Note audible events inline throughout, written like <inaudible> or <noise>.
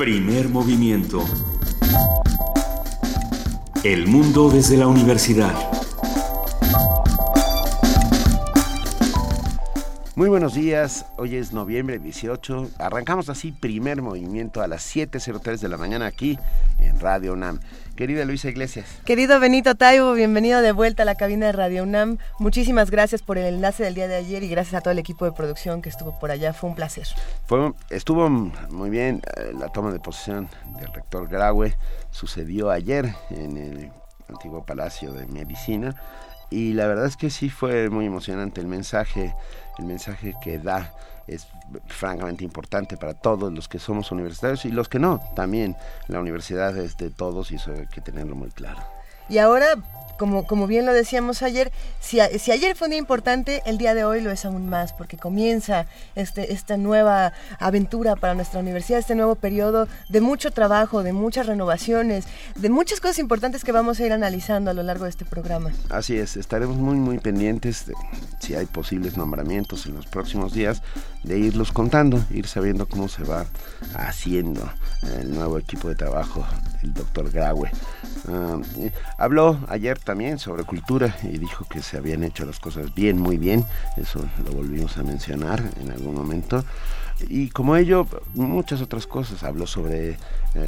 Primer movimiento. El mundo desde la universidad. Muy buenos días, hoy es noviembre 18, arrancamos así primer movimiento a las 7.03 de la mañana aquí en Radio UNAM. Querida Luisa Iglesias. Querido Benito Taibo, bienvenido de vuelta a la cabina de Radio UNAM. Muchísimas gracias por el enlace del día de ayer y gracias a todo el equipo de producción que estuvo por allá, fue un placer. Fue, estuvo muy bien eh, la toma de posesión del rector Graue, sucedió ayer en el antiguo Palacio de Medicina y la verdad es que sí fue muy emocionante el mensaje el mensaje que da es francamente importante para todos los que somos universitarios y los que no, también la universidad es de todos y eso hay que tenerlo muy claro. Y ahora como, como bien lo decíamos ayer, si, si, ayer fue un día importante, el día de hoy lo es aún más, porque comienza este, esta nueva aventura para nuestra universidad, este nuevo periodo de mucho trabajo, de muchas renovaciones, de muchas cosas importantes que vamos a ir analizando a lo largo de este programa. Así es, estaremos muy, muy pendientes de si hay posibles nombramientos en los próximos días, de irlos contando, ir sabiendo cómo se va haciendo el nuevo equipo de trabajo del doctor Graue. Ah, eh, habló ayer también sobre cultura y dijo que se habían hecho las cosas bien, muy bien. Eso lo volvimos a mencionar en algún momento. Y como ello, muchas otras cosas. Habló sobre eh,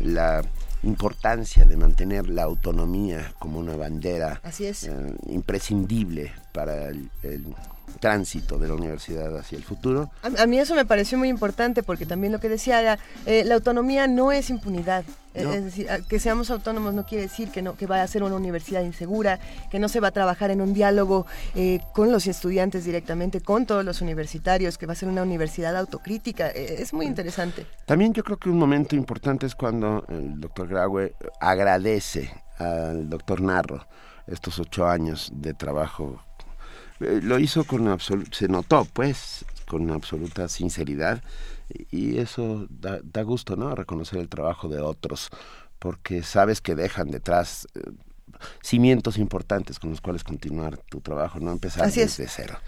la importancia de mantener la autonomía como una bandera eh, imprescindible para el tránsito de la universidad hacia el futuro. A, mí eso me pareció muy importante porque también lo que decía era, eh, la autonomía no es impunidad. Eh, es decir, que seamos autónomos no quiere decir que no que va a ser una universidad insegura, que no se va a trabajar en un diálogo eh, con los estudiantes directamente, con todos los universitarios, que va a ser una universidad autocrítica. es muy interesante. También yo creo que un momento importante es cuando el doctor Graue agradece al doctor Narro estos ocho años de trabajo lo hizo con absoluta, se notó pues, con absoluta sinceridad y eso da, da, gusto, ¿no? Reconocer el trabajo de otros, porque sabes que dejan detrás eh, cimientos importantes con los cuales continuar tu trabajo, no empezar desde cero.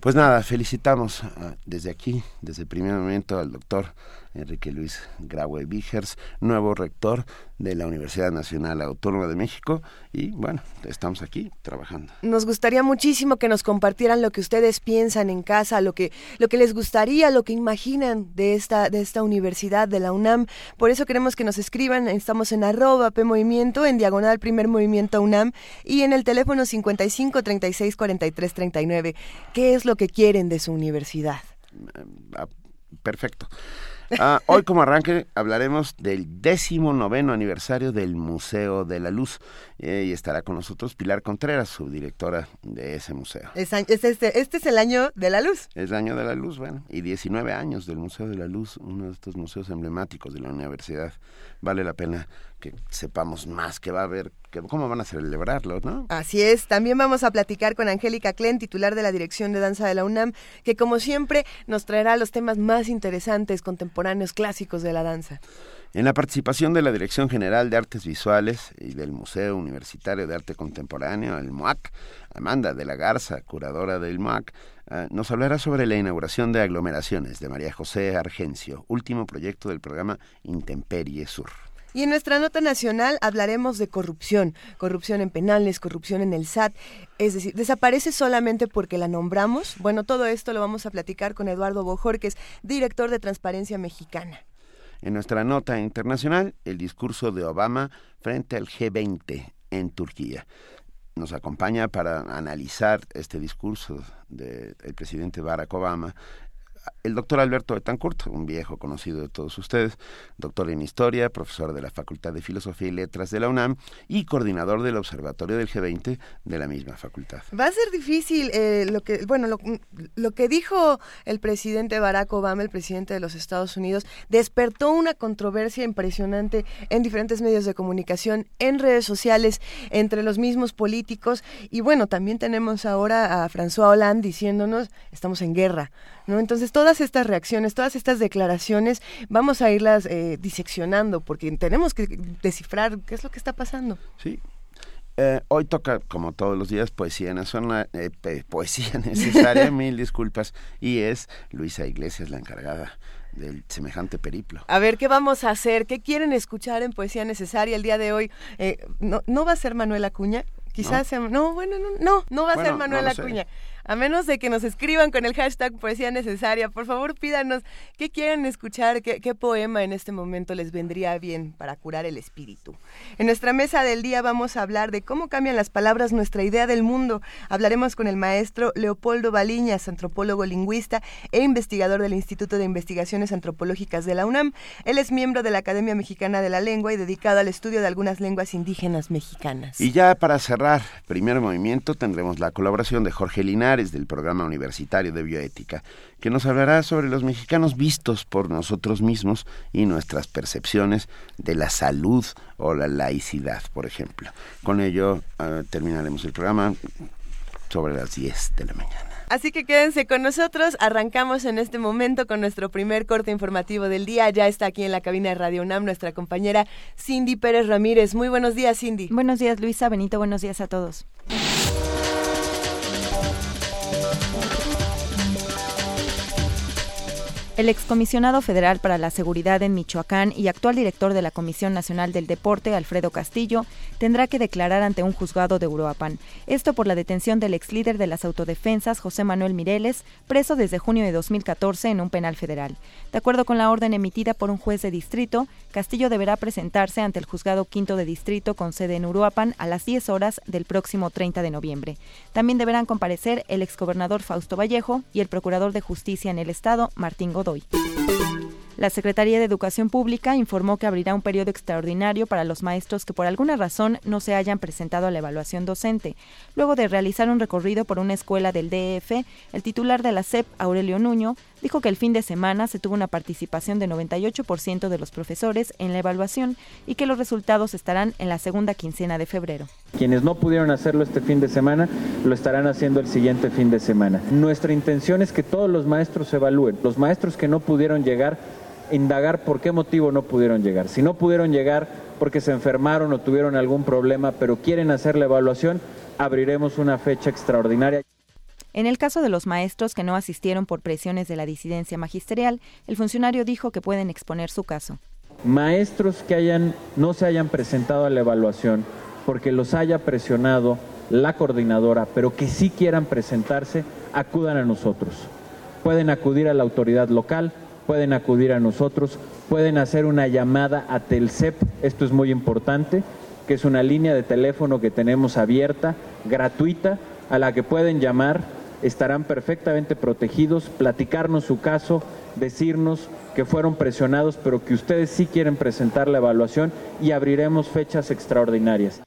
Pues nada, felicitamos ah, desde aquí, desde el primer momento, al doctor Enrique Luis Graue Vigers, nuevo rector de la Universidad Nacional Autónoma de México y bueno, estamos aquí trabajando. Nos gustaría muchísimo que nos compartieran lo que ustedes piensan en casa, lo que lo que les gustaría, lo que imaginan de esta de esta universidad de la UNAM. Por eso queremos que nos escriban, estamos en arroba P Movimiento, en diagonal Primer Movimiento UNAM y en el teléfono 55 36 43 39. ¿Qué es lo que quieren de su universidad? Ah, perfecto. Ah, hoy como arranque hablaremos del décimo noveno aniversario del Museo de la Luz eh, y estará con nosotros Pilar Contreras, subdirectora de ese museo. este, este, es el año de la luz. Es el año de la luz, bueno, y 19 años del Museo de la Luz, uno de estos museos emblemáticos de la universidad. Vale la pena que sepamos más que va a haber, que, cómo van a celebrarlo, ¿no? Así es, también vamos a platicar con Angélica Klen, titular de la Dirección de Danza de la UNAM, que como siempre nos traerá los temas más interesantes, contemporáneos, clásicos de la danza. En la participación de la Dirección General de Artes Visuales y del Museo Universitario de Arte Contemporáneo, el MUAC, Amanda de la Garza, curadora del MUAC, eh, nos hablará sobre la inauguración de aglomeraciones de María José Argencio, último proyecto del programa Intemperie Sur. Y en nuestra nota nacional hablaremos de corrupción, corrupción en penales, corrupción en el SAT, es decir, desaparece solamente porque la nombramos. Bueno, todo esto lo vamos a platicar con Eduardo Bojorques, director de Transparencia Mexicana. En nuestra nota internacional, el discurso de Obama frente al G20 en Turquía. Nos acompaña para analizar este discurso del presidente Barack Obama el doctor Alberto Betancourt, un viejo conocido de todos ustedes, doctor en Historia, profesor de la Facultad de Filosofía y Letras de la UNAM y coordinador del Observatorio del G20 de la misma facultad. Va a ser difícil eh, lo que, bueno, lo, que dijo el presidente Barack Obama, el presidente de los Estados Unidos, despertó una controversia impresionante en diferentes medios de comunicación, en redes sociales, entre los mismos políticos y bueno, también tenemos ahora a François Hollande diciéndonos, estamos en guerra. ¿No? Entonces, todas estas reacciones, todas estas declaraciones, vamos a irlas eh, diseccionando porque tenemos que descifrar qué es lo que está pasando. Sí. Eh, hoy toca, como todos los días, poesía nacional, eh, poesía <laughs> necesaria, <laughs> mil disculpas, y es Luisa Iglesias la encargada del semejante periplo. A ver, ¿qué vamos a hacer? ¿Qué quieren escuchar en Poesía Necesaria el día de hoy? Eh, ¿no, ¿No va a ser Manuel Acuña? Quizás sea... No, bueno, no, no, no va a ser Manuel Acuña a menos de que nos escriban con el hashtag poesía necesaria, por favor pídanos qué quieren escuchar, qué, poema en este momento les vendría bien para curar el espíritu. En nuestra mesa del día vamos a hablar de cómo cambian las palabras nuestra idea del mundo. Hablaremos con el maestro Leopoldo Baliñas, antropólogo lingüista e investigador del Instituto de Investigaciones Antropológicas de la UNAM. Él es miembro de la Academia Mexicana de la Lengua y dedicado al estudio de algunas lenguas indígenas mexicanas. Y ya para cerrar, primer movimiento, tendremos la colaboración de Jorge Linares del Programa Universitario de Bioética, que nos hablará sobre los mexicanos vistos por nosotros mismos y nuestras percepciones de la salud o la laicidad, por ejemplo. Con ello ah, terminaremos el programa sobre las 10 de la mañana. Así que quédense con nosotros. Arrancamos en este momento con nuestro primer corte informativo del día. Ya está aquí en la cabina de Radio UNAM nuestra compañera Cindy Pérez Ramírez. Muy buenos días, Cindy. Buenos días, Luisa. Benito, buenos días a todos. El excomisionado federal para la seguridad en Michoacán y actual director de la Comisión Nacional del Deporte, Alfredo Castillo, tendrá que declarar ante un juzgado de Uruapan. Esto por la detención del ex líder de las autodefensas, José Manuel Mireles, preso desde junio de 2014 en un penal federal. De acuerdo con la orden emitida por un juez de distrito, Castillo deberá presentarse ante el juzgado quinto de distrito con sede en Uruapan a las 10 horas del próximo 30 de noviembre. También deberán comparecer el exgobernador Fausto Vallejo y el procurador de justicia en el estado, Martín do doy. La Secretaría de Educación Pública informó que abrirá un periodo extraordinario para los maestros que por alguna razón no se hayan presentado a la evaluación docente. Luego de realizar un recorrido por una escuela del DF, el titular de la SEP, Aurelio Nuño, dijo que el fin de semana se tuvo una participación de 98% de los profesores en la evaluación y que los resultados estarán en la segunda quincena de febrero. Quienes no pudieron hacerlo este fin de semana, lo estarán haciendo el siguiente fin de semana. Nuestra intención es que todos los maestros se evalúen. Los maestros que no pudieron llegar indagar por qué motivo no pudieron llegar. Si no pudieron llegar porque se enfermaron o tuvieron algún problema, pero quieren hacer la evaluación, abriremos una fecha extraordinaria. En el caso de los maestros que no asistieron por presiones de la disidencia magisterial, el funcionario dijo que pueden exponer su caso. Maestros que hayan, no se hayan presentado a la evaluación porque los haya presionado la coordinadora, pero que sí quieran presentarse, acudan a nosotros. Pueden acudir a la autoridad local, pueden acudir a nosotros, pueden hacer una llamada a Telcep, esto es muy importante, que es una línea de teléfono que tenemos abierta, gratuita, a la que pueden llamar, estarán perfectamente protegidos, platicarnos su caso, decirnos que fueron presionados, pero que ustedes sí quieren presentar la evaluación y abriremos fechas extraordinarias.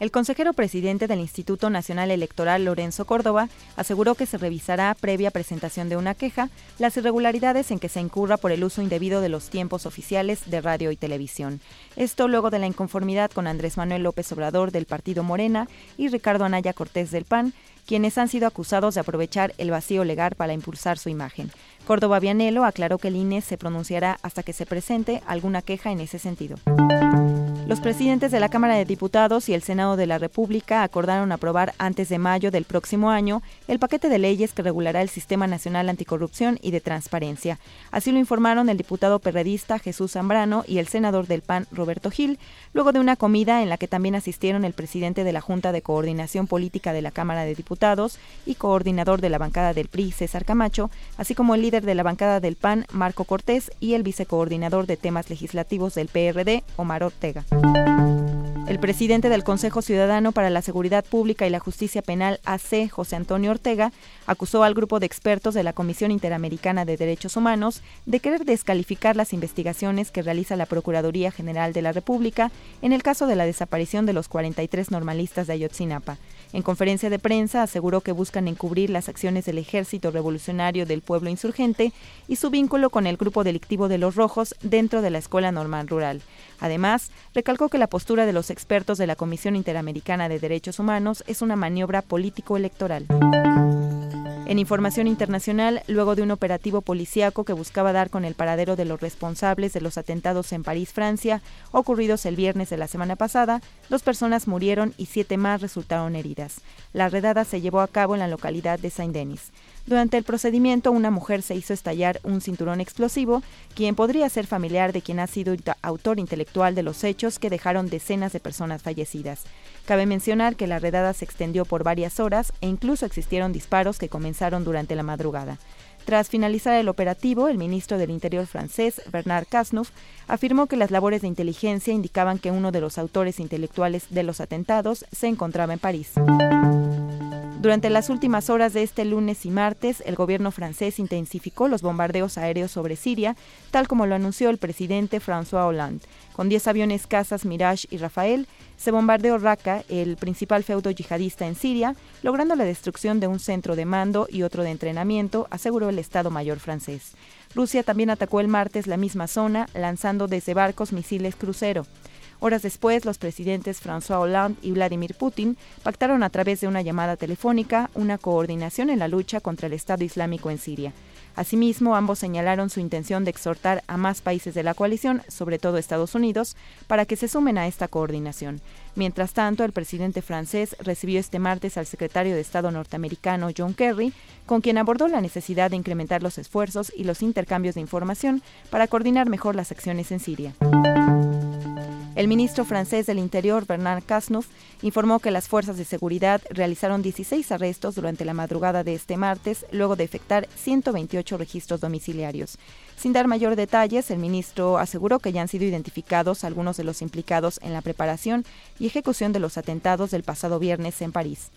El consejero presidente del Instituto Nacional Electoral, Lorenzo Córdoba, aseguró que se revisará, previa presentación de una queja, las irregularidades en que se incurra por el uso indebido de los tiempos oficiales de radio y televisión. Esto luego de la inconformidad con Andrés Manuel López Obrador del Partido Morena y Ricardo Anaya Cortés del PAN, quienes han sido acusados de aprovechar el vacío legal para impulsar su imagen. Córdoba Vianelo aclaró que el INE se pronunciará hasta que se presente alguna queja en ese sentido. Los presidentes de la Cámara de Diputados y el Senado de la República acordaron aprobar antes de mayo del próximo año el paquete de leyes que regulará el Sistema Nacional Anticorrupción y de Transparencia. Así lo informaron el diputado perredista Jesús Zambrano y el senador del PAN Roberto Gil, luego de una comida en la que también asistieron el presidente de la Junta de Coordinación Política de la Cámara de Diputados y coordinador de la bancada del PRI César Camacho, así como el líder de la bancada del PAN Marco Cortés y el vicecoordinador de temas legislativos del PRD Omar Ortega. El presidente del Consejo Ciudadano para la Seguridad Pública y la Justicia Penal AC, José Antonio Ortega, acusó al grupo de expertos de la Comisión Interamericana de Derechos Humanos de querer descalificar las investigaciones que realiza la Procuraduría General de la República en el caso de la desaparición de los 43 normalistas de Ayotzinapa. En conferencia de prensa aseguró que buscan encubrir las acciones del Ejército Revolucionario del Pueblo Insurgente y su vínculo con el grupo delictivo de los Rojos dentro de la Escuela Normal Rural. Además, recalcó que la postura de los expertos de la Comisión Interamericana de Derechos Humanos es una maniobra político-electoral. En información internacional, luego de un operativo policíaco que buscaba dar con el paradero de los responsables de los atentados en París, Francia, ocurridos el viernes de la semana pasada, dos personas murieron y siete más resultaron heridas. La redada se llevó a cabo en la localidad de Saint-Denis. Durante el procedimiento, una mujer se hizo estallar un cinturón explosivo, quien podría ser familiar de quien ha sido autor intelectual de los hechos que dejaron decenas de personas fallecidas. Cabe mencionar que la redada se extendió por varias horas e incluso existieron disparos que comenzaron durante la madrugada. Tras finalizar el operativo, el ministro del Interior francés, Bernard Cazeneuve, afirmó que las labores de inteligencia indicaban que uno de los autores intelectuales de los atentados se encontraba en París. Durante las últimas horas de este lunes y martes, el gobierno francés intensificó los bombardeos aéreos sobre Siria, tal como lo anunció el presidente François Hollande. Con 10 aviones cazas Mirage y Rafael, se bombardeó Raqqa, el principal feudo yihadista en Siria, logrando la destrucción de un centro de mando y otro de entrenamiento, aseguró el Estado Mayor francés. Rusia también atacó el martes la misma zona, lanzando desde barcos misiles crucero. Horas después, los presidentes François Hollande y Vladimir Putin pactaron a través de una llamada telefónica una coordinación en la lucha contra el Estado Islámico en Siria. Asimismo, ambos señalaron su intención de exhortar a más países de la coalición, sobre todo Estados Unidos, para que se sumen a esta coordinación. Mientras tanto, el presidente francés recibió este martes al secretario de Estado norteamericano John Kerry, con quien abordó la necesidad de incrementar los esfuerzos y los intercambios de información para coordinar mejor las acciones en Siria. El ministro francés del Interior, Bernard Cazeneuve, informó que las fuerzas de seguridad realizaron 16 arrestos durante la madrugada de este martes, luego de efectuar 128 registros domiciliarios. Sin dar mayor detalles, el ministro aseguró que ya han sido identificados algunos de los implicados en la preparación y ejecución de los atentados del pasado viernes en París.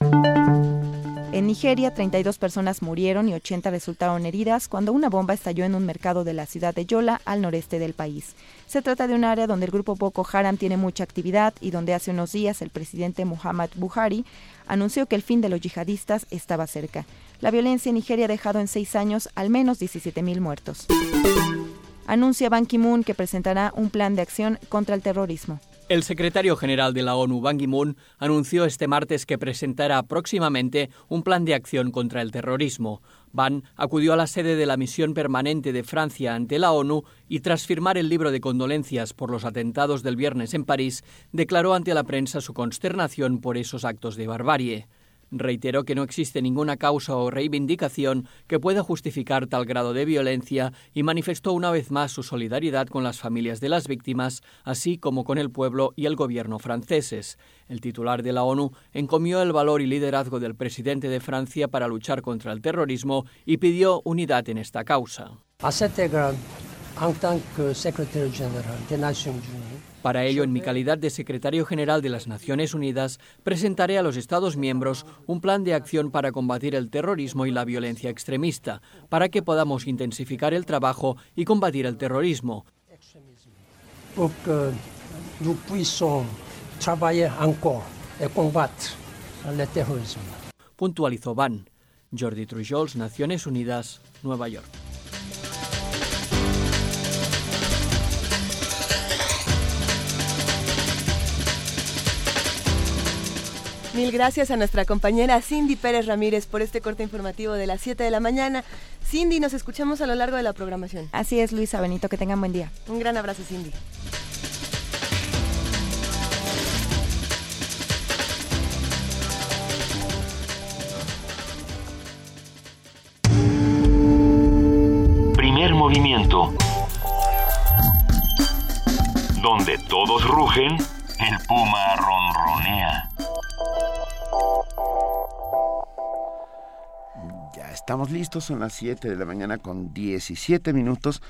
En Nigeria, 32 personas murieron y 80 resultaron heridas cuando una bomba estalló en un mercado de la ciudad de Yola, al noreste del país. Se trata de un área donde el grupo Boko Haram tiene mucha actividad y donde hace unos días el presidente Muhammad Buhari anunció que el fin de los yihadistas estaba cerca. La violencia en Nigeria ha dejado en seis años al menos 17.000 muertos. Anuncia Ban Ki-moon que presentará un plan de acción contra el terrorismo. El secretario general de la ONU, Ban Ki-moon, anunció este martes que presentará próximamente un plan de acción contra el terrorismo. Ban acudió a la sede de la misión permanente de Francia ante la ONU y tras firmar el libro de condolencias por los atentados del viernes en París, declaró ante la prensa su consternación por esos actos de barbarie. Reiteró que no existe ninguna causa o reivindicación que pueda justificar tal grado de violencia y manifestó una vez más su solidaridad con las familias de las víctimas, así como con el pueblo y el gobierno franceses. El titular de la ONU encomió el valor y liderazgo del presidente de Francia para luchar contra el terrorismo y pidió unidad en esta causa. Para ello, en mi calidad de secretario general de las Naciones Unidas, presentaré a los Estados miembros un plan de acción para combatir el terrorismo y la violencia extremista, para que podamos intensificar el trabajo y combatir el terrorismo. Puntualizó Ban. Jordi Trujols, Naciones Unidas, Nueva York. Mil gracias a nuestra compañera Cindy Pérez Ramírez por este corte informativo de las 7 de la mañana. Cindy, nos escuchamos a lo largo de la programación. Así es, Luisa Benito, que tengan buen día. Un gran abrazo, Cindy. Primer movimiento. Donde todos rugen, el puma ronronea. Ya estamos listos, son las 7 de la mañana con 17 minutos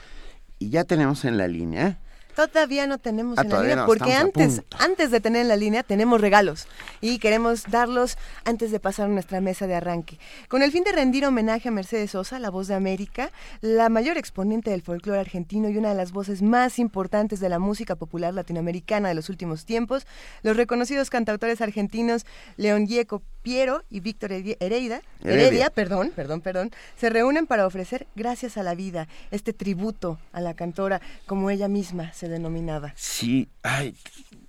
y ya tenemos en la línea Todavía no tenemos Ah, en la línea no, porque antes, antes de tener en la línea tenemos regalos y queremos darlos antes de pasar a nuestra mesa de arranque. Con el fin de rendir homenaje a Mercedes Sosa, la voz de América, la mayor exponente del folclore argentino y una de las voces más importantes de la música popular latinoamericana de los últimos tiempos, los reconocidos cantautores argentinos León Gieco Piero y Víctor Heredia, Heredia, perdón, perdón, perdón, se reúnen para ofrecer Gracias a la Vida, este tributo a la cantora como ella misma se denominaba. Sí, ay,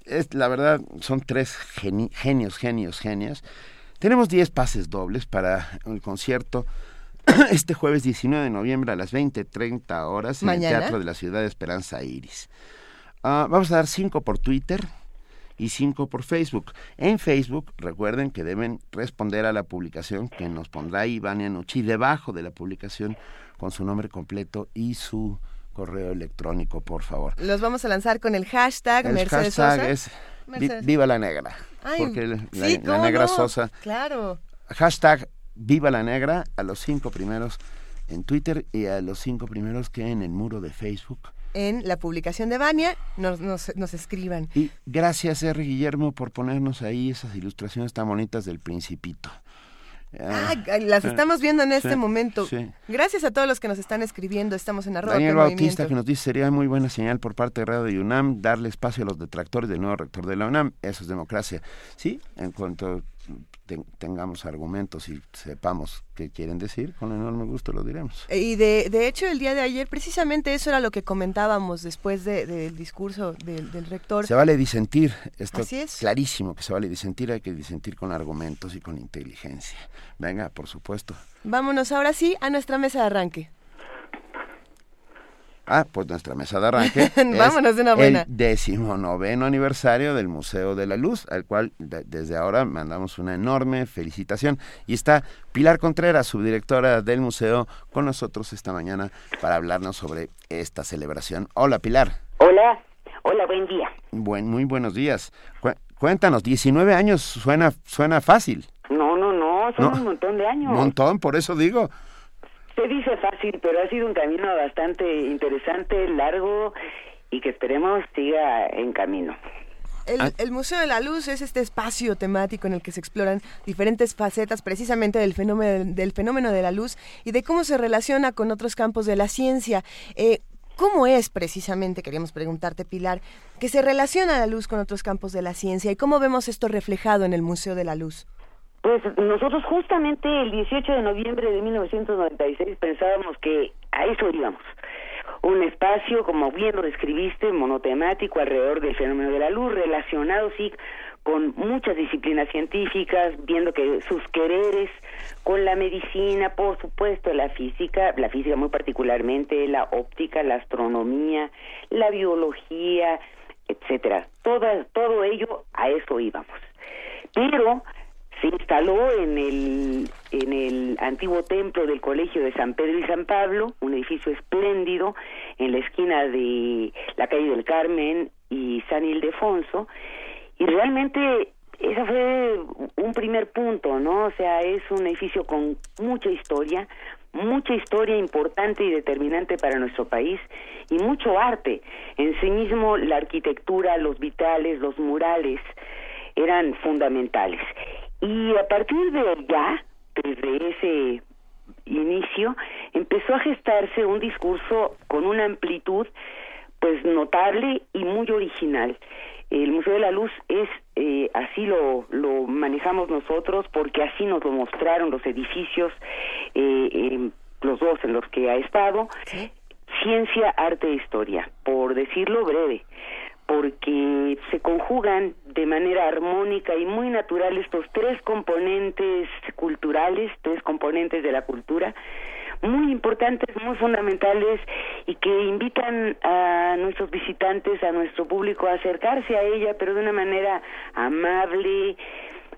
es, la verdad son tres geni- genios, genios, genios. Tenemos 10 pases dobles para el concierto <clears throat> este jueves 19 de noviembre a las 20.30 horas en Mañana. el Teatro de la Ciudad de Esperanza Iris. Ah, vamos a dar cinco por Twitter y cinco por Facebook. En Facebook, recuerden que deben responder a la publicación que nos pondrá Ivania Nucci debajo de la publicación con su nombre completo y su correo electrónico, por favor. Los vamos a lanzar con el hashtag el Mercedes hashtag es Viva la Negra. porque la, Negra Sosa. Claro. Hashtag Viva la Negra a los cinco primeros en Twitter y a los cinco primeros que en el muro de Facebook. En la publicación de Vania nos, nos, nos escriban. Y gracias, R. Guillermo, por ponernos ahí esas ilustraciones tan bonitas del Principito. Ah, las estamos viendo en este momento. Gracias a todos los que nos están escribiendo. Estamos en arroba. Daniel Bautista que nos dice sería muy buena señal por parte de Radio UNAM darle espacio a los detractores del nuevo rector de la UNAM. Eso es democracia. Sí, en cuanto tengamos argumentos y sepamos qué quieren decir, con enorme gusto lo diremos. Y de, de hecho, el día de ayer, precisamente eso era lo que comentábamos después del discurso del, rector. Se vale disentir, esto es clarísimo que se vale disentir, hay que disentir con argumentos y con inteligencia. Venga, por supuesto. Vámonos ahora sí a nuestra mesa de arranque. Ah, pues nuestra mesa de arranque <laughs> Vámonos de una buena. el decimonoveno aniversario del Museo de la Luz, al cual desde ahora mandamos una enorme felicitación. Y está Pilar Contreras, subdirectora del museo, con nosotros esta mañana para hablarnos sobre esta celebración. Hola, Pilar. Hola, hola, buen día. Buen, muy buenos días. cuéntanos, 19 años suena, suena fácil. No, no, no, son un montón de años. Un montón, por eso digo. Se dice fácil, pero ha sido un camino bastante interesante, largo y que esperemos siga en camino. Ah. El, Museo de la Luz es este espacio temático en el que se exploran diferentes facetas precisamente del fenómeno, del fenómeno de la luz y de cómo se relaciona con otros campos de la ciencia. Eh, ¿Cómo es precisamente, queríamos preguntarte, Pilar, que se relaciona la luz con otros campos de la ciencia y cómo vemos esto reflejado en el Museo de la Luz? Pues nosotros justamente el 18 de noviembre de 1996 pensábamos que a eso íbamos. Un espacio, como bien lo describiste, monotemático alrededor del fenómeno de la luz, relacionado sí con muchas disciplinas científicas, viendo que sus quereres con la medicina, por supuesto, la física, la física muy particularmente, la óptica, la astronomía, la biología, etcétera. Todo, todo ello a eso íbamos. Pero se instaló en el, en el antiguo templo del Colegio de San Pedro y San Pablo, un edificio espléndido en la esquina de la calle del Carmen y San Ildefonso, y realmente ese fue un primer punto, ¿no? O sea, es un edificio con mucha historia, mucha historia importante y determinante para nuestro país y mucho arte. En sí mismo la arquitectura, los vitales, los murales eran fundamentales. Y a partir de allá, desde ese inicio, empezó a gestarse un discurso con una amplitud pues notable y muy original. El Museo de la Luz es, eh, así lo, lo manejamos nosotros, porque así nos lo mostraron los edificios, eh, los dos en los que ha estado, ciencia, arte e historia, por decirlo breve porque se conjugan de manera armónica y muy natural estos tres componentes culturales, tres componentes de la cultura, muy importantes, muy fundamentales y que invitan a nuestros visitantes, a nuestro público a acercarse a ella, pero de una manera amable,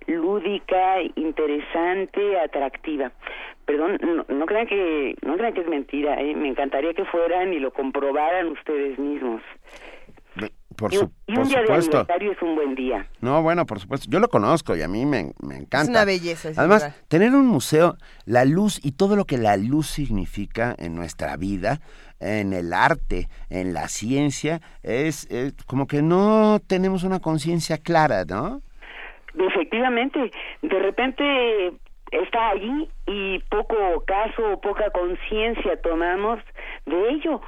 lúdica, interesante, atractiva. Perdón, no, crean que no crean que es mentira, ¿eh? me encantaría que fueran y lo comprobaran ustedes mismos. Por y, un, día de aniversario es un buen día. No, bueno, por supuesto. Yo lo conozco y a mí me, me encanta. Es una belleza. Además, tener un museo, la luz y todo lo que la luz significa en nuestra vida, en el arte, en la ciencia, es, como que no tenemos una conciencia clara, ¿no? Efectivamente. De repente está allí y poco caso, poca conciencia tomamos de ello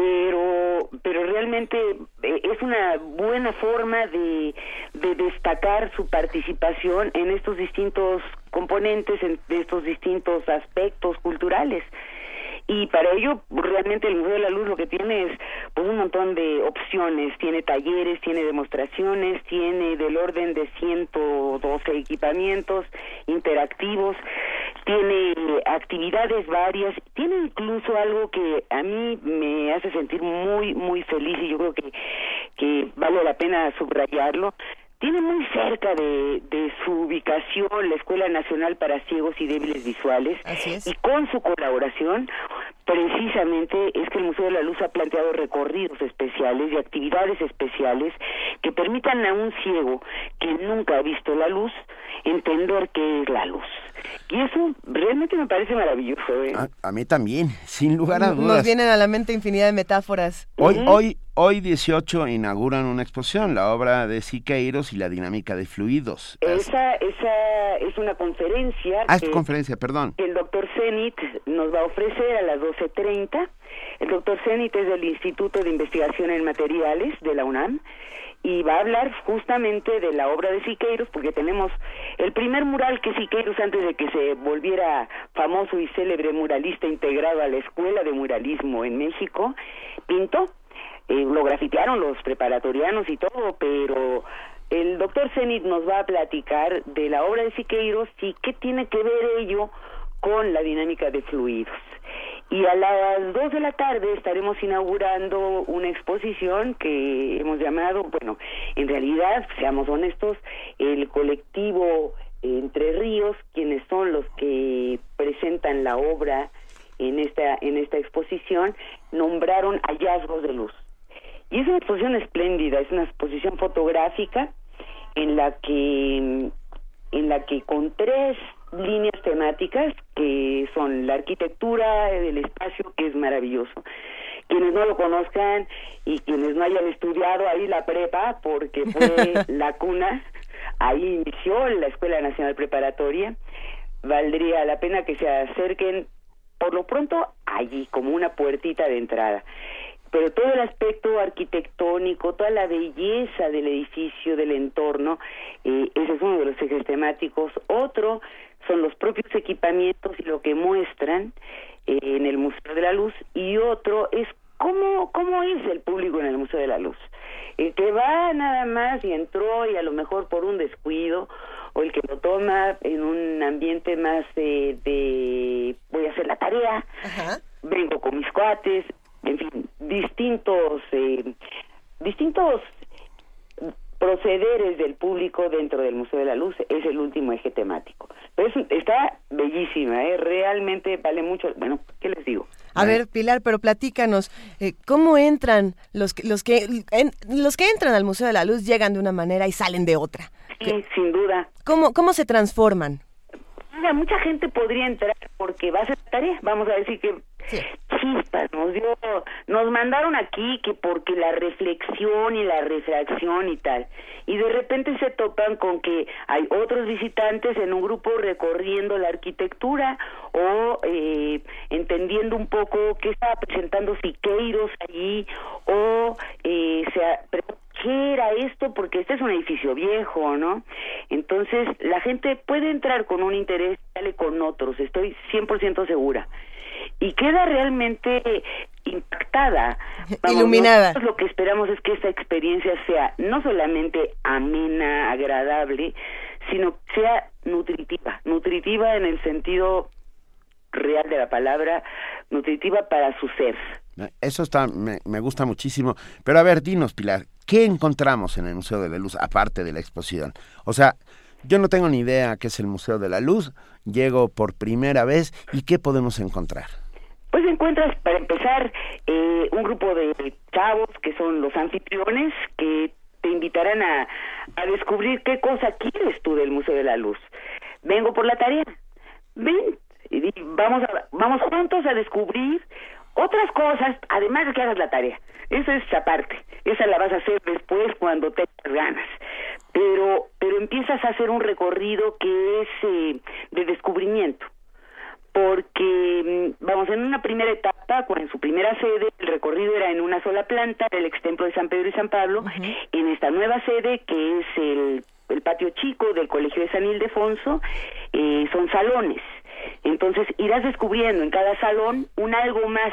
pero pero realmente eh, es una buena forma de, de destacar su participación en estos distintos componentes, en estos distintos aspectos culturales y para ello realmente el Museo de la Luz lo que tiene es pues un montón de opciones, tiene talleres, tiene demostraciones, tiene del orden de 112 equipamientos interactivos, tiene actividades varias, tiene incluso algo que a mí me hace sentir muy muy feliz y yo creo que que vale la pena subrayarlo, tiene muy cerca de, de, su ubicación la Escuela Nacional para Ciegos y Débiles Visuales y con su colaboración precisamente es que el Museo de la Luz ha planteado recorridos especiales y actividades especiales que permitan a un ciego que nunca ha visto la luz entender qué es la luz. Y eso realmente me parece maravilloso. ¿eh? A, mí también, <laughs> sin lugar a dudas. Nos vienen a la mente infinidad de metáforas. Hoy, hoy, hoy 18 inauguran una exposición, la obra de Siqueiros y la dinámica de fluidos. Esa, esa es una conferencia. Ah, es conferencia, perdón. el doctor Zenit nos va a ofrecer a las 12.30. El doctor Zenit es del Instituto de Investigación en Materiales de la UNAM y va a hablar justamente de la obra de Siqueiros, porque tenemos el primer mural que Siqueiros, antes de que se volviera famoso y célebre muralista integrado a la Escuela de Muralismo en México, pintó. Eh, lo grafitearon los preparatorianos y todo, pero el doctor Zenit nos va a platicar de la obra de Siqueiros y qué tiene que ver ello con la dinámica de fluidos. Y a las dos de la tarde estaremos inaugurando una exposición que hemos llamado, bueno, en realidad, seamos honestos, el colectivo Entre Ríos, quienes son los que presentan la obra en esta, en esta exposición, nombraron hallazgos de luz. Y es una exposición espléndida, es una exposición fotográfica en la que en la que con tres líneas temáticas que son la arquitectura del espacio, que es maravilloso. Quienes no lo conozcan y quienes no hayan estudiado ahí la prepa, porque fue <laughs> la cuna, ahí inició la Escuela Nacional Preparatoria, valdría la pena que se acerquen por lo pronto allí, como una puertita de entrada pero todo el aspecto arquitectónico, toda la belleza del edificio, del entorno, eh, ese es uno de los ejes temáticos. Otro son los propios equipamientos y lo que muestran eh, en el Museo de la Luz, y otro es cómo, cómo es el público en el Museo de la Luz. El que va nada más y entró y a lo mejor por un descuido, o el que lo toma en un ambiente más de voy a hacer la tarea, vengo con mis cuates, en fin, distintos, eh, distintos procederes del público dentro del Museo de la Luz es el último eje temático. Pero está bellísima, ¿eh? realmente vale mucho. Bueno, ¿qué les digo? A ver, Pilar, pero platícanos, eh, ¿cómo entran los, los, que, los que entran al Museo de la Luz llegan de una manera y salen de otra? Sí, sin duda. ¿Cómo, ¿Cómo se transforman? mucha gente podría entrar porque va a ser tarea, vamos a decir que chispas, nos dio, nos mandaron aquí que porque la reflexión y la refracción y tal, y de repente se topan con que hay otros visitantes en un grupo recorriendo la arquitectura o eh, entendiendo un poco qué estaba presentando Siqueiros allí o eh, ¿qué era esto? Porque este es un edificio viejo, ¿no? Entonces, la gente puede entrar con un interés, sale con otros, estoy 100% segura. Y queda realmente impactada. <laughs> Iluminada. Lo que esperamos es que esta experiencia sea no solamente amena, agradable, sino sea nutritiva. Nutritiva en el sentido real de la palabra, nutritiva para su ser. Eso está, me, me, gusta muchísimo. Pero a ver, dinos, Pilar, ¿qué encontramos en el Museo de la Luz aparte de la exposición? O sea, yo no tengo ni idea qué es el Museo de la Luz, llego por primera vez y qué podemos encontrar. Pues encuentras, para empezar, eh, un grupo de chavos que son los anfitriones que te invitarán a, a descubrir qué cosa quieres tú del Museo de la Luz. Vengo por la tarea. Ven, y vamos, a, vamos juntos a descubrir otras cosas, además de que hagas la tarea. Esa es aparte. Esa la vas a hacer después cuando tengas ganas. Pero, pero empiezas a hacer un recorrido que es eh, de descubrimiento. Porque, mm, vamos, en una primera etapa, en su primera sede, el recorrido era en una sola planta del ex templo de San Pedro y San Pablo. En esta nueva sede, que es el, el patio chico del Colegio de San Ildefonso, eh, son salones entonces irás descubriendo en cada salón un algo más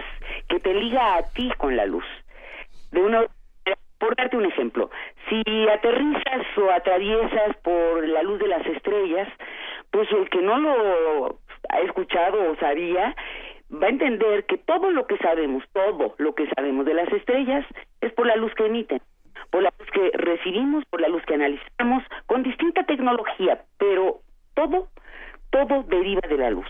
que te liga a ti con la luz. De uno, por darte un ejemplo, si aterrizas o atraviesas por la luz de las estrellas, pues el que no lo ha escuchado o sabía, va a entender que todo lo que sabemos, todo lo que sabemos de las estrellas es por la luz que emiten, por la luz que recibimos, por la luz que analizamos, con distinta tecnología, pero todo, todo deriva de la luz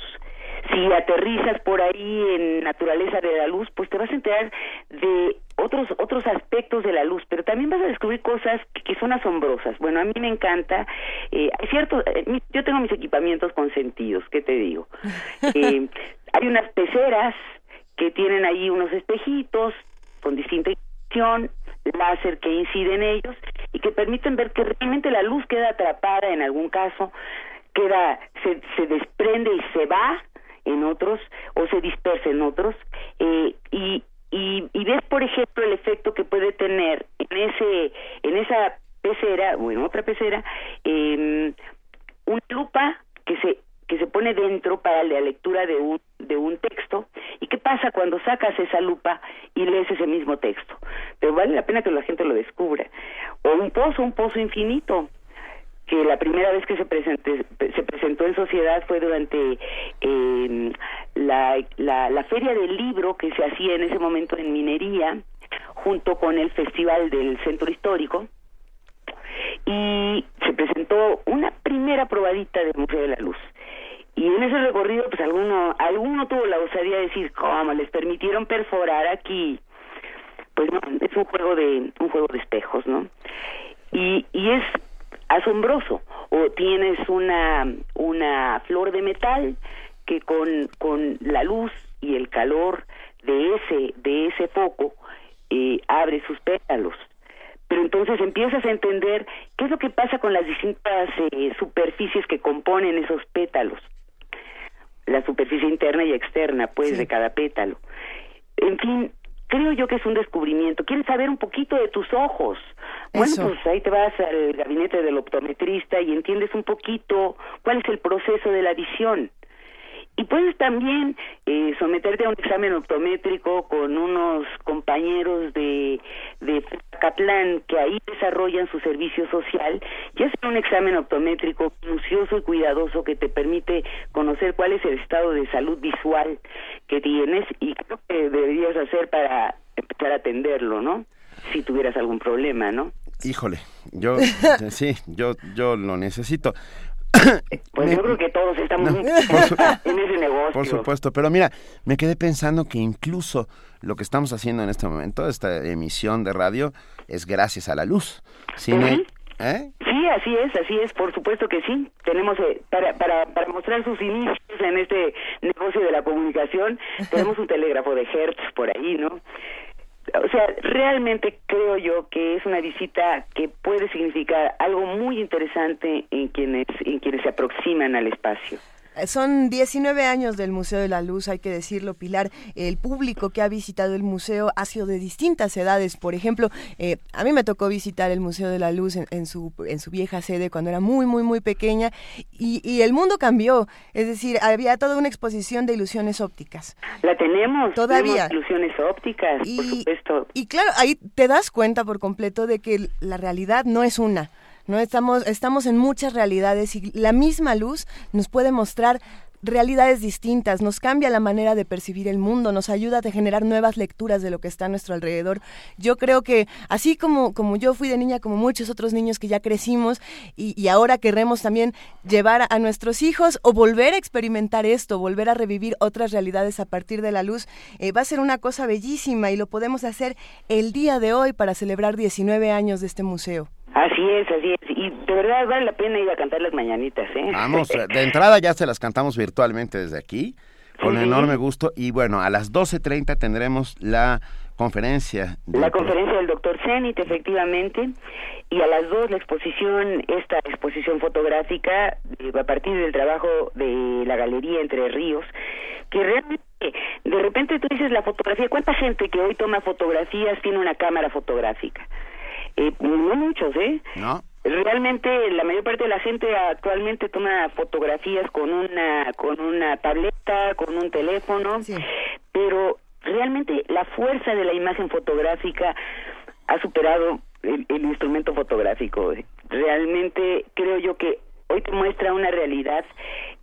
si aterrizas por ahí en naturaleza de la luz, pues te vas a enterar de otros otros aspectos de la luz, pero también vas a descubrir cosas que, son asombrosas. Bueno, a mí me encanta, eh, hay cierto, eh, yo tengo mis equipamientos consentidos, ¿qué te digo? <laughs> Eh, hay unas peceras que tienen ahí unos espejitos con distinta intención, láser que incide en ellos y que permiten ver que realmente la luz queda atrapada en algún caso, queda, se, se desprende y se va en otros o se dispersa en otros eh, y, y, y ves por ejemplo el efecto que puede tener en ese en esa pecera o en otra pecera eh, una lupa que se que se pone dentro para la lectura de un de un texto y qué pasa cuando sacas esa lupa y lees ese mismo texto pero vale la pena que la gente lo descubra. O un pozo un pozo infinito que la primera vez que se, se presentó en sociedad fue durante eh, la, la, la feria del libro que se hacía en ese momento en minería junto con el festival del centro histórico. Y se presentó una primera probadita del Museo de la Luz. Y en ese recorrido pues alguno alguno tuvo la osadía de decir cómo les permitieron perforar aquí pues no es un juego de un juego de espejos no y es asombroso. O tienes una una flor de metal que con con la luz y el calor de ese de ese foco eh, abre sus pétalos. Pero entonces empiezas a entender qué es lo que pasa con las distintas eh, superficies que componen esos pétalos. La superficie interna y externa pues de cada pétalo. En fin creo yo que es un descubrimiento. Quieres saber un poquito de tus ojos. Bueno, pues ahí te vas al gabinete del optometrista y entiendes un poquito cuál es el proceso de la visión. Y puedes también eh, someterte a un examen optométrico con unos compañeros de, de Catlán que ahí desarrollan su servicio social y hacen un examen optométrico minucioso y cuidadoso que te permite conocer cuál es el estado de salud visual que tienes y creo que deberías hacer para empezar a atenderlo, ¿no? Si tuvieras algún problema, ¿no? Híjole, yo <laughs> sí, yo yo lo necesito. Pues yo creo que todos estamos <laughs> en ese negocio. Por supuesto, pero mira, me quedé pensando que incluso lo que estamos haciendo en este momento, esta emisión de radio, es gracias a la luz. ¿Sí, ¿eh? Sí, así es, así es, por supuesto que sí. Tenemos, eh, para, para, para mostrar sus inicios en este negocio de la comunicación, <laughs> tenemos un telégrafo de Hertz por ahí, ¿no? O sea, realmente creo yo que es una visita que puede significar algo muy interesante en quienes, en quienes se aproximan al espacio. Son 19 años del Museo de la Luz, hay que decirlo, Pilar. El público que ha visitado el museo ha sido de distintas edades. Por ejemplo, eh, a mí me tocó visitar el Museo de la Luz en, su, en su vieja sede cuando era muy, muy, muy pequeña y, el mundo cambió. Es decir, había toda una exposición de ilusiones ópticas. La tenemos. Todavía. ilusiones ópticas, y, por supuesto. Y claro, ahí te das cuenta por completo de que la realidad no es una. ¿No? Estamos, estamos en muchas realidades y la misma luz nos puede mostrar realidades distintas, nos cambia la manera de percibir el mundo, nos ayuda a generar nuevas lecturas de lo que está a nuestro alrededor. Yo creo que así como, como yo fui de niña, como muchos otros niños que ya crecimos y, ahora queremos también llevar a, nuestros hijos o volver a experimentar esto, volver a revivir otras realidades a partir de la luz, eh, va a ser una cosa bellísima y lo podemos hacer el día de hoy para celebrar 19 años de este museo. Así es, así es. Y de verdad vale la pena ir a cantar las mañanitas, ¿eh? Vamos, <laughs> de entrada ya se las cantamos virtualmente desde aquí, con enorme gusto. Y bueno, a las 12.30 tendremos la conferencia. La conferencia del doctor Zenit, efectivamente. Y a las dos la exposición, esta exposición fotográfica, eh, a partir del trabajo de la Galería Entre Ríos, que realmente, de repente tú dices la fotografía, ¿cuánta gente que hoy toma fotografías tiene una cámara fotográfica? Eh, no muchos, ¿eh? No. Realmente la mayor parte de la gente actualmente toma fotografías con una con una tableta, con un teléfono, pero realmente la fuerza de la imagen fotográfica ha superado el, el instrumento fotográfico. Realmente creo yo que hoy te muestra una realidad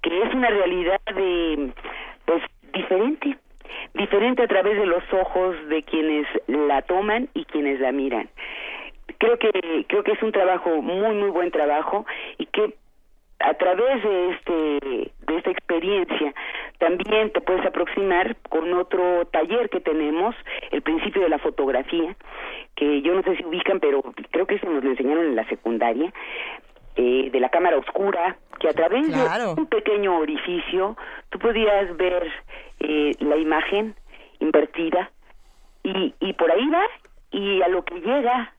que es una realidad de pues diferente diferente a través de los ojos de quienes la toman y quienes la miran creo que creo que es un trabajo muy muy buen trabajo y que a través de este de esta experiencia también te puedes aproximar con otro taller que tenemos el principio de la fotografía que yo no sé si ubican pero creo que eso nos lo enseñaron en la secundaria eh, de la cámara oscura que a través de un pequeño orificio tú podías ver eh, la imagen invertida y, y por ahí va y a lo que llega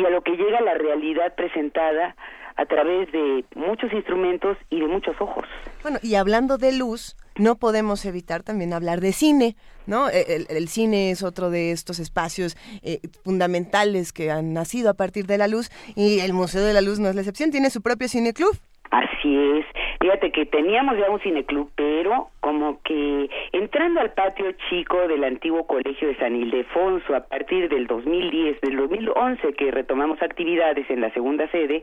y a lo que llega la realidad presentada a través de muchos instrumentos y de muchos ojos. Bueno, y hablando de luz, no podemos evitar también hablar de cine, ¿no? E, el, cine es otro de estos espacios eh, fundamentales que han nacido a partir de la luz y el Museo de la Luz no es la excepción, tiene su propio cine club. Así es. Fíjate que teníamos ya un cineclub, pero como que entrando al patio chico del antiguo colegio de San Ildefonso a partir del 2010, del 2011 que retomamos actividades en la segunda sede,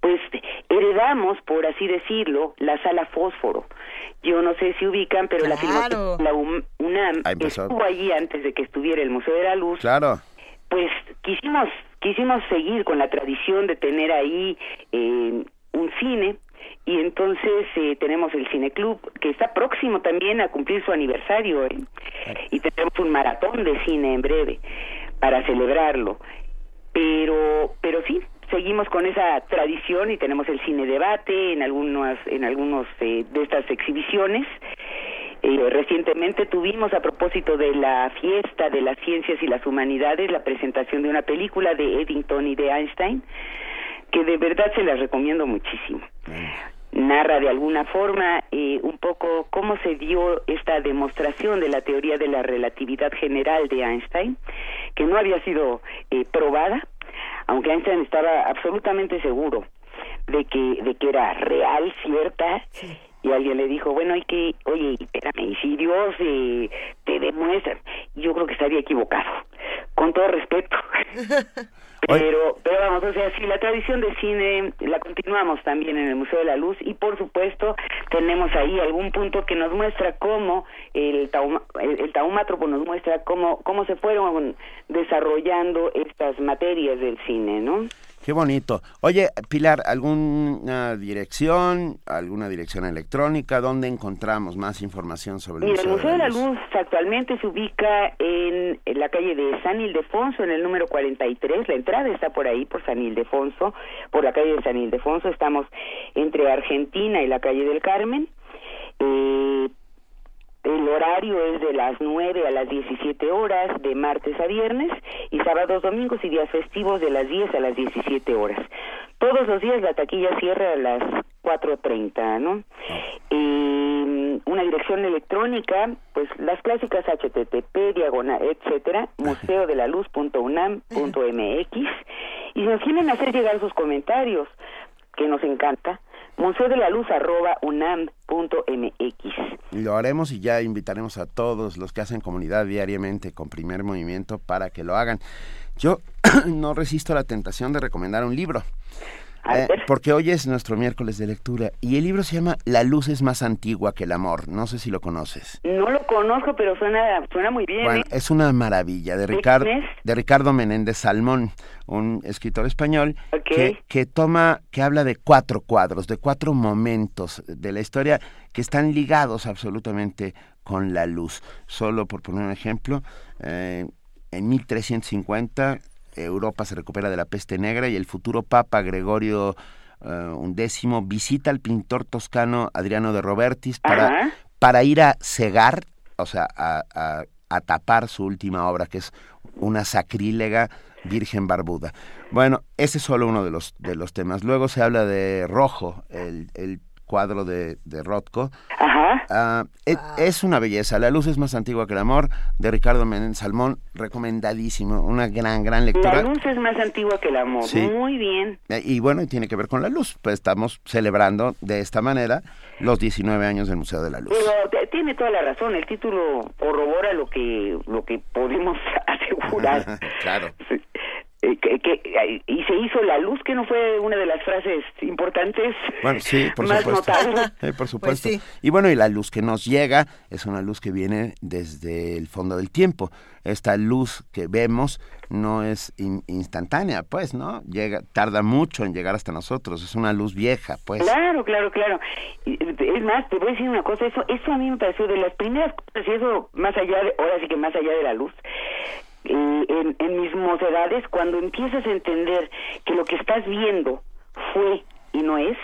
pues heredamos, por así decirlo, la sala fósforo. Yo no sé si ubican, pero la, la UNAM estuvo allí antes de que estuviera el Museo de la Luz. Claro. Pues quisimos quisimos seguir con la tradición de tener ahí eh, un cine y entonces eh, tenemos el Cine Club que está próximo también a cumplir su aniversario ¿eh? y tenemos un maratón de cine en breve para celebrarlo pero pero sí seguimos con esa tradición y tenemos el cine debate en algunos en algunos eh, de estas exhibiciones eh, recientemente tuvimos a propósito de la fiesta de las ciencias y las humanidades la presentación de una película de Eddington y de Einstein que de verdad se las recomiendo muchísimo. Narra de alguna forma eh, un poco cómo se dio esta demostración de la teoría de la relatividad general de Einstein, que no había sido eh, probada, aunque Einstein estaba absolutamente seguro de que, de que era real, cierta, y alguien le dijo, bueno, hay que, oye, espérame, y si Dios eh, te demuestra, yo creo que estaría equivocado, con todo respeto. <laughs> Pero, pero vamos, o sea, sí, la tradición de cine la continuamos también en el Museo de la Luz y por supuesto tenemos ahí algún punto que nos muestra cómo el, tauma, el, el nos muestra cómo, cómo se fueron desarrollando estas materias del cine, ¿no? Qué bonito. Oye, Pilar, ¿alguna dirección, alguna dirección electrónica? ¿Dónde encontramos más información sobre el Museo, el Museo de la, Luz? actualmente se ubica en, la calle de San Ildefonso, en el número 43. La entrada está por ahí, por San Ildefonso, por la calle de San Ildefonso. Estamos entre Argentina y la calle del Carmen. Eh, el horario es de las 9 a las 17 horas, de martes a viernes, y sábados, domingos y días festivos de las 10 a las 17 horas. Todos los días la taquilla cierra a las 4.30, ¿no? Eh, una dirección electrónica, pues las clásicas HTTP, diagonal, etcétera, museodelaluz.unam.mx, y si nos quieren hacer llegar sus comentarios, que nos encanta, museo arroba. Lo haremos y ya invitaremos a todos los que hacen comunidad diariamente con primer movimiento para que lo hagan. Yo <clears throat> no resisto la tentación de recomendar un libro. Eh, porque hoy es nuestro miércoles de lectura y el libro se llama La luz es más antigua que el amor. No sé si lo conoces. No lo conozco, pero suena, suena muy bien. Bueno, ¿eh? es una maravilla de Ricardo, de Ricardo Menéndez Salmón, un escritor español que, que toma, que habla de cuatro cuadros, de cuatro momentos de la historia que están ligados absolutamente con la luz. Solo por poner un ejemplo, eh, en 1350 Europa se recupera de la peste negra y el futuro Papa Gregorio XI eh, visita al pintor toscano Adriano de Robertis para, para ir a cegar, o sea, a, a, tapar su última obra, que es una sacrílega Virgen Barbuda. Bueno, ese es solo uno de los, de los temas. Luego se habla de Rojo, el, el cuadro de, de Rothko. Ajá. Ah, es, una belleza. La luz es más antigua que el amor, de Ricardo Menéndez Salmón. Recomendadísimo. Una gran, gran lectura. La luz es más antigua que el amor. Muy bien. Eh, y bueno, tiene que ver con la luz. Pues estamos celebrando de esta manera los 19 años del Museo de la Luz. Pero tiene toda la razón. El título corrobora lo que, lo que podemos <laughs> asegurar. <laughs> claro. Eh, que, y se hizo la luz, que no fue una de las frases importantes bueno, sí, <laughs> por más supuesto. notables. <laughs> por pues supuesto. Y bueno, y la luz que nos llega es una luz que viene desde el fondo del tiempo. Esta luz que vemos no es instantánea, pues, ¿no? Llega, tarda mucho en llegar hasta nosotros, es una luz vieja, pues. Claro, claro, claro. Es más, te voy a decir una cosa, eso, eso a mí me pareció de las primeras cosas, y eso más allá de, ahora sí que más allá de la luz, en, en mis mocedades, cuando empiezas a entender que lo que estás viendo fue y no es,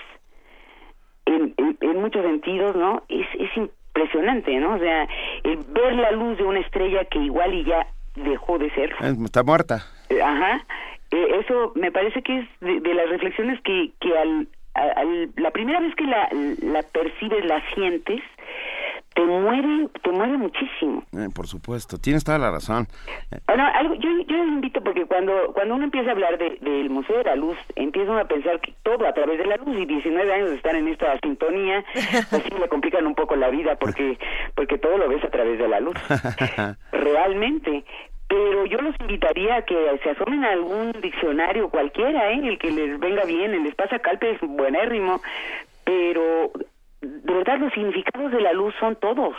en, en, muchos sentidos, ¿no? Es, es impresionante, ¿no? O sea, el ver la luz de una estrella que igual y ya dejó de ser. Está muerta. Eh, ajá. Eh, eso me parece que es de, las reflexiones que, que al, al, la primera vez que la, la percibes, la sientes, te muere, te muere muchísimo. Eh, por supuesto, tienes toda la razón. Bueno, algo, yo, yo les invito porque cuando, cuando uno empieza a hablar del Museo de la Luz, empieza uno a pensar que todo a través de la luz y 19 años de estar en esta sintonía, <laughs> así le complican un poco la vida porque, porque todo lo ves a través de la luz. <laughs> Realmente. Pero yo los invitaría a que se asomen a algún diccionario cualquiera, ¿eh? el que les venga bien, el Espacio Calpe es buenérrimo, pero de verdad los significados de la luz son todos.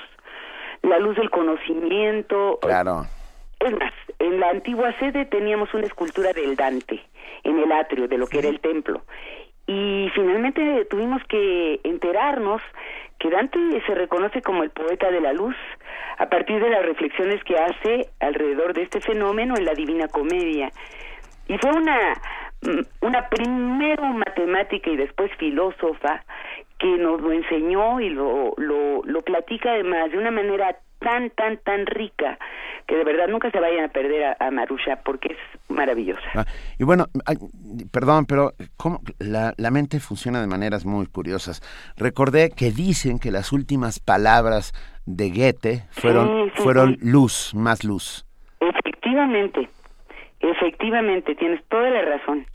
La luz del conocimiento. Claro. Es más, en la antigua sede teníamos una escultura del Dante en el atrio de lo que era el templo. Y finalmente tuvimos que enterarnos que Dante se reconoce como el poeta de la luz a partir de las reflexiones que hace alrededor de este fenómeno en la Divina Comedia. Y fue una, mm, una primero matemática y después filósofa que nos lo enseñó y lo, lo, lo platica además de una manera tan, tan, tan rica que de verdad nunca se vayan a perder a, Marusha porque es maravillosa. Ah, y bueno, perdón, pero ¿cómo? La, la, mente funciona de maneras muy curiosas. Recordé que dicen que las últimas palabras de Goethe fueron, fueron luz, más luz. Efectivamente, efectivamente, tienes toda la razón.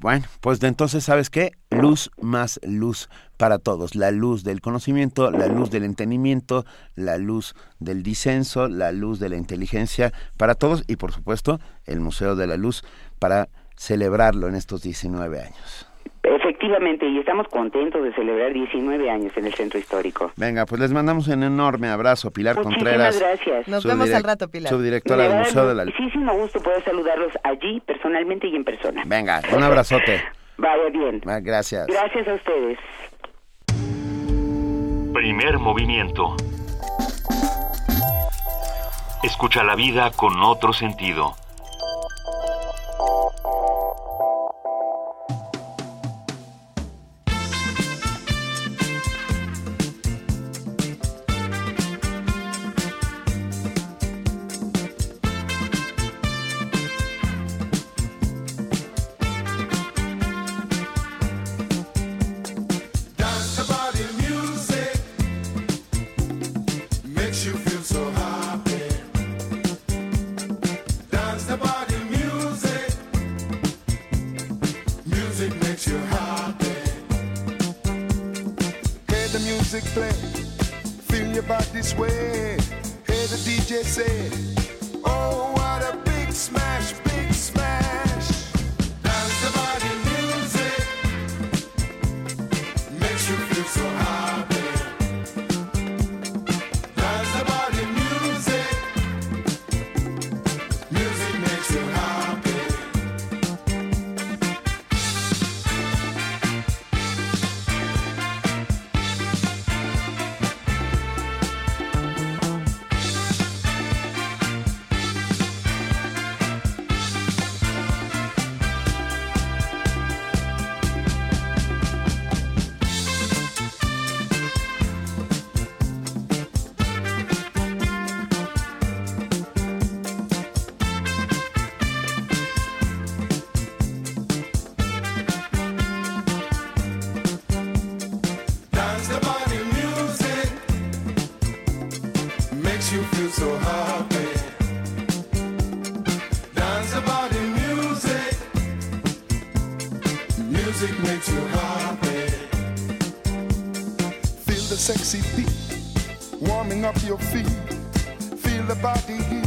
Bueno, pues de entonces, ¿sabes qué? Luz más luz para todos. La luz del conocimiento, la luz del entendimiento, la luz del disenso, la luz de la inteligencia para todos y por supuesto el Museo de la Luz para celebrarlo en estos 19 años. Efectivamente, y estamos contentos de celebrar 19 años en el Centro Histórico. Venga, pues les mandamos un enorme abrazo, Pilar Muchísimas Contreras. gracias. Nos vemos al rato, Pilar. Subdirectora del Museo de la Muchísimo gusto poder saludarlos allí, personalmente y en persona. Venga, un abrazote. Vaya bien. Gracias. Gracias a ustedes. Primer movimiento. Escucha la vida con otro sentido. Feel the body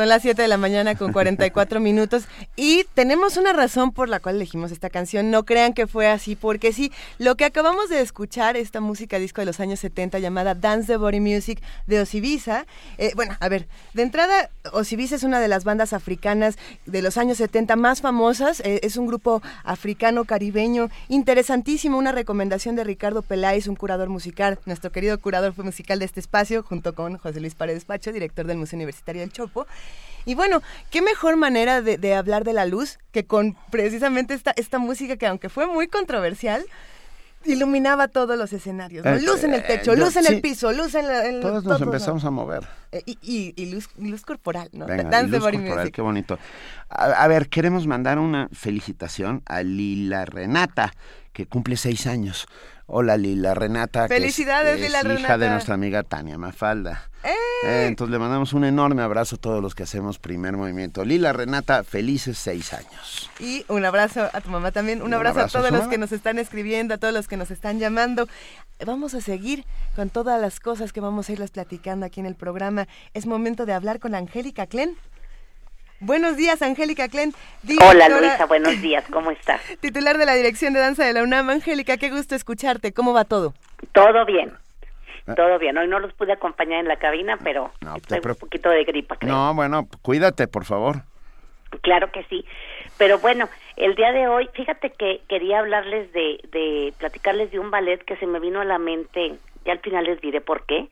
son las 7 de la mañana con 44 minutos tenemos una razón por la cual elegimos esta canción. No crean que fue así, porque sí, lo que acabamos de escuchar, esta música disco de los años 70 llamada Dance the Body Music de Osibisa. Eh, bueno, a ver, de entrada, Osibisa es una de las bandas africanas de los años 70 más famosas. Eh, es un grupo africano caribeño interesantísimo. Una recomendación de Ricardo Peláez, un curador musical, nuestro querido curador musical de este espacio, junto con José Luis Paredes Pacho, director del Museo Universitario del Chopo. Y bueno, qué mejor manera de, hablar de la luz que con precisamente esta, esta música que aunque fue muy controversial, iluminaba todos los escenarios. Eh, luz en el techo, eh, luz en el piso, luz en, la, Todos nos empezamos a mover. Eh, y, luz, luz, corporal, ¿no? Venga, luz corporal, qué bonito. A, ver, queremos mandar una felicitación a Lila Renata, que cumple seis años. Hola Lila Renata. Felicidades que es, Lila hija de nuestra amiga Tania Mafalda. Eh, entonces le mandamos un enorme abrazo a todos los que hacemos primer movimiento. Lila Renata, felices seis años. Y un abrazo a tu mamá también, un, abrazo, a todos los que nos están escribiendo, a todos los que nos están llamando. Vamos a seguir con todas las cosas que vamos a irles platicando aquí en el programa. Es momento de hablar con Angélica Klen. Buenos días, Angélica Klen. Hola, Luisa, <laughs> buenos días, ¿cómo estás? Titular de la Dirección de Danza de la UNAM. Angélica, qué gusto escucharte. ¿Cómo va todo? Todo bien. Ah. Todo bien, hoy no los pude acompañar en la cabina, pero no, un poquito de gripa, creo. No, bueno, cuídate, por favor. Claro que sí. Pero bueno, el día de hoy, fíjate que quería hablarles de, de platicarles de un ballet que se me vino a la mente, y al final les diré por qué,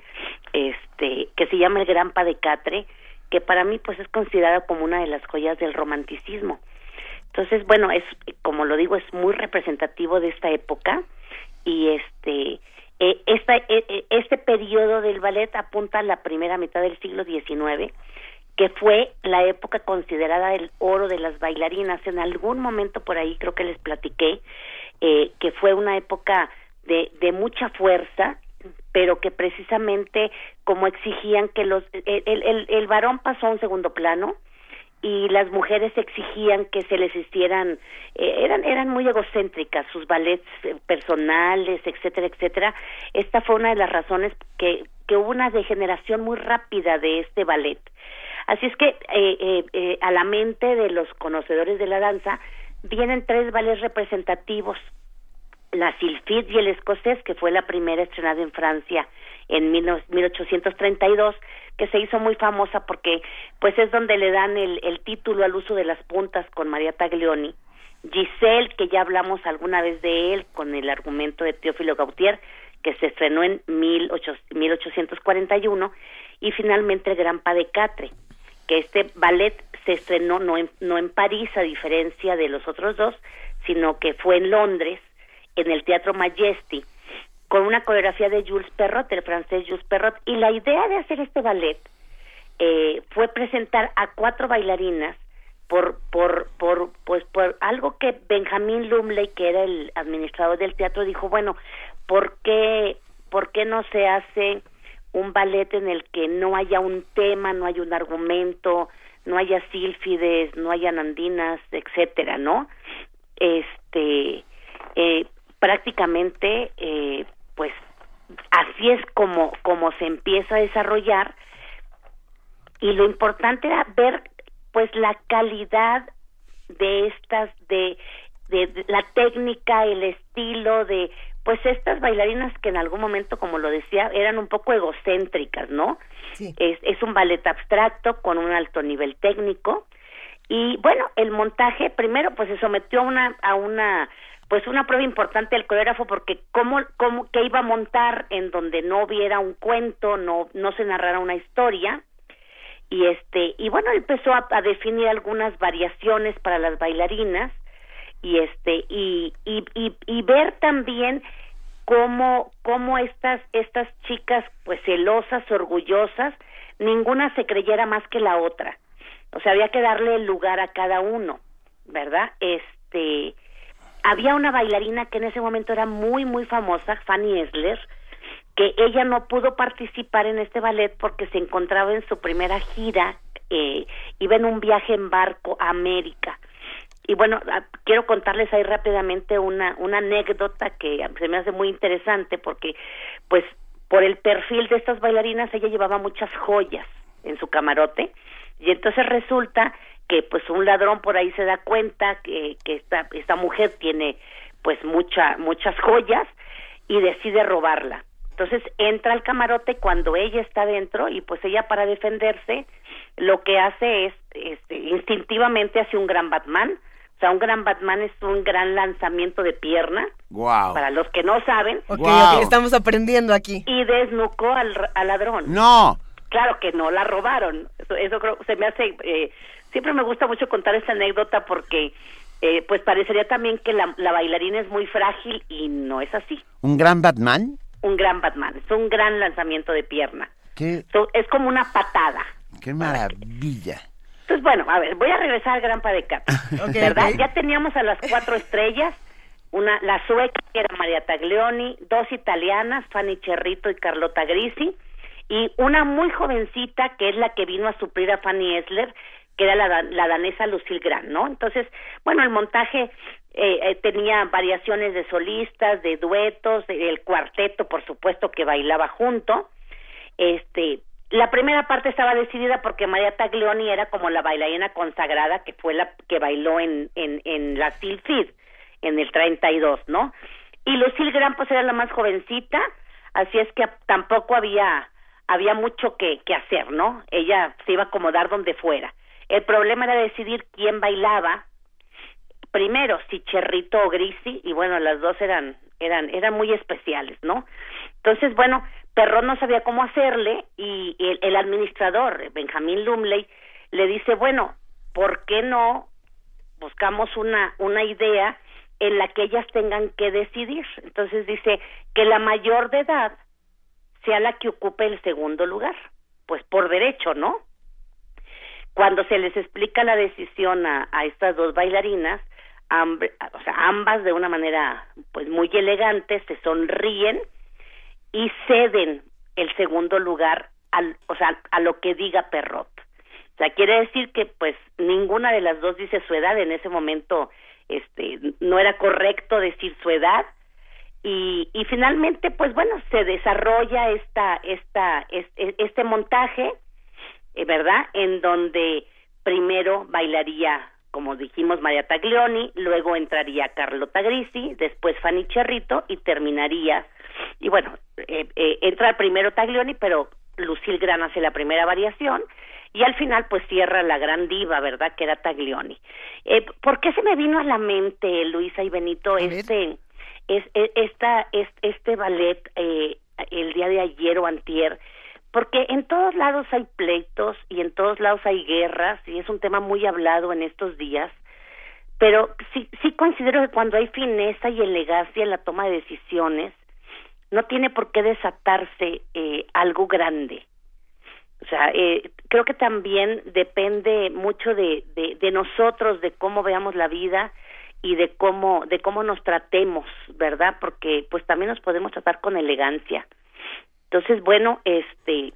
este, que se llama El Gran Pa de Catre, que para mí pues es considerada como una de las joyas del romanticismo. Entonces, bueno, es como lo digo, es muy representativo de esta época y este eh, esta, eh, eh, este periodo del ballet apunta a la primera mitad del siglo XIX, que fue la época considerada el oro de las bailarinas. En algún momento por ahí creo que les platiqué eh, que fue una época de, de mucha fuerza pero que precisamente como exigían que los el, el, el varón pasó a un segundo plano y las mujeres exigían que se les hicieran eh, eran eran muy egocéntricas sus ballets eh, personales etcétera etcétera. Esta fue una de las razones que que hubo una degeneración muy rápida de este ballet. Así es que eh, eh, a la mente de los conocedores de la danza vienen tres ballets representativos la Sylphide y el escocés, que fue la primera estrenada en Francia en 1832, que se hizo muy famosa porque pues es donde le dan el, el título al uso de las puntas con María Taglioni. Giselle, que ya hablamos alguna vez de él con el argumento de Teófilo Gautier, que se estrenó en 1841, y finalmente el Gran de Catre, que este ballet se estrenó no en, no en París, a diferencia de los otros dos, sino que fue en Londres, en el Teatro Majesty, con una coreografía de Jules Perrot, el francés Jules Perrot, y la idea de hacer este ballet eh, fue presentar a cuatro bailarinas por, por, por, pues, por algo que Benjamín Lumley, que era el administrador del teatro, dijo, bueno, ¿por qué, ¿por qué no se hace un ballet en el que no haya un tema, no haya un argumento, no haya sílfides, no haya nandinas, etcétera, ¿no? Este, eh, prácticamente, eh, pues, así es como, como se empieza a desarrollar. Y lo importante era ver, pues, la calidad de estas, de, de la técnica, el estilo de pues estas bailarinas que en algún momento, como lo decía, eran un poco egocéntricas, ¿no? Es, es un ballet abstracto con un alto nivel técnico. Y bueno, el montaje primero pues se sometió a una a una pues una prueba importante del coreógrafo porque cómo cómo que iba a montar en donde no hubiera un cuento, no no se narrara una historia. Y este y bueno empezó a, a definir algunas variaciones para las bailarinas y este y, y, y, y ver también cómo cómo estas estas chicas pues celosas orgullosas ninguna se creyera más que la otra. O sea había que darle el lugar a cada uno verdad este había una bailarina que en ese momento era muy muy famosa Fanny Esler que ella no pudo participar en este ballet porque se encontraba en su primera gira eh, iba en un viaje en barco a América. Y bueno, quiero contarles ahí rápidamente una, una anécdota que se me hace muy interesante porque, pues, por el perfil de estas bailarinas, ella llevaba muchas joyas en su camarote. Y entonces resulta que, pues, un ladrón por ahí se da cuenta que, que esta, esta mujer tiene, pues, mucha, muchas joyas y decide robarla. Entonces entra al camarote cuando ella está dentro y pues ella para defenderse lo que hace es este, instintivamente hace un gran Batman, o sea, un gran Batman es un gran lanzamiento de pierna. Wow. Para los que no saben. Ok, estamos aprendiendo aquí. Y desnucó al, ladrón. No. Claro que no la robaron. Eso, eso creo, se me hace. Eh, siempre me gusta mucho contar esta anécdota porque, eh, pues parecería también que la, la bailarina es muy frágil y no es así. ¿Un gran Batman? Un gran Batman. Es un gran lanzamiento de pierna. ¿Qué? es como una patada. ¡Qué maravilla! Entonces, bueno, a ver, voy a regresar al Gran Padecat, <laughs> ¿verdad? Ya teníamos a las cuatro estrellas, una la sueca que era María Taglioni, dos italianas, Fanny Cherrito y Carlota Grisi, y una muy jovencita que es la que vino a suplir a Fanny Esler, que era la, la danesa Lucille Gran, ¿no? Entonces, bueno, el montaje eh, eh, tenía variaciones de solistas, de duetos, el cuarteto, por supuesto, que bailaba junto, este, la primera parte estaba decidida porque María Taglioni era como la bailarina consagrada que fue la que bailó en, en, en la Silfid en el 32, ¿no? Y Lucille Gran pues era la más jovencita, así es que tampoco había había mucho que, que hacer, ¿no? Ella se iba a acomodar donde fuera. El problema era decidir quién bailaba. Primero, si Cherrito o Grisi, y bueno, las dos eran, eran, eran muy especiales, ¿no? Entonces, bueno, Perrón no sabía cómo hacerle y el, administrador, Benjamín Lumley, le dice, bueno, ¿por qué no buscamos una, una idea en la que ellas tengan que decidir? Entonces dice que la mayor de edad sea la que ocupe el segundo lugar, pues por derecho, ¿no? Cuando se les explica la decisión a, a estas dos bailarinas, o sea, ambas de una manera pues muy elegante se sonríen y ceden el segundo lugar al, o sea, a lo que diga Perrot. O sea, quiere decir que pues ninguna de las dos dice su edad en ese momento este no era correcto decir su edad y, y finalmente pues bueno se desarrolla esta esta este, este montaje verdad en donde primero bailaría como dijimos María Taglioni luego entraría Carlota Grisi después Fanny Cherrito y terminaría y bueno, eh, eh, entra primero Taglioni, pero Lucille Gran hace la primera variación y al final pues cierra la gran diva, ¿verdad? Que era Taglioni. Eh, ¿Por qué se me vino a la mente, Luisa y Benito, este, es, e, esta, es, este ballet eh, el día de ayer o antier? Porque en todos lados hay pleitos y en todos lados hay guerras y es un tema muy hablado en estos días, pero sí, sí considero que cuando hay fineza y elegancia en la toma de decisiones, no tiene por qué desatarse eh, algo grande. O sea, eh, creo que también depende mucho de, de, de nosotros, de cómo veamos la vida y de cómo de cómo nos tratemos, ¿verdad? Porque pues también nos podemos tratar con elegancia. Entonces, bueno, este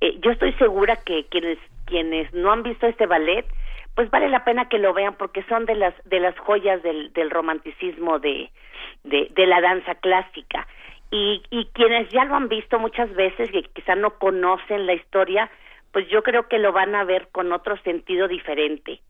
eh, yo estoy segura que quienes quienes no han visto este ballet, pues vale la pena que lo vean porque son de las de las joyas del romanticismo de de, de la danza clásica. Y, y quienes ya lo han visto muchas veces y quizá no conocen la historia, pues yo creo que lo van a ver con otro sentido diferente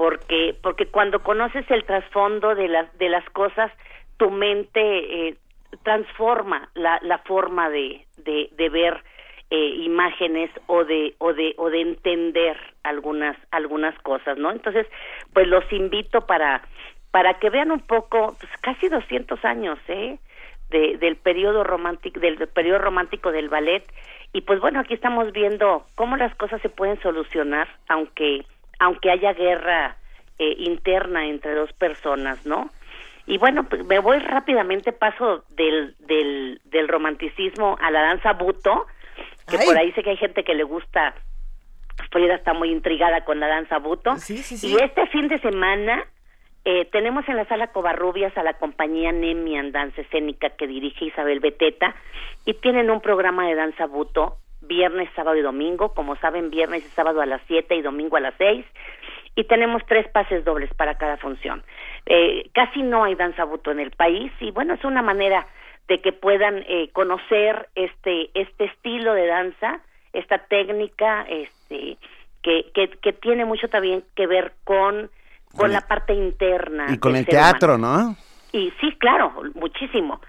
porque porque cuando conoces el trasfondo de las de las cosas tu mente eh, transforma la, la forma de, de, ver eh, imágenes o de o de o de entender algunas algunas cosas no entonces pues los invito para para que vean un poco pues, casi 200 años eh de, del periodo romántico del periodo romántico del ballet. Y pues bueno aquí estamos viendo cómo las cosas se pueden solucionar aunque aunque haya guerra eh, interna entre dos personas, ¿no? Y bueno, pues me voy rápidamente, paso del, del, del romanticismo a la danza buto, que por ahí sé que hay gente que le gusta, estoy está muy intrigada con la danza buto. Y este fin de semana eh, tenemos en la sala Covarrubias a la compañía Nemian Danza Escénica que dirige Isabel Beteta y tienen un programa de danza buto viernes, sábado y domingo, como saben, viernes y sábado a las 7 y domingo a las 6 y tenemos tres pases dobles para cada función. Eh, casi no hay danza buto en el país y bueno, es una manera de que puedan eh, conocer este este estilo de danza, esta técnica, este que, que, que tiene mucho también que ver con con la parte interna y con el teatro, ¿no? Y sí, claro, muchísimo.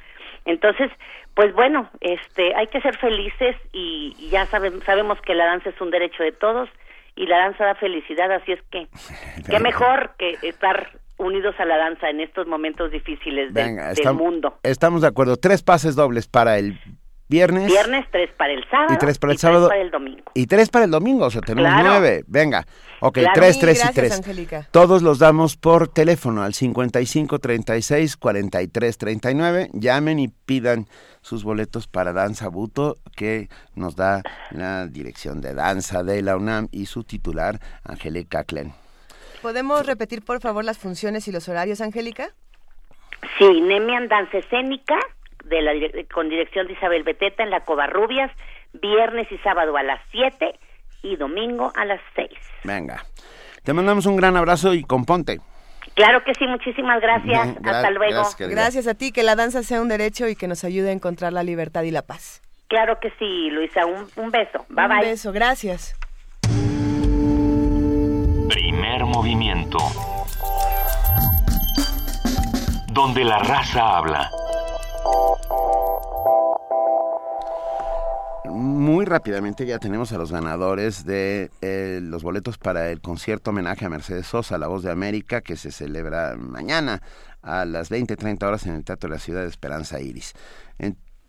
Entonces, pues bueno, este, hay que ser felices y ya saben, sabemos que la danza es un derecho de todos y la danza da felicidad, así es que <laughs> qué mejor que estar unidos a la danza en estos momentos difíciles del mundo. Estamos de acuerdo, tres pases dobles para el viernes. Viernes, tres para el sábado. Y tres para el sábado. para el domingo. Y tres para el domingo, o sea, tenemos nueve. Venga. Ok, tres, tres y tres. Todos los damos por teléfono al 55 36 43 39. Llamen y pidan sus boletos para Danza Buto, que nos da la dirección de danza de la UNAM y su titular, Angélica Klen. ¿Podemos repetir, por favor, las funciones y los horarios, Angélica? Sí, Nemian Danza Escénica, de la, con dirección de Isabel Beteta en la Covarrubias, viernes y sábado a las 7 y domingo a las 6. Venga. Te mandamos un gran abrazo y componte. Claro que sí, muchísimas gracias. Hasta luego. Gracias, a ti, que la danza sea un derecho y que nos ayude a encontrar la libertad y la paz. Claro que sí, Luisa. Un, un beso. Bye bye. Un beso, gracias. Primer movimiento. Donde la raza habla. Muy rápidamente ya tenemos a los ganadores de eh, los boletos para el concierto homenaje a Mercedes Sosa, la voz de América, que se celebra mañana a las 20.30 horas en el Teatro de la Ciudad de Esperanza Iris.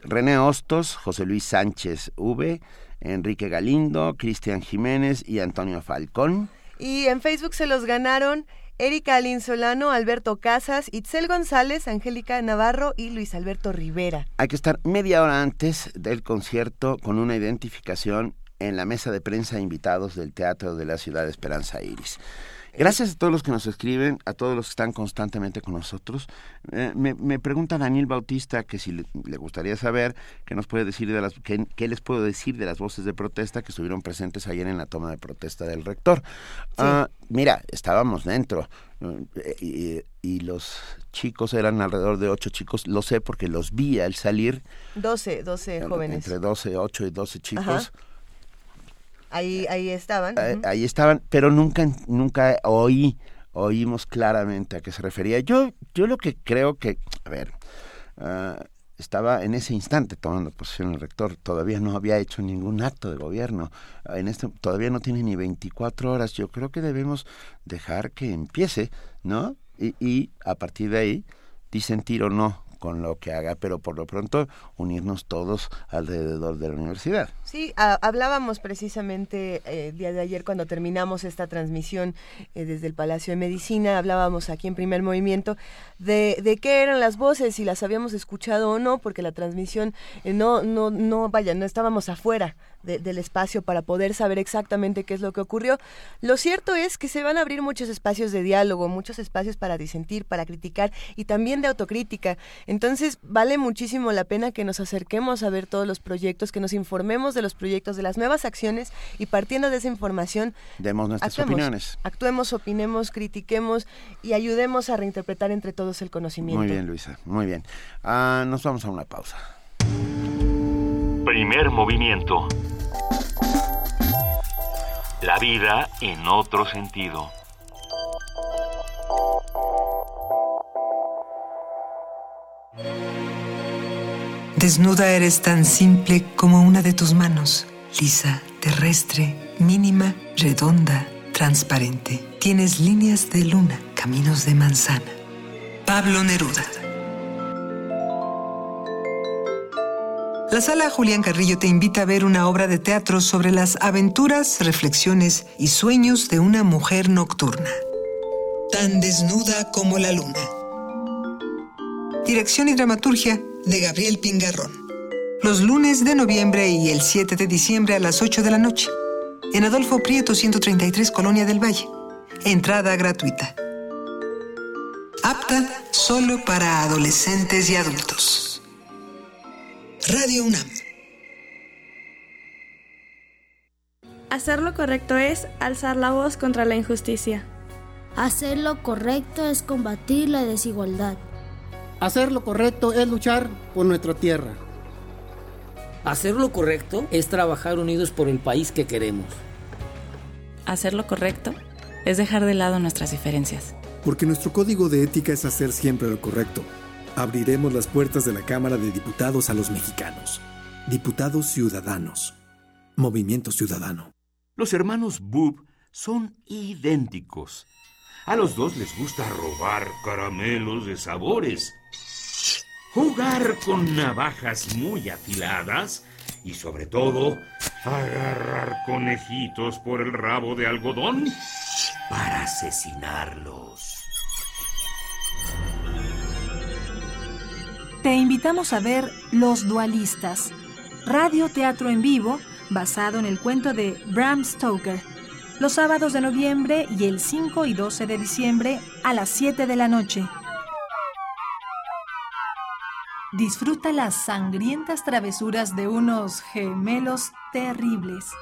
René Hostos, José Luis Sánchez V, Enrique Galindo, Cristian Jiménez y Antonio Falcón. Y en Facebook se los ganaron Erika Solano, Alberto Casas, Itzel González, Angélica Navarro y Luis Alberto Rivera. Hay que estar media hora antes del concierto con una identificación en la mesa de prensa invitados del Teatro de la Ciudad de Esperanza Iris. Gracias a todos los que nos escriben, a todos los que están constantemente con nosotros. Eh, me, pregunta Daniel Bautista que si le, gustaría saber qué nos puede decir de las qué, les puedo decir de las voces de protesta que estuvieron presentes ayer en la toma de protesta del rector. Ah, mira, estábamos dentro eh, y, los chicos eran alrededor de ocho chicos, lo sé porque los vi al salir. Doce, doce jóvenes. Entre doce, ocho y doce chicos. Ahí, ahí estaban. Ahí, estaban, pero nunca, nunca oí, oímos claramente a qué se refería. Yo, yo lo que creo que, a ver, ah, estaba en ese instante tomando posesión el rector, todavía no había hecho ningún acto de gobierno, ah, en este, todavía no tiene ni 24 horas, yo creo que debemos dejar que empiece, ¿no? Y, y a partir de ahí, disentir o no con lo que haga, pero por lo pronto unirnos todos alrededor de la universidad. Sí, hablábamos precisamente eh, el día de ayer cuando terminamos esta transmisión eh, desde el Palacio de Medicina, hablábamos aquí en primer movimiento de, qué eran las voces, si las habíamos escuchado o no, porque la transmisión eh, no, no, no, vaya, no estábamos afuera del espacio para poder saber exactamente qué es lo que ocurrió. Lo cierto es que se van a abrir muchos espacios de diálogo, muchos espacios para disentir, para criticar y también de autocrítica. Entonces, vale muchísimo la pena que nos acerquemos a ver todos los proyectos, que nos informemos de los proyectos, de las nuevas acciones y partiendo de esa información, demos nuestras opiniones. Actuemos, opinemos, critiquemos y ayudemos a reinterpretar entre todos el conocimiento. Muy bien, Luisa, muy bien. Ah, nos vamos a una pausa. Primer movimiento. La vida en otro sentido. Desnuda eres tan simple como una de tus manos, lisa, terrestre, mínima, redonda, transparente. Tienes líneas de luna, caminos de manzana. Pablo Neruda. La sala Julián Carrillo te invita a ver una obra de teatro sobre las aventuras, reflexiones y sueños de una mujer nocturna. Tan desnuda como la luna. Dirección y dramaturgia de Gabriel Pingarrón. Los lunes de noviembre y el 7 de diciembre a las 8 de la noche. En Adolfo Prieto 133 Colonia del Valle. Entrada gratuita. Apta solo para adolescentes y adultos. Radio UNAM. Hacer lo correcto es alzar la voz contra la injusticia. Hacer lo correcto es combatir la desigualdad. Hacer lo correcto es luchar por nuestra tierra. Hacer lo correcto es trabajar unidos por el país que queremos. Hacer lo correcto es dejar de lado nuestras diferencias. Porque nuestro código de ética es hacer siempre lo correcto abriremos las puertas de la Cámara de Diputados a los mexicanos. Diputados Ciudadanos. Movimiento Ciudadano. Los hermanos Bub son idénticos. A los dos les gusta robar caramelos de sabores, jugar con navajas muy afiladas y sobre todo agarrar conejitos por el rabo de algodón para asesinarlos. Te invitamos a ver Los Dualistas, radio teatro en vivo basado en el cuento de Bram Stoker, los sábados de noviembre y el 5 y 12 de diciembre a las 7 de la noche. Disfruta las sangrientas travesuras de unos gemelos terribles.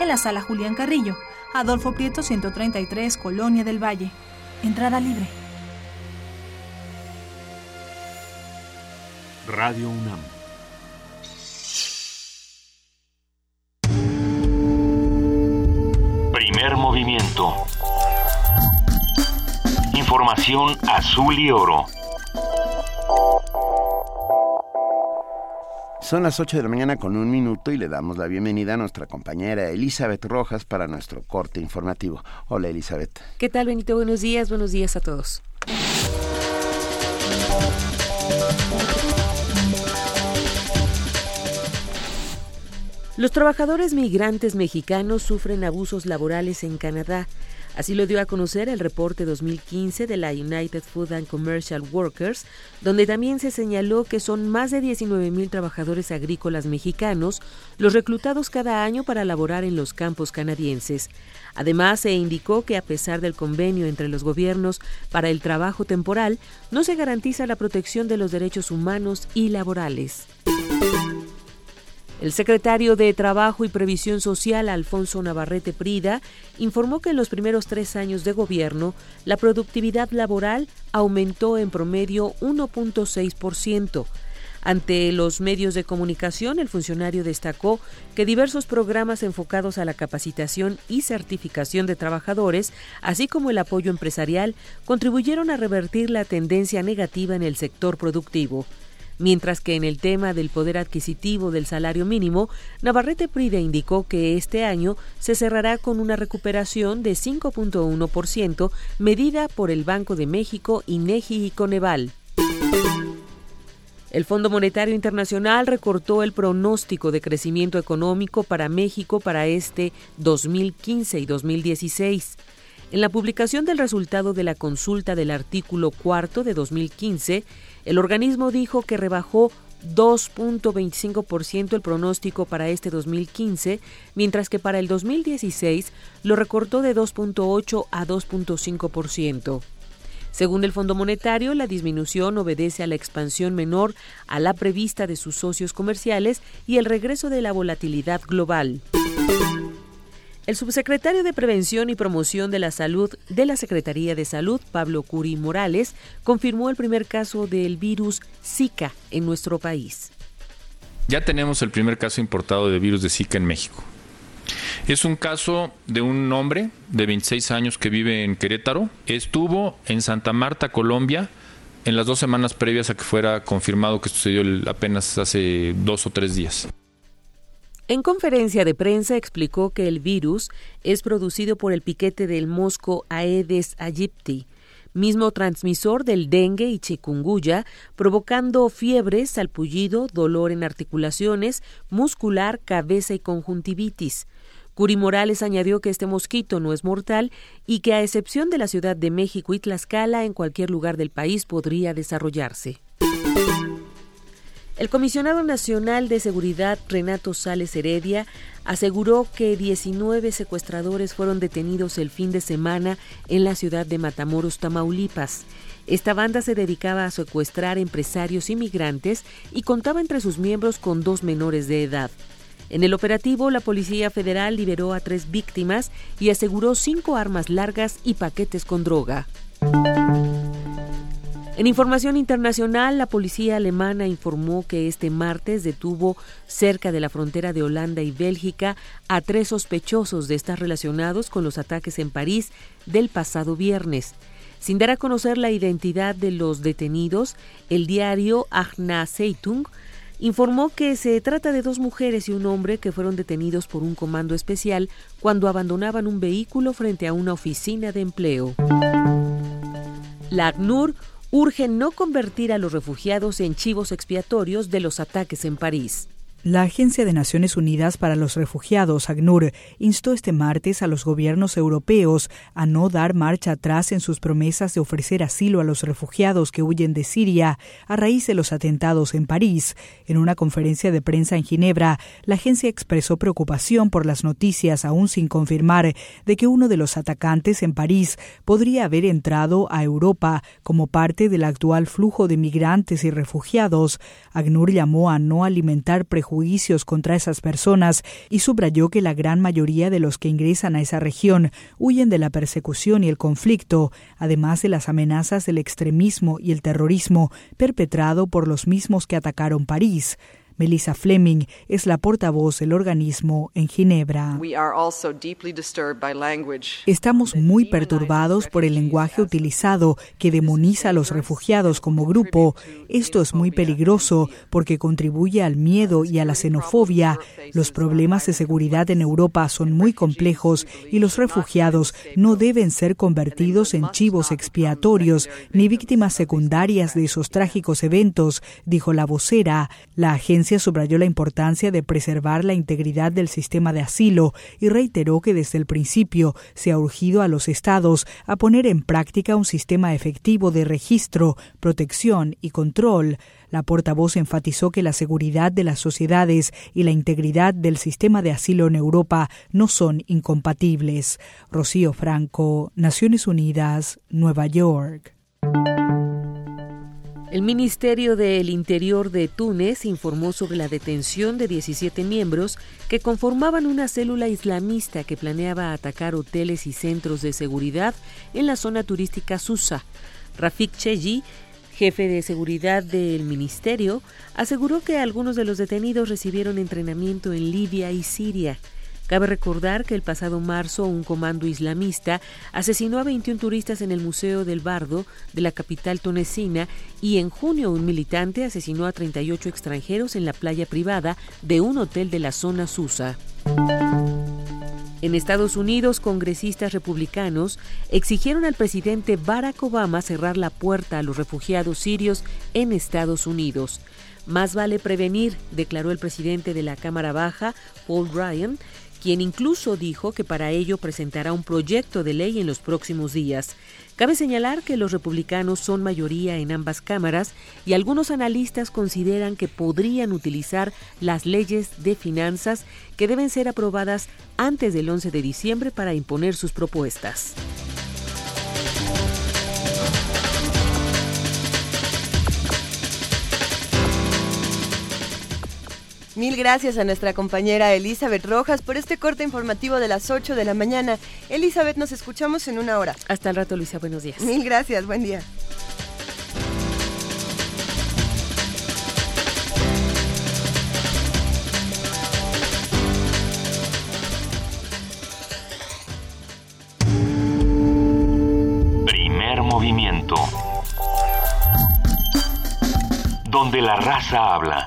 En la sala Julián Carrillo, Adolfo Prieto 133, Colonia del Valle. Entrada libre. Radio UNAM. Primer movimiento. Información azul y oro. Son las 8 de la mañana con un minuto y le damos la bienvenida a nuestra compañera Elizabeth Rojas para nuestro corte informativo. Hola Elizabeth. ¿Qué tal Benito? Buenos días, buenos días a todos. Los trabajadores migrantes mexicanos sufren abusos laborales en Canadá. Así lo dio a conocer el reporte 2015 de la United Food and Commercial Workers, donde también se señaló que son más de 19 mil trabajadores agrícolas mexicanos los reclutados cada año para laborar en los campos canadienses. Además, se indicó que a pesar del convenio entre los gobiernos para el trabajo temporal, no se garantiza la protección de los derechos humanos y laborales. El secretario de Trabajo y Previsión Social, Alfonso Navarrete Prida, informó que en los primeros tres años de gobierno, la productividad laboral aumentó en promedio 1.6%. Ante los medios de comunicación, el funcionario destacó que diversos programas enfocados a la capacitación y certificación de trabajadores, así como el apoyo empresarial, contribuyeron a revertir la tendencia negativa en el sector productivo. Mientras que en el tema del poder adquisitivo del salario mínimo, Navarrete Pride indicó que este año se cerrará con una recuperación de 5.1%, medida por el Banco de México, INEGI y Coneval. El Fondo Monetario Internacional recortó el pronóstico de crecimiento económico para México para este 2015 y 2016. En la publicación del resultado de la consulta del artículo cuarto de 2015, el organismo dijo que rebajó 2.25% el pronóstico para este 2015, mientras que para el 2016 lo recortó de 2.8 a 2.5%. Según el Fondo Monetario, la disminución obedece a la expansión menor a la prevista de sus socios comerciales y el regreso de la volatilidad global. El subsecretario de Prevención y Promoción de la Salud de la Secretaría de Salud, Pablo Curi Morales, confirmó el primer caso del virus Zika en nuestro país. Ya tenemos el primer caso importado de virus de Zika en México. Es un caso de un hombre de 26 años que vive en Querétaro. Estuvo en Santa Marta, Colombia, en las dos semanas previas a que fuera confirmado que sucedió apenas hace dos o tres días. En conferencia de prensa explicó que el virus es producido por el piquete del mosco Aedes aegypti, mismo transmisor del dengue y chikungunya, provocando fiebre, salpullido, dolor en articulaciones, muscular, cabeza y conjuntivitis. Curi Morales añadió que este mosquito no es mortal y que a excepción de la Ciudad de México y Tlaxcala, en cualquier lugar del país podría desarrollarse. El comisionado nacional de seguridad Renato Sales Heredia aseguró que 19 secuestradores fueron detenidos el fin de semana en la ciudad de Matamoros, Tamaulipas. Esta banda se dedicaba a secuestrar empresarios inmigrantes y contaba entre sus miembros con dos menores de edad. En el operativo, la Policía Federal liberó a tres víctimas y aseguró cinco armas largas y paquetes con droga. En información internacional, la policía alemana informó que este martes detuvo cerca de la frontera de Holanda y Bélgica a tres sospechosos de estar relacionados con los ataques en París del pasado viernes. Sin dar a conocer la identidad de los detenidos, el diario Agna Zeitung informó que se trata de dos mujeres y un hombre que fueron detenidos por un comando especial cuando abandonaban un vehículo frente a una oficina de empleo. La ACNUR urge no convertir a los refugiados en chivos expiatorios de los ataques en París. La Agencia de Naciones Unidas para los Refugiados, ACNUR, instó este martes a los gobiernos europeos a no dar marcha atrás en sus promesas de ofrecer asilo a los refugiados que huyen de Siria a raíz de los atentados en París. En una conferencia de prensa en Ginebra, la agencia expresó preocupación por las noticias, aún sin confirmar, de que uno de los atacantes en París podría haber entrado a Europa como parte del actual flujo de migrantes y refugiados. ACNUR llamó a no alimentar prejuicios juicios contra esas personas y subrayó que la gran mayoría de los que ingresan a esa región huyen de la persecución y el conflicto, además de las amenazas del extremismo y el terrorismo perpetrado por los mismos que atacaron París. Melissa Fleming es la portavoz del organismo en Ginebra. Estamos muy perturbados por el lenguaje utilizado que demoniza a los refugiados como grupo. Esto es muy peligroso porque contribuye al miedo y a la xenofobia. Los problemas de seguridad en Europa son muy complejos y los refugiados no deben ser convertidos en chivos expiatorios ni víctimas secundarias de esos trágicos eventos, dijo la vocera. La agencia subrayó la importancia de preservar la integridad del sistema de asilo y reiteró que desde el principio se ha urgido a los Estados a poner en práctica un sistema efectivo de registro, protección y control. La portavoz enfatizó que la seguridad de las sociedades y la integridad del sistema de asilo en Europa no son incompatibles. Rocío Franco, Naciones Unidas, Nueva York. El Ministerio del Interior de Túnez informó sobre la detención de 17 miembros que conformaban una célula islamista que planeaba atacar hoteles y centros de seguridad en la zona turística Susa. Rafik Cheji, jefe de seguridad del ministerio, aseguró que algunos de los detenidos recibieron entrenamiento en Libia y Siria. Cabe recordar que el pasado marzo un comando islamista asesinó a 21 turistas en el Museo del Bardo de la capital tunecina y en junio un militante asesinó a 38 extranjeros en la playa privada de un hotel de la zona Susa. En Estados Unidos, congresistas republicanos exigieron al presidente Barack Obama cerrar la puerta a los refugiados sirios en Estados Unidos. Más vale prevenir, declaró el presidente de la Cámara Baja, Paul Ryan, quien incluso dijo que para ello presentará un proyecto de ley en los próximos días. Cabe señalar que los republicanos son mayoría en ambas cámaras y algunos analistas consideran que podrían utilizar las leyes de finanzas que deben ser aprobadas antes del 11 de diciembre para imponer sus propuestas. Mil gracias a nuestra compañera Elizabeth Rojas por este corte informativo de las 8 de la mañana. Elizabeth, nos escuchamos en una hora. Hasta el rato, Luisa. Buenos días. Mil gracias. Buen día. Primer movimiento. Donde la raza habla.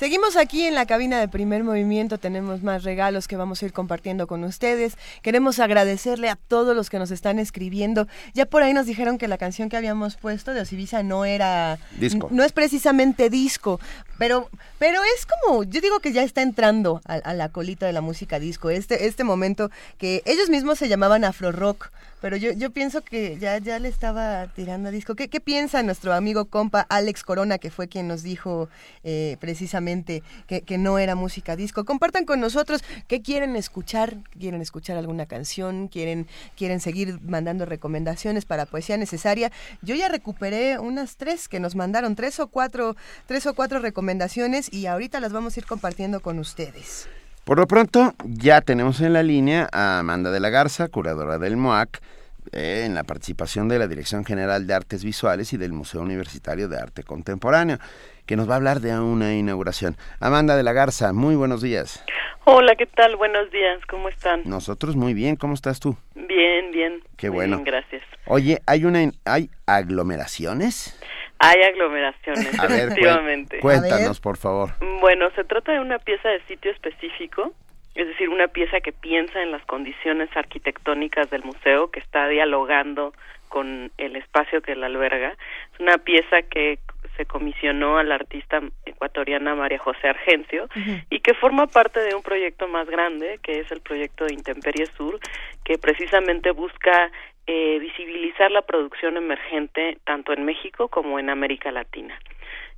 Seguimos aquí en la cabina de primer movimiento, tenemos más regalos que vamos a ir compartiendo con ustedes. Queremos agradecerle a todos los que nos están escribiendo. Ya por ahí nos dijeron que la canción que habíamos puesto de Osibisa no era disco. No es precisamente disco, pero pero es como, yo digo que ya está entrando a, a la colita de la música disco. Este este momento que ellos mismos se llamaban afro rock pero yo, yo pienso que ya, ya le estaba tirando a disco. ¿Qué, ¿Qué piensa nuestro amigo compa Alex Corona, que fue quien nos dijo eh, precisamente que, que, no era música disco? Compartan con nosotros qué quieren escuchar. ¿Quieren escuchar alguna canción? ¿Quieren, quieren seguir mandando recomendaciones para poesía necesaria? Yo ya recuperé unas tres que nos mandaron, tres o cuatro, tres o cuatro recomendaciones y ahorita las vamos a ir compartiendo con ustedes. Por lo pronto, ya tenemos en la línea a Amanda de la Garza, curadora del MOAC, eh, en la participación de la Dirección General de Artes Visuales y del Museo Universitario de Arte Contemporáneo, que nos va a hablar de una inauguración. Amanda de la Garza, muy buenos días. Hola, ¿qué tal? Buenos días, ¿cómo están? Nosotros muy bien, ¿cómo estás tú? Bien, bien. Qué bueno. Bien, gracias. Oye, ¿hay una hay aglomeraciones? Hay aglomeraciones, a ver, efectivamente. Cuéntanos, por favor. Bueno, se trata de una pieza de sitio específico, es decir, una pieza que piensa en las condiciones arquitectónicas del museo, que está dialogando con el espacio que la alberga. Es una pieza que se comisionó a la artista ecuatoriana María José Argencio uh -huh. y que forma parte de un proyecto más grande, que es el proyecto de Intemperie Sur, que precisamente busca eh, visibilizar la producción emergente tanto en México como en América Latina.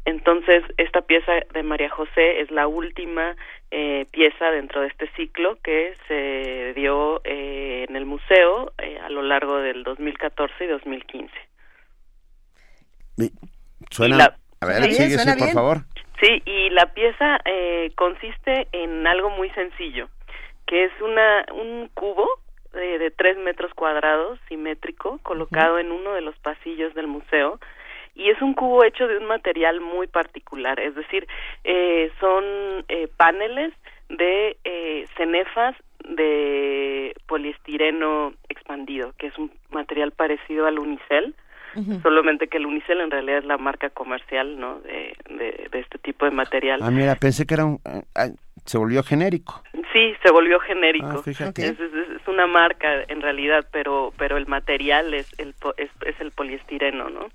Entonces, esta pieza de María José es la última eh, pieza dentro de este ciclo que se dio eh, en el museo eh, a lo largo del 2014 y 2015. Suena, la, a ver, sí, sigue, sí, por favor. Sí, y la pieza consiste en algo muy sencillo, que es una un cubo de, de tres metros cuadrados, simétrico, colocado uh -huh. en uno de los pasillos del museo, y es un cubo hecho de un material muy particular, es decir, eh, son eh, paneles de eh, cenefas de poliestireno expandido, que es un material parecido al unicel, uh -huh. solamente que el unicel en realidad es la marca comercial, ¿no? De, de, de este tipo de material. Ah, mira, pensé que era un, uh, se volvió genérico. Sí, se volvió genérico. Ah, fíjate. Es, es, es, una marca en realidad, pero pero el material es el es, es el poliestireno, ¿no?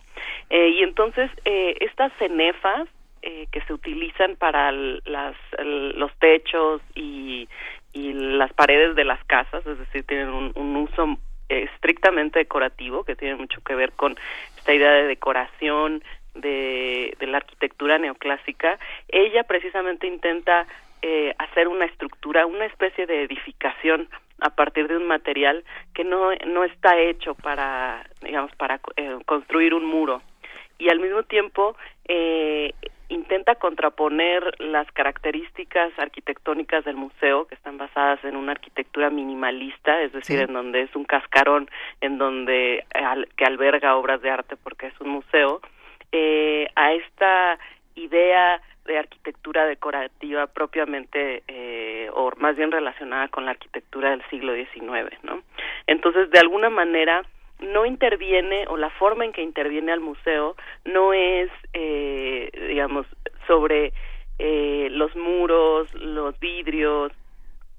Eh, y entonces eh, estas cenefas eh, que se utilizan para las los techos y y las paredes de las casas, es decir, tienen un, un uso estrictamente decorativo que tiene mucho que ver con esta idea de decoración de, de la arquitectura neoclásica. Ella precisamente intenta eh, hacer una estructura, una especie de edificación a partir de un material que no, no está hecho para, digamos, para eh, construir un muro. Y al mismo tiempo eh, intenta contraponer las características arquitectónicas del museo, que están basadas en una arquitectura minimalista, es decir, sí. en donde es un cascarón, en donde al, que alberga obras de arte porque es un museo, eh, a esta idea de arquitectura decorativa propiamente eh, o más bien relacionada con la arquitectura del siglo XIX, ¿no? Entonces, de alguna manera no interviene o la forma en que interviene al museo no es, eh, digamos, sobre eh, los muros, los vidrios,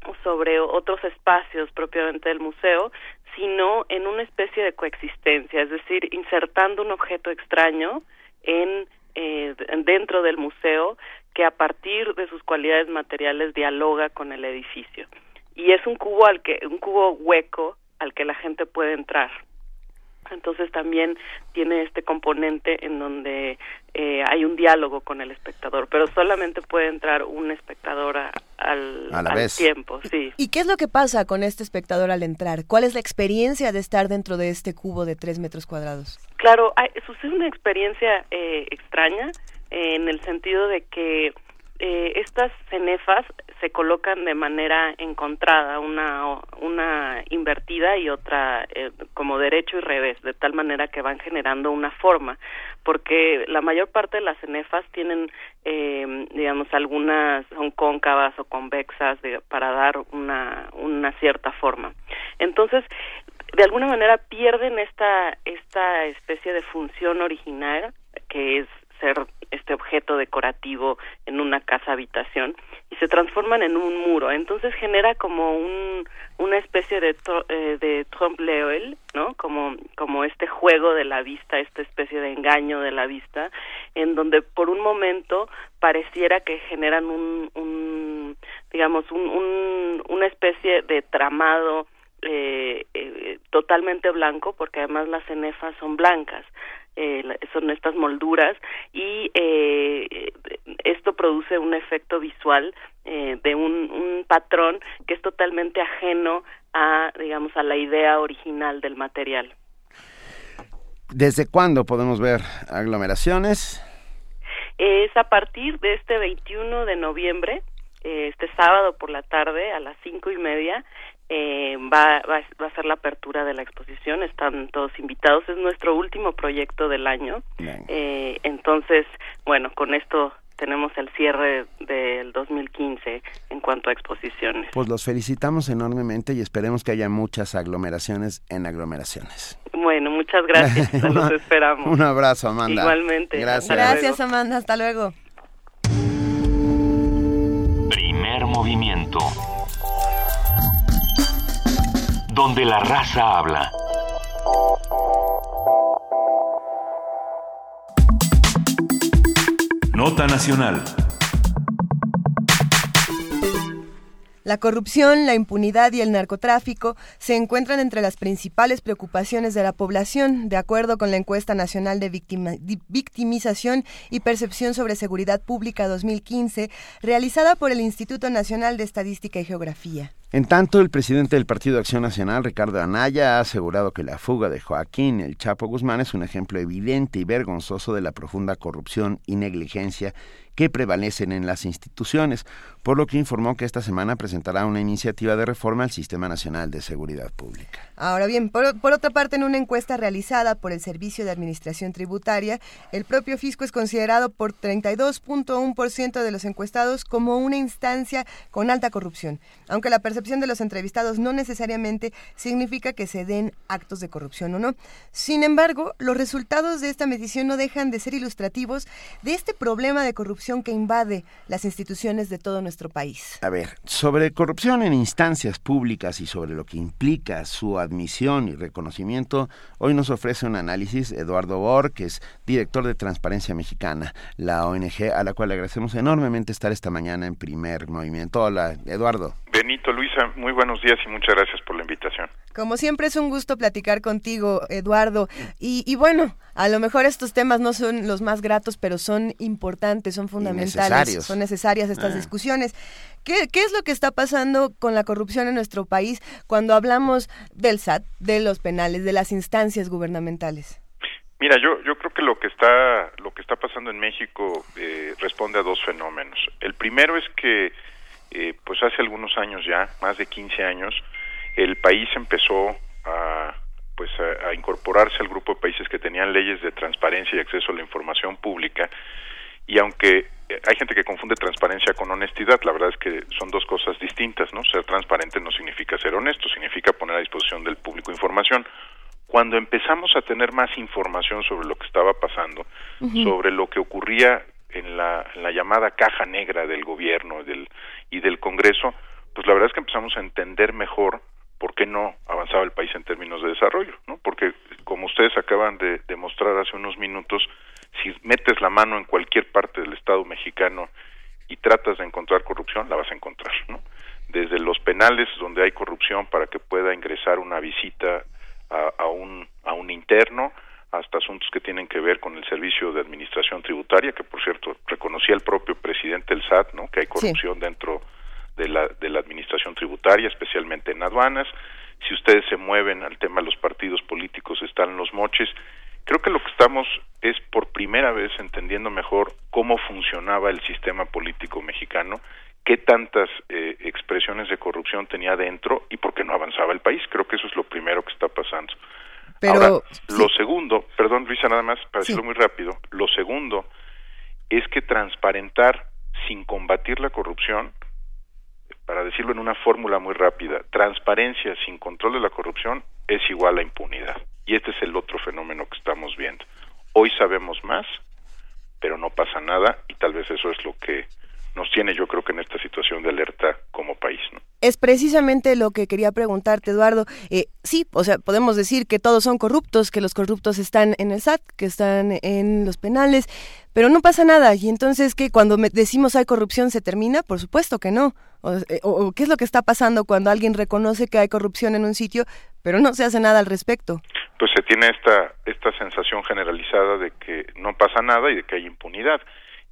o sobre otros espacios propiamente del museo, sino en una especie de coexistencia, es decir, insertando un objeto extraño en eh, dentro del museo que a partir de sus cualidades materiales dialoga con el edificio. Y es un cubo al que un cubo hueco al que la gente puede entrar. Entonces también tiene este componente en donde eh, hay un diálogo con el espectador, pero solamente puede entrar un espectador al, tiempo. Sí. ¿Y qué es lo que pasa con este espectador al entrar? ¿Cuál es la experiencia de estar dentro de este cubo de tres metros cuadrados? Claro, hay, sucede una experiencia eh, extraña eh, en el sentido de que eh, estas cenefas se colocan de manera encontrada, una, una invertida y otra eh, como derecho y revés, de tal manera que van generando una forma, porque la mayor parte de las cenefas tienen, eh, digamos, algunas son cóncavas o convexas para dar una, una cierta forma. Entonces, de alguna manera pierden esta, esta especie de función original que es ser este objeto decorativo en una casa habitación y se transforman en un muro. Entonces genera como un una especie de eh, de trompe no como como este juego de la vista esta especie de engaño de la vista en donde por un momento pareciera que generan un, un digamos un, un una especie de tramado eh, eh, totalmente blanco porque además las cenefas son blancas eh, son estas molduras y eh, esto produce un efecto visual eh, de un, un, patrón que es totalmente ajeno a digamos a la idea original del material. ¿Desde cuándo podemos ver aglomeraciones? Es a partir de este 21 de noviembre, este sábado por la tarde a las cinco y media eh, va, va, a ser la apertura de la exposición, están todos invitados, es nuestro último proyecto del año, eh, entonces, bueno, con esto tenemos el cierre del 2015 en cuanto a exposiciones. Pues los felicitamos enormemente y esperemos que haya muchas aglomeraciones en aglomeraciones. Bueno, muchas gracias, <laughs> los esperamos. Un abrazo, Amanda. Igualmente. Gracias. Gracias, Amanda, hasta luego. Primer movimiento donde la raza habla. Nota Nacional. La corrupción, la impunidad y el narcotráfico se encuentran entre las principales preocupaciones de la población, de acuerdo con la encuesta nacional de victimización y percepción sobre seguridad pública 2015, realizada por el Instituto Nacional de Estadística y Geografía. En tanto, el presidente del Partido Acción Nacional, Ricardo Anaya, ha asegurado que la fuga de Joaquín El Chapo Guzmán es un ejemplo evidente y vergonzoso de la profunda corrupción y negligencia que prevalecen en las instituciones, por lo que informó que esta semana presentará una iniciativa de reforma al Sistema Nacional de Seguridad Pública. Ahora bien, por, otra parte, en una encuesta realizada por el Servicio de Administración Tributaria, el propio fisco es considerado por 32.1% de los encuestados como una instancia con alta corrupción, aunque la percepción de los entrevistados no necesariamente significa que se den actos de corrupción o no. Sin embargo, los resultados de esta medición no dejan de ser ilustrativos de este problema de corrupción que invade las instituciones de todo nuestro país. A ver, sobre corrupción en instancias públicas y sobre lo que implica su admisión y reconocimiento, hoy nos ofrece un análisis Eduardo Bor, que es director de Transparencia Mexicana, la ONG a la cual le agradecemos enormemente estar esta mañana en primer movimiento. Hola, Eduardo. Benito, Luisa, muy buenos días y muchas gracias por la invitación. Como siempre es un gusto platicar contigo, Eduardo. Y, y, bueno, a lo mejor estos temas no son los más gratos, pero son importantes, son fundamentales, son necesarias estas ah. discusiones. ¿Qué, ¿Qué es lo que está pasando con la corrupción en nuestro país cuando hablamos del SAT, de los penales, de las instancias gubernamentales? Mira, yo, yo creo que lo que está lo que está pasando en México eh, responde a dos fenómenos. El primero es que eh, pues hace algunos años ya, más de 15 años, el país empezó a pues a, incorporarse al grupo de países que tenían leyes de transparencia y acceso a la información pública Y aunque eh, hay gente que confunde transparencia con honestidad, la verdad es que son dos cosas distintas, ¿no? Ser transparente no significa ser honesto, significa poner a disposición del público información. Cuando empezamos a tener más información sobre lo que estaba pasando, sobre lo que ocurría en la, en la llamada caja negra del gobierno del, y del Congreso, pues la verdad es que empezamos a entender mejor por qué no avanzaba el país en términos de desarrollo, ¿no? Porque como ustedes acaban de demostrar hace unos minutos, si metes la mano en cualquier parte del Estado mexicano y tratas de encontrar corrupción, la vas a encontrar, ¿no? Desde los penales donde hay corrupción para que pueda ingresar una visita a un a un interno, hasta asuntos que tienen que ver con el servicio de administración tributaria, que por cierto reconocía el propio presidente del SAT, ¿no? Que hay corrupción dentro de la de la administración tributaria, especialmente en aduanas. Si ustedes se mueven al tema de los partidos políticos, están los moches Creo que lo que estamos es por primera vez entendiendo mejor cómo funcionaba el sistema político mexicano, qué tantas eh, expresiones de corrupción tenía dentro y por qué no avanzaba el país. Creo que eso es lo primero que está pasando. Pero, lo segundo, perdón Luisa, nada más para decirlo muy rápido, lo segundo es que transparentar sin combatir la corrupción, para decirlo en una fórmula muy rápida, transparencia sin control de la corrupción es igual a impunidad. Y este es el otro fenómeno que estamos viendo. Hoy sabemos más, pero no pasa nada y tal vez eso es lo que nos tiene yo creo que en esta situación de alerta como país. ¿no? Es precisamente lo que quería preguntarte, Eduardo. Eh, sí, o sea, podemos decir que todos son corruptos, que los corruptos están en el SAT, que están en los penales, pero no pasa nada. Y entonces, que cuando decimos hay corrupción se termina? Por supuesto que no. Eh, o, qué es lo que está pasando cuando alguien reconoce que hay corrupción en un sitio, pero no se hace nada al respecto? Pues se tiene esta, esta sensación generalizada de que no pasa nada y de que hay impunidad.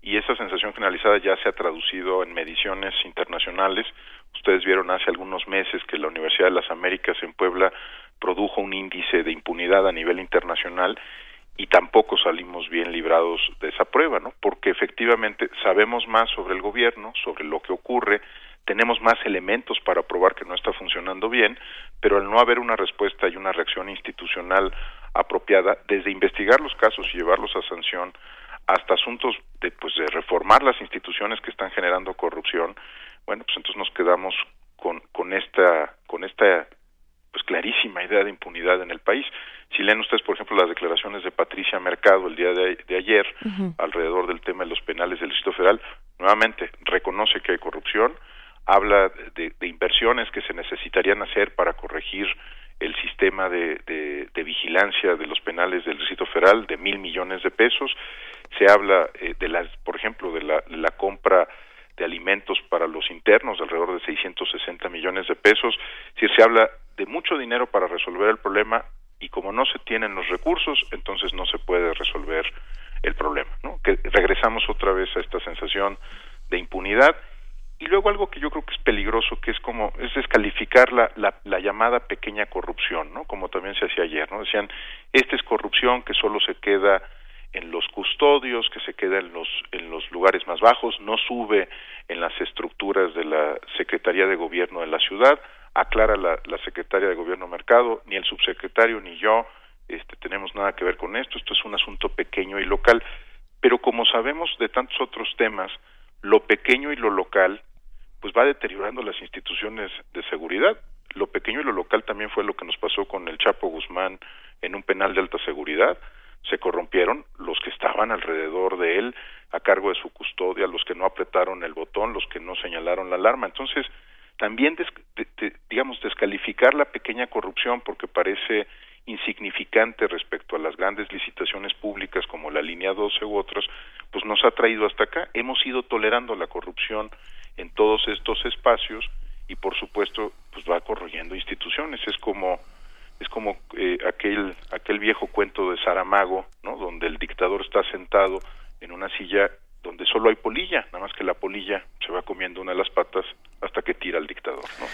Y esa sensación generalizada ya se ha traducido en mediciones internacionales. Ustedes vieron hace algunos meses que la Universidad de las Américas en Puebla produjo un índice de impunidad a nivel internacional y tampoco salimos bien librados de esa prueba, ¿no? Porque efectivamente sabemos más sobre el gobierno, sobre lo que ocurre, tenemos más elementos para probar que no está funcionando bien, pero al no haber una respuesta y una reacción institucional apropiada, desde investigar los casos y llevarlos a sanción hasta asuntos de pues de reformar las instituciones que están generando corrupción, bueno, pues entonces nos quedamos con con esta con esta pues clarísima idea de impunidad en el país. Si leen ustedes, por ejemplo, las declaraciones de Patricia Mercado el día de, ayer alrededor del tema de los penales del Distrito Federal, nuevamente reconoce que hay corrupción, habla de, inversiones que se necesitarían hacer para corregir el sistema de, vigilancia de los penales del Distrito Federal de mil millones de pesos. Se habla eh, de las, por ejemplo, de la, compra de alimentos para los internos de alrededor de 660 millones de pesos. Es decir, se habla de mucho dinero para resolver el problema y como no se tienen los recursos, entonces no se puede resolver el problema. ¿no? Que regresamos otra vez a esta sensación de impunidad y luego algo que yo creo que es peligroso, que es como, es descalificar la, la, llamada pequeña corrupción, ¿no? Como también se hacía ayer, ¿no? Decían, esta es corrupción que solo se queda en los custodios, que se queda en los, en los lugares más bajos, no sube en las estructuras de la Secretaría de Gobierno de la ciudad, aclara la, la Secretaria de Gobierno Mercado, ni el subsecretario ni yo este, tenemos nada que ver con esto, esto es un asunto pequeño y local, pero como sabemos de tantos otros temas, lo pequeño y lo local pues va deteriorando las instituciones de seguridad. Lo pequeño y lo local también fue lo que nos pasó con el Chapo Guzmán en un penal de alta seguridad. Se corrompieron los que estaban alrededor de él a cargo de su custodia, los que no apretaron el botón, los que no señalaron la alarma. Entonces, también, digamos, descalificar la pequeña corrupción porque parece insignificante respecto a las grandes licitaciones públicas como la línea 12 u otras, pues nos ha traído hasta acá. Hemos ido tolerando la corrupción en todos estos espacios y por supuesto pues va corroyendo instituciones. Es como es como eh, aquel aquel viejo cuento de Saramago, ¿no? Donde el dictador está sentado en una silla donde solo hay polilla, nada más que la polilla se va comiendo una de las patas hasta que tira al dictador, ¿no?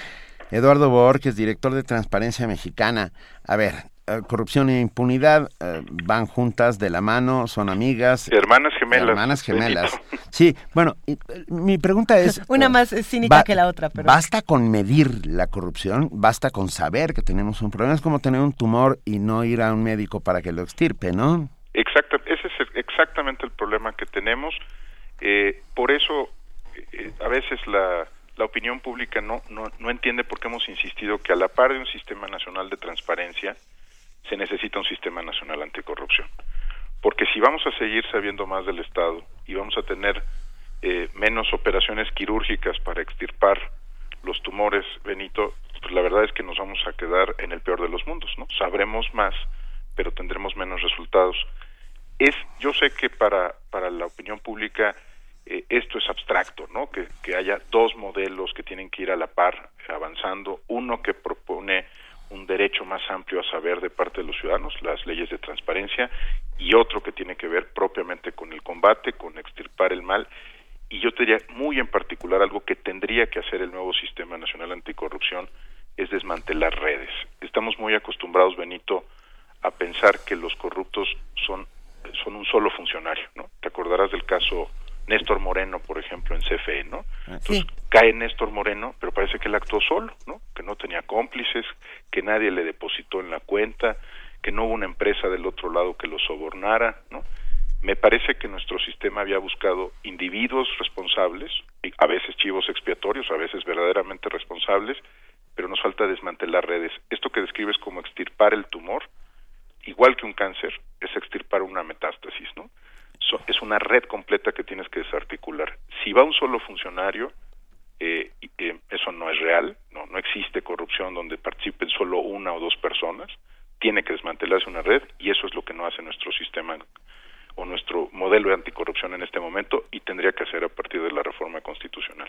Eduardo Borges, director de Transparencia Mexicana. A ver, corrupción e impunidad eh, van juntas de la mano, son amigas. Hermanas gemelas. Hermanas gemelas. Sí, bueno, eh, mi pregunta es... <laughs> Una más cínica que la otra, pero... ¿Basta con medir la corrupción? ¿Basta con saber que tenemos un problema? Es como tener un tumor y no ir a un médico para que lo extirpe, ¿no? Exacto, ese es exactamente el problema que tenemos. Eh, por eso, eh, a veces la, la opinión pública no, no, no entiende por qué hemos insistido que a la par de un sistema nacional de transparencia, se necesita un sistema nacional anticorrupción. Porque si vamos a seguir sabiendo más del Estado y vamos a tener eh, menos operaciones quirúrgicas para extirpar los tumores, Benito, pues la verdad es que nos vamos a quedar en el peor de los mundos, ¿no? Sabremos más, pero tendremos menos resultados. Es, yo sé que para, para la opinión pública eh, esto es abstracto, ¿no? Que, que haya dos modelos que tienen que ir a la par avanzando, uno que propone un derecho más amplio a saber de parte de los ciudadanos, las leyes de transparencia, y otro que tiene que ver propiamente con el combate, con extirpar el mal, y yo te diría muy en particular algo que tendría que hacer el nuevo Sistema Nacional Anticorrupción es desmantelar redes. Estamos muy acostumbrados, Benito, a pensar que los corruptos son, son un solo funcionario, ¿no? Te acordarás del caso Néstor Moreno, por ejemplo, en CFE, ¿no? Ah, Entonces cae Néstor Moreno, pero parece que él actuó solo, ¿no? Que no tenía cómplices, que nadie le depositó en la cuenta, que no hubo una empresa del otro lado que lo sobornara, ¿no? Me parece que nuestro sistema había buscado individuos responsables, y a veces chivos expiatorios, a veces verdaderamente responsables, pero nos falta desmantelar redes. Esto que describes como extirpar el tumor, igual que un cáncer, es extirpar una metástasis, ¿no? So, es una red completa que tienes que desarticular. Si va un solo funcionario, eh, eh, eso no es real, no, no existe corrupción donde participen solo una o dos personas, tiene que desmantelarse una red y eso es lo que no hace nuestro sistema o nuestro modelo de anticorrupción en este momento y tendría que hacer a partir de la reforma constitucional.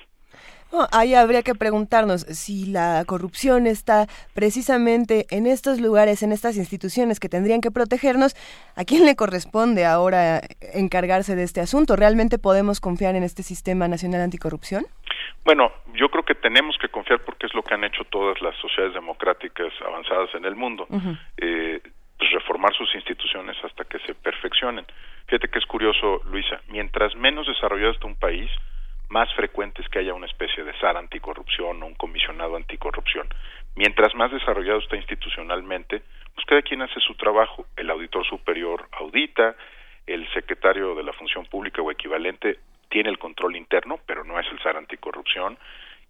No, ahí habría que preguntarnos si la corrupción está precisamente en estos lugares, en estas instituciones que tendrían que protegernos, ¿a quién le corresponde ahora encargarse de este asunto? ¿Realmente podemos confiar en este sistema nacional anticorrupción? Bueno, yo creo que tenemos que confiar porque es lo que han hecho todas las sociedades democráticas avanzadas en el mundo. Uh -huh. eh, pues reformar sus instituciones hasta que se perfeccionen. Fíjate que es curioso, Luisa, mientras menos desarrollado está un país, más frecuente es que haya una especie de SAR anticorrupción o un comisionado anticorrupción. Mientras más desarrollado está institucionalmente, pues cada quien hace su trabajo. El auditor superior audita, el secretario de la función pública o equivalente tiene el control interno, pero no es el SAR anticorrupción,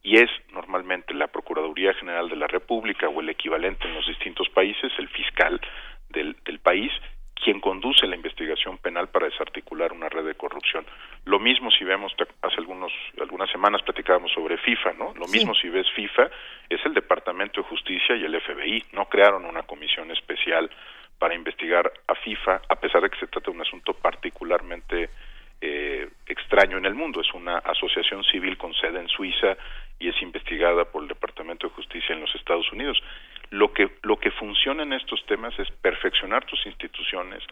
y es normalmente la Procuraduría General de la República o el equivalente en los distintos países, el fiscal del, del país, quien conduce la investigación penal para desarticular una red de corrupción. Lo mismo si vemos, hace algunos, algunas semanas platicábamos sobre FIFA, ¿no? Lo mismo si ves FIFA, es el Departamento de Justicia y el FBI. No crearon una comisión especial para investigar a FIFA, a pesar de que se trata de un asunto particularmente eh, extraño en el mundo. Es una asociación civil con sede en Suiza y es investigada por el Departamento de Justicia en los Estados Unidos. Lo que, lo que funciona en estos temas es perfeccionar tus instituciones,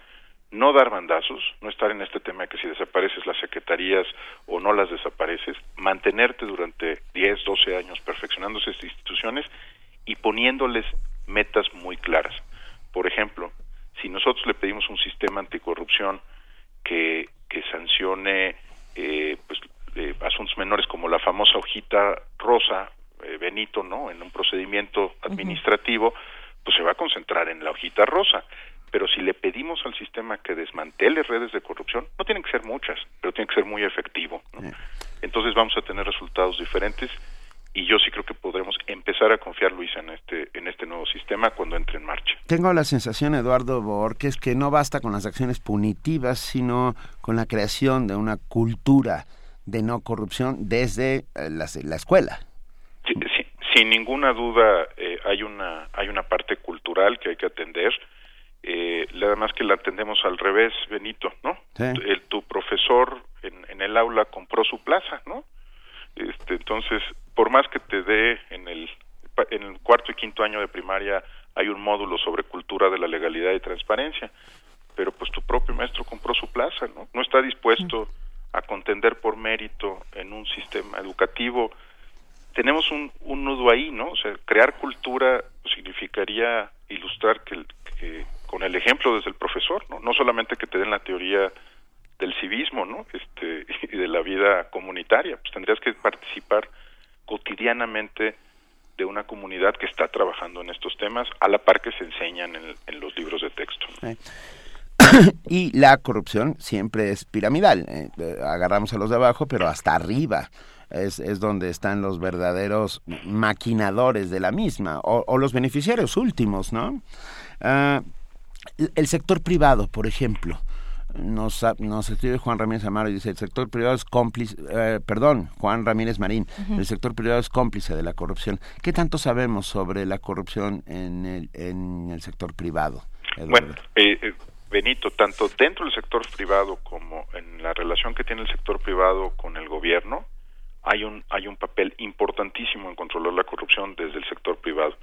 no dar bandazos, no estar en este tema de que si desapareces las secretarías o no las desapareces, mantenerte durante 10, 12 años perfeccionando esas instituciones y poniéndoles metas muy claras. Por ejemplo, si nosotros le pedimos un sistema anticorrupción que, que sancione eh, pues, eh, asuntos menores como la famosa hojita rosa eh, Benito, ¿no? En un procedimiento administrativo, uh -huh. pues se va a concentrar en la hojita rosa. Pero si le pedimos al sistema que desmantele redes de corrupción, no tienen que ser muchas, pero tiene que ser muy efectivo. ¿no? Uh -huh. Entonces vamos a tener resultados diferentes y yo sí creo que podremos empezar a confiar, Luisa, en este, en este nuevo sistema cuando entre en marcha. Tengo la sensación, Eduardo Borges, que no basta con las acciones punitivas, sino con la creación de una cultura de no corrupción desde la, la escuela. Sin ninguna duda eh, hay una hay una parte cultural que hay que atender. Eh, nada más que la atendemos al revés Benito no sí. el, tu profesor en, en, el aula compró su plaza no este entonces por más que te dé en el en el cuarto y quinto año de primaria hay un módulo sobre cultura de la legalidad y transparencia pero pues tu propio maestro compró su plaza no no está dispuesto a contender por mérito en un sistema educativo tenemos un, nudo ahí, ¿no? O sea, crear cultura significaría ilustrar que, que, con el ejemplo desde el profesor, ¿no? No solamente que te den la teoría del civismo, ¿no? Este, <laughs> y de la vida comunitaria, pues tendrías que participar cotidianamente de una comunidad que está trabajando en estos temas a la par que se enseñan en, los libros de texto. ¿no? <coughs> y la corrupción siempre es piramidal. Eh, eh, agarramos a los de abajo, pero hasta arriba. Es, es, donde están los verdaderos maquinadores de la misma, o, los beneficiarios últimos, ¿no? Ah, el sector privado, por ejemplo, nos, nos escribe Juan Ramírez Amaro y dice, el sector privado es cómplice, eh, perdón, Juan Ramírez Marín, el sector privado es cómplice de la corrupción. ¿Qué tanto sabemos sobre la corrupción en el, en el sector privado? Bueno, eh, eh, Benito, tanto dentro del sector privado como en la relación que tiene el sector privado con el gobierno, hay un, hay un papel importantísimo en controlar la corrupción desde el sector privado.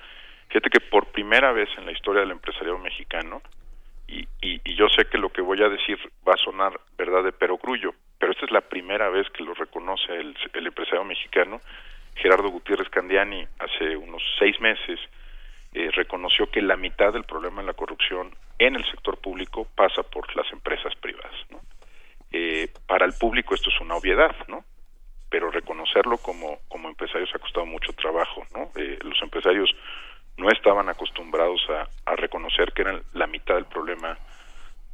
Fíjate que por primera vez en la historia del empresariado mexicano, y, y, yo sé que lo que voy a decir va a sonar verdad de perogrullo, pero esta es la primera vez que lo reconoce el, el empresario mexicano. Gerardo Gutiérrez Candiani hace unos seis meses eh, reconoció que la mitad del problema de la corrupción en el sector público pasa por las empresas privadas. ¿no? Eh, para el público esto es una obviedad, ¿no? Pero reconocerlo como, como empresarios ha costado mucho trabajo, ¿no? Eh, los empresarios no estaban acostumbrados a, reconocer que eran la mitad del problema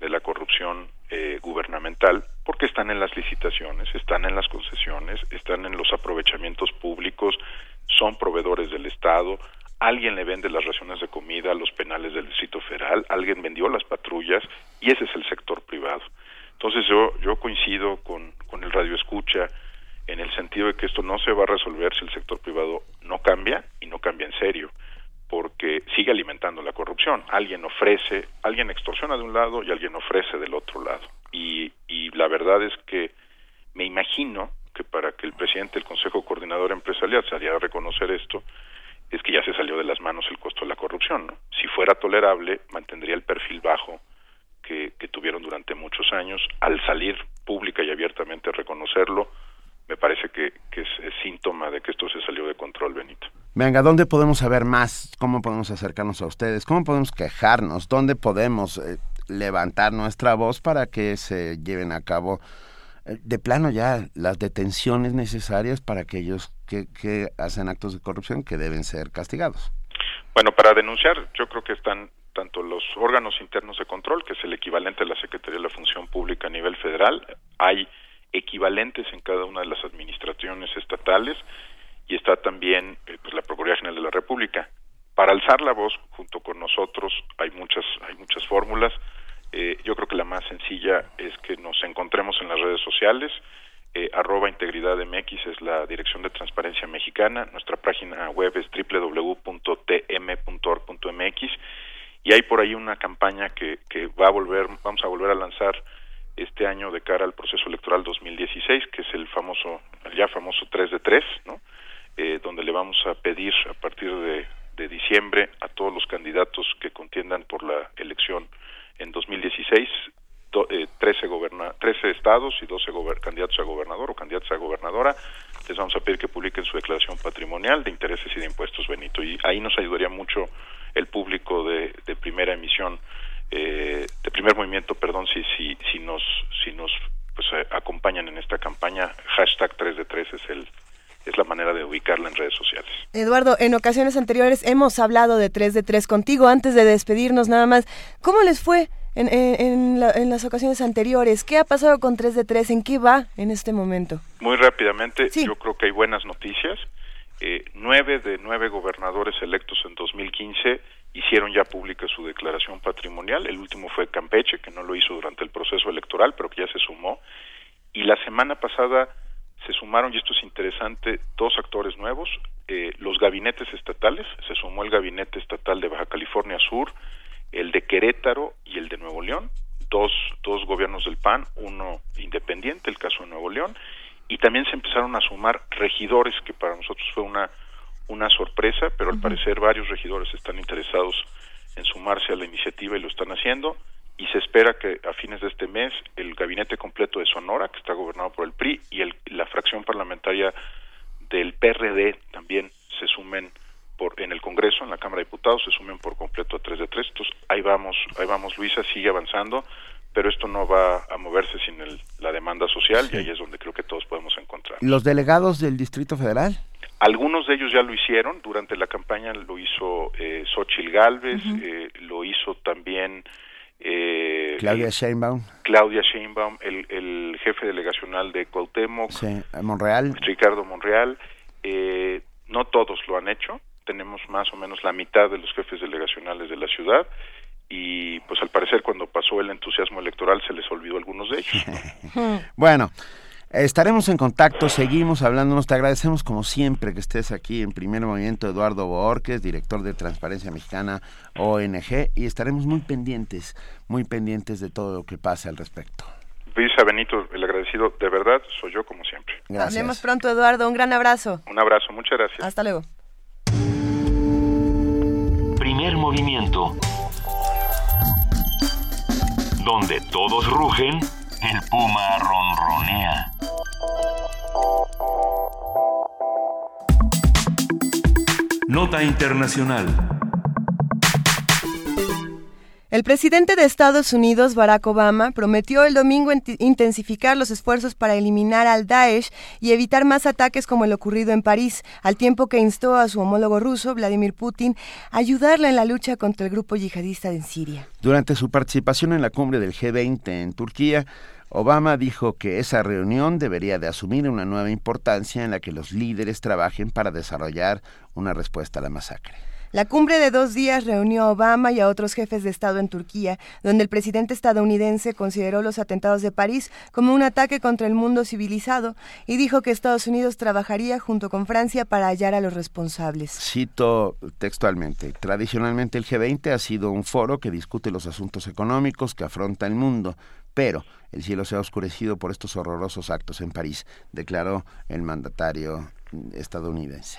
de la corrupción eh, gubernamental porque están en las licitaciones, están en las concesiones, están en los aprovechamientos públicos, son proveedores del Estado, alguien le vende las raciones de comida a los penales del Distrito Federal, alguien vendió las patrullas y ese es el sector privado. Entonces yo, yo coincido con, con el radio escucha en el sentido de que esto no se va a resolver si el sector privado no cambia y no cambia en serio porque sigue alimentando la corrupción. Alguien ofrece, alguien extorsiona de un lado y alguien ofrece del otro lado. Y, la verdad es que me imagino que para que el presidente del Consejo Coordinador Empresarial se a reconocer esto, es que ya se salió de las manos el costo de la corrupción. ¿no? Si fuera tolerable, mantendría el perfil bajo que, que tuvieron durante muchos años. Al salir pública y abiertamente a reconocerlo, me parece que, es, síntoma de que esto se salió de control, Benito. Venga, ¿dónde podemos saber más? ¿Cómo podemos acercarnos a ustedes? ¿Cómo podemos quejarnos? ¿Dónde podemos eh, levantar nuestra voz para que se lleven a cabo eh, de plano ya las detenciones necesarias para aquellos que, que hacen actos de corrupción que deben ser castigados? Bueno, para denunciar yo creo que están tanto los órganos internos de control, que es el equivalente a la Secretaría de la Función Pública a nivel federal, hay equivalentes en cada una de las administraciones estatales y está también eh, pues, la Procuraduría General de la República. Para alzar la voz junto con nosotros hay muchas hay muchas fórmulas. Eh, yo creo que la más sencilla es que nos encontremos en las redes sociales. Eh, arroba integridad MX es la dirección de transparencia mexicana. Nuestra página web es www.tm.org.mx y hay por ahí una campaña que, que va a volver, vamos a volver a lanzar este año de cara al proceso electoral 2016, que es el famoso, el ya famoso 3 de 3, ¿no? Eh, donde le vamos a pedir a partir de, diciembre a todos los candidatos que contiendan por la elección en 2016, eh, 13, goberna 13 estados y 12 candidatos a gobernador o candidatos a gobernadora, les vamos a pedir que publiquen su declaración patrimonial de intereses y de impuestos, Benito. Y ahí nos ayudaría mucho el público de primera emisión eh, de primer movimiento, perdón, si, si, si nos, si nos pues, eh, acompañan en esta campaña, hashtag 3 de 3 es el es la manera de ubicarla en redes sociales. Eduardo, en ocasiones anteriores hemos hablado de 3 de 3 contigo. Antes de despedirnos nada más, ¿cómo les fue en, en, en, las ocasiones anteriores? ¿Qué ha pasado con 3 de 3? ¿En qué va en este momento? Muy rápidamente, yo creo que hay buenas noticias. Eh, nueve de nueve gobernadores electos en 2015 hicieron ya pública su declaración patrimonial. El último fue Campeche, que no lo hizo durante el proceso electoral, pero que ya se sumó. Y la semana pasada se sumaron, y esto es interesante, dos actores nuevos, eh, los gabinetes estatales, se sumó el gabinete estatal de Baja California Sur, el de Querétaro y el de Nuevo León, dos, dos gobiernos del PAN, uno independiente, el caso de Nuevo León, y también se empezaron a sumar regidores, que para nosotros fue una una sorpresa, pero al parecer varios regidores están interesados en sumarse a la iniciativa y lo están haciendo y se espera que a fines de este mes el gabinete completo de Sonora, que está gobernado por el PRI, y el, la fracción parlamentaria del PRD también se sumen por en el Congreso, en la Cámara de Diputados, se sumen por completo a tres de tres. Entonces, ahí vamos, ahí vamos, Luisa, sigue avanzando, pero esto no va a moverse sin el, la demanda social y ahí es donde creo que todos podemos encontrar. ¿Los delegados del Distrito Federal? Algunos de ellos ya lo hicieron, durante la campaña lo hizo eh, Xochil Gálvez, eh, lo hizo también eh, Eh, Claudia Sheinbaum. Claudia Sheinbaum, el, el jefe delegacional de Cuauhtémoc. Sí, Monreal. Ricardo Monreal. Eh, no todos lo han hecho. Tenemos más o menos la mitad de los jefes delegacionales de la ciudad y pues al parecer cuando pasó el entusiasmo electoral se les olvidó algunos de ellos. <laughs> bueno, estaremos en contacto, seguimos hablándonos, te agradecemos como siempre que estés aquí en Primer Movimiento Eduardo Borges, director de Transparencia Mexicana ONG y estaremos muy pendientes, muy pendientes de todo lo que pase al respecto. Luisa Benito, el agradecido de verdad soy yo como siempre. Gracias. Hablemos pronto Eduardo, un gran abrazo. Un abrazo, muchas gracias. Hasta luego. Primer movimiento donde todos rugen, el puma ronronea. Nota Internacional. El presidente de Estados Unidos, Barack Obama, prometió el domingo intensificar los esfuerzos para eliminar al Daesh y evitar más ataques como el ocurrido en París, al tiempo que instó a su homólogo ruso, Vladimir Putin, a ayudarle en la lucha contra el grupo yihadista en Siria. Durante su participación en la cumbre del G20 en Turquía, Obama dijo que esa reunión debería de asumir una nueva importancia en la que los líderes trabajen para desarrollar una respuesta a la masacre. La cumbre de dos días reunió a Obama y a otros jefes de Estado en Turquía, donde el presidente estadounidense consideró los atentados de París como un ataque contra el mundo civilizado y dijo que Estados Unidos trabajaría junto con Francia para hallar a los responsables. Cito textualmente, tradicionalmente el G20 ha sido un foro que discute los asuntos económicos que afronta el mundo, pero el cielo se ha oscurecido por estos horrorosos actos en París, declaró el mandatario estadounidense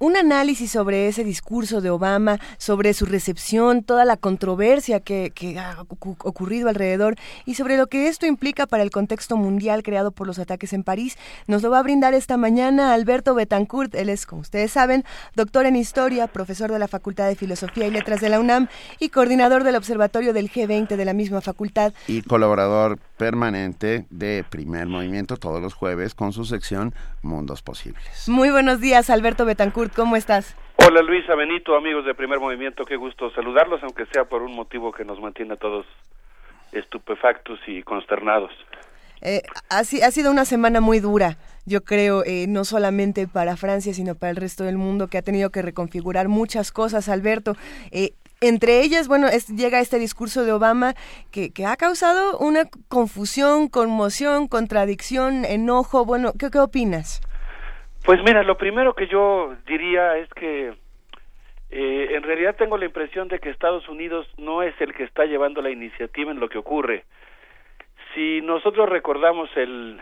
un análisis sobre ese discurso de Obama, sobre su recepción, toda la controversia que, ha ocurrido alrededor y sobre lo que esto implica para el contexto mundial creado por los ataques en París, nos lo va a brindar esta mañana Alberto Betancourt. Él es, como ustedes saben, doctor en Historia, profesor de la Facultad de Filosofía y Letras de la UNAM y coordinador del Observatorio del G20 de la misma facultad. Y colaborador permanente de Primer Movimiento todos los jueves con su sección Mundos Posibles. Muy buenos días, Alberto Betancourt, ¿cómo estás? Hola Luisa Benito, amigos de Primer Movimiento, qué gusto saludarlos, aunque sea por un motivo que nos mantiene a todos estupefactos y consternados. Eh, ha, ha, sido una semana muy dura, yo creo, eh, no solamente para Francia, sino para el resto del mundo, que ha tenido que reconfigurar muchas cosas, Alberto. Eh, entre ellas, bueno, llega este discurso de Obama que, ha causado una confusión, conmoción, contradicción, enojo. Bueno, ¿qué, ¿qué opinas? Pues mira, lo primero que yo diría es que eh, en realidad tengo la impresión de que Estados Unidos no es el que está llevando la iniciativa en lo que ocurre. Si nosotros recordamos el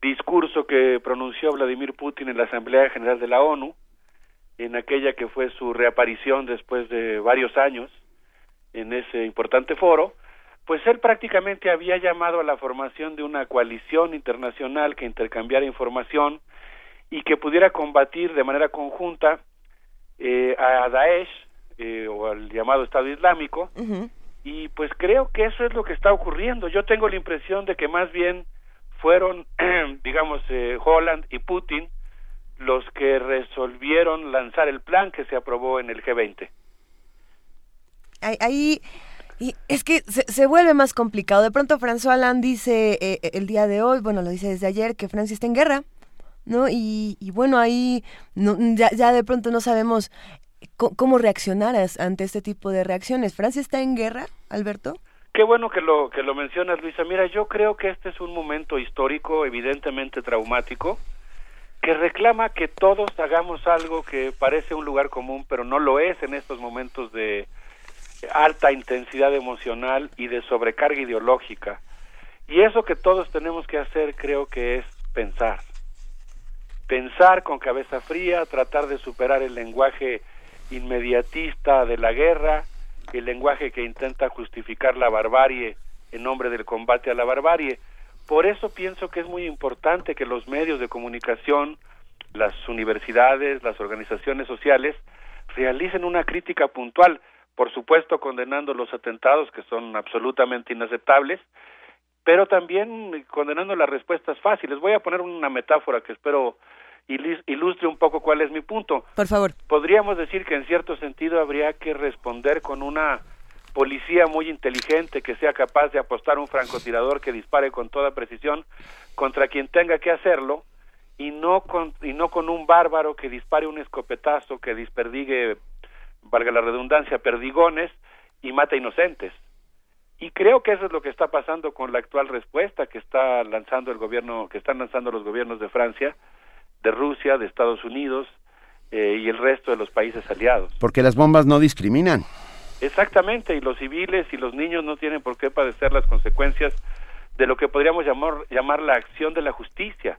discurso que pronunció Vladimir Putin en la Asamblea General de la ONU, en aquella que fue su reaparición después de varios años en ese importante foro, pues él prácticamente había llamado a la formación de una coalición internacional que intercambiara información y que pudiera combatir de manera conjunta eh, a Daesh eh, o al llamado Estado Islámico y pues creo que eso es lo que está ocurriendo. Yo tengo la impresión de que más bien fueron, <clears throat> digamos, eh, Holland y Putin los que resolvieron lanzar el plan que se aprobó en el G20. Ahí, y es que se, vuelve más complicado. De pronto François Hollande dice eh, eh, el día de hoy, bueno, lo dice desde ayer, que Francia está en guerra, ¿no? Y, bueno, ahí ya, ya, de pronto no sabemos cómo reaccionar ante este tipo de reacciones. ¿Francia está en guerra, Alberto? Qué bueno que lo, que lo mencionas, Luisa. Mira, yo creo que este es un momento histórico, evidentemente traumático, que reclama que todos hagamos algo que parece un lugar común, pero no lo es en estos momentos de alta intensidad emocional y de sobrecarga ideológica. Y eso que todos tenemos que hacer creo que es pensar. Pensar con cabeza fría, tratar de superar el lenguaje inmediatista de la guerra, el lenguaje que intenta justificar la barbarie en nombre del combate a la barbarie, por eso pienso que es muy importante que los medios de comunicación, las universidades, las organizaciones sociales realicen una crítica puntual, por supuesto condenando los atentados que son absolutamente inaceptables, pero también condenando las respuestas fáciles. Voy a poner una metáfora que espero ilustre un poco cuál es mi punto. Por favor. Podríamos decir que en cierto sentido habría que responder con una policía muy inteligente que sea capaz de apostar un francotirador que dispare con toda precisión contra quien tenga que hacerlo y no con, y no con un bárbaro que dispare un escopetazo que desperdigue, valga la redundancia, perdigones y mata inocentes. Y creo que eso es lo que está pasando con la actual respuesta que está lanzando el gobierno, que están lanzando los gobiernos de Francia, de Rusia, de Estados Unidos eh, y el resto de los países aliados. Porque las bombas no discriminan. Exactamente, y los civiles y los niños no tienen por qué padecer las consecuencias de lo que podríamos llamar, llamar la acción de la justicia.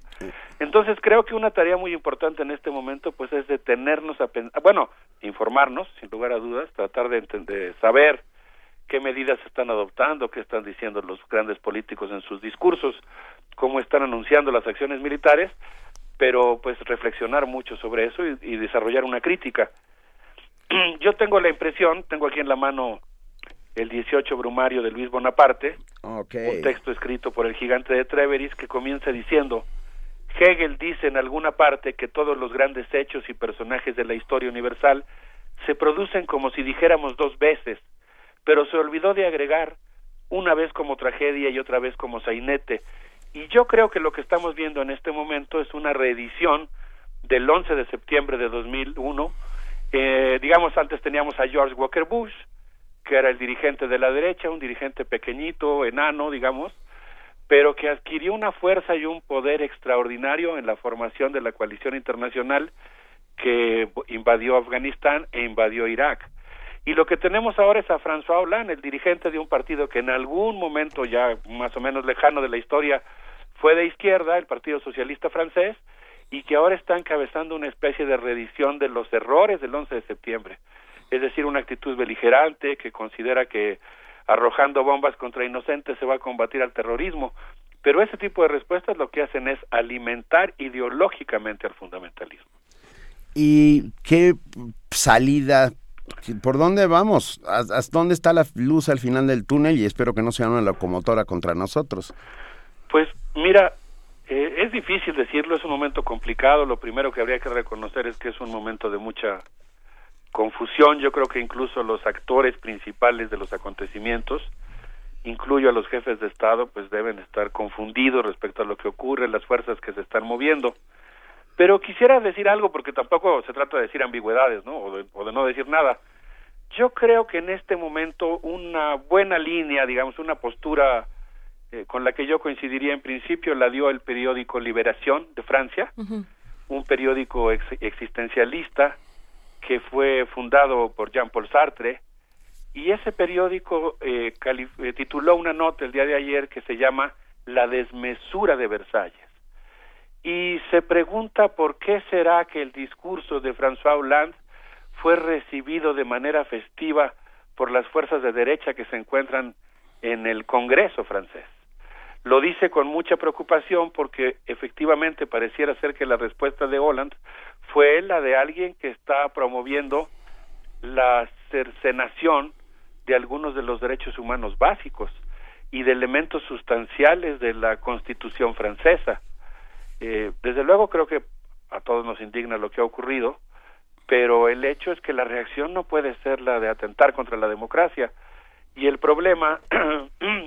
Entonces creo que una tarea muy importante en este momento pues es detenernos a pensar, bueno, informarnos, sin lugar a dudas, tratar de, de saber qué medidas están adoptando, qué están diciendo los grandes políticos en sus discursos, cómo están anunciando las acciones militares, pero pues reflexionar mucho sobre eso y, y desarrollar una crítica. <clears throat> Yo tengo la impresión, tengo aquí en la mano el 18 Brumario de Luis Bonaparte, un texto escrito por el gigante de Treveris que comienza diciendo, Hegel dice en alguna parte que todos los grandes hechos y personajes de la historia universal se producen como si dijéramos dos veces, pero se olvidó de agregar una vez como tragedia y otra vez como sainete. Y yo creo que lo que estamos viendo en este momento es una reedición del 11 de septiembre de 2001. Eh, digamos, antes teníamos a George Walker Bush, que era el dirigente de la derecha, un dirigente pequeñito, enano, digamos, pero que adquirió una fuerza y un poder extraordinario en la formación de la coalición internacional que invadió Afganistán e invadió Irak. Y lo que tenemos ahora es a François Hollande, el dirigente de un partido que en algún momento ya más o menos lejano de la historia fue de izquierda, el Partido Socialista francés, y que ahora está encabezando una especie de reedición de los errores del 11 de septiembre es decir, una actitud beligerante que considera que arrojando bombas contra inocentes se va a combatir al terrorismo. Pero ese tipo de respuestas lo que hacen es alimentar ideológicamente al fundamentalismo. ¿Y qué salida? ¿Por dónde vamos? ¿Hasta dónde está la luz al final del túnel? Y espero que no sea una locomotora contra nosotros. Pues mira, eh, es difícil decirlo, es un momento complicado. Lo primero que habría que reconocer es que es un momento de mucha confusión, yo creo que incluso los actores principales de los acontecimientos, incluyo a los jefes de Estado, pues deben estar confundidos respecto a lo que ocurre, las fuerzas que se están moviendo. Pero quisiera decir algo, porque tampoco se trata de decir ambigüedades, ¿no? O de, no decir nada. Yo creo que en este momento una buena línea, digamos, una postura eh, con la que yo coincidiría en principio la dio el periódico Liberación de Francia, un periódico existencialista que fue fundado por Jean-Paul Sartre, y ese periódico eh, eh, tituló una nota el día de ayer que se llama La desmesura de Versalles. Y se pregunta por qué será que el discurso de François Hollande fue recibido de manera festiva por las fuerzas de derecha que se encuentran en el Congreso francés. Lo dice con mucha preocupación porque efectivamente pareciera ser que la respuesta de Hollande fue la de alguien que está promoviendo la cercenación de algunos de los derechos humanos básicos y de elementos sustanciales de la Constitución francesa. Eh, desde luego creo que a todos nos indigna lo que ha ocurrido, pero el hecho es que la reacción no puede ser la de atentar contra la democracia. Y el problema, <clears throat>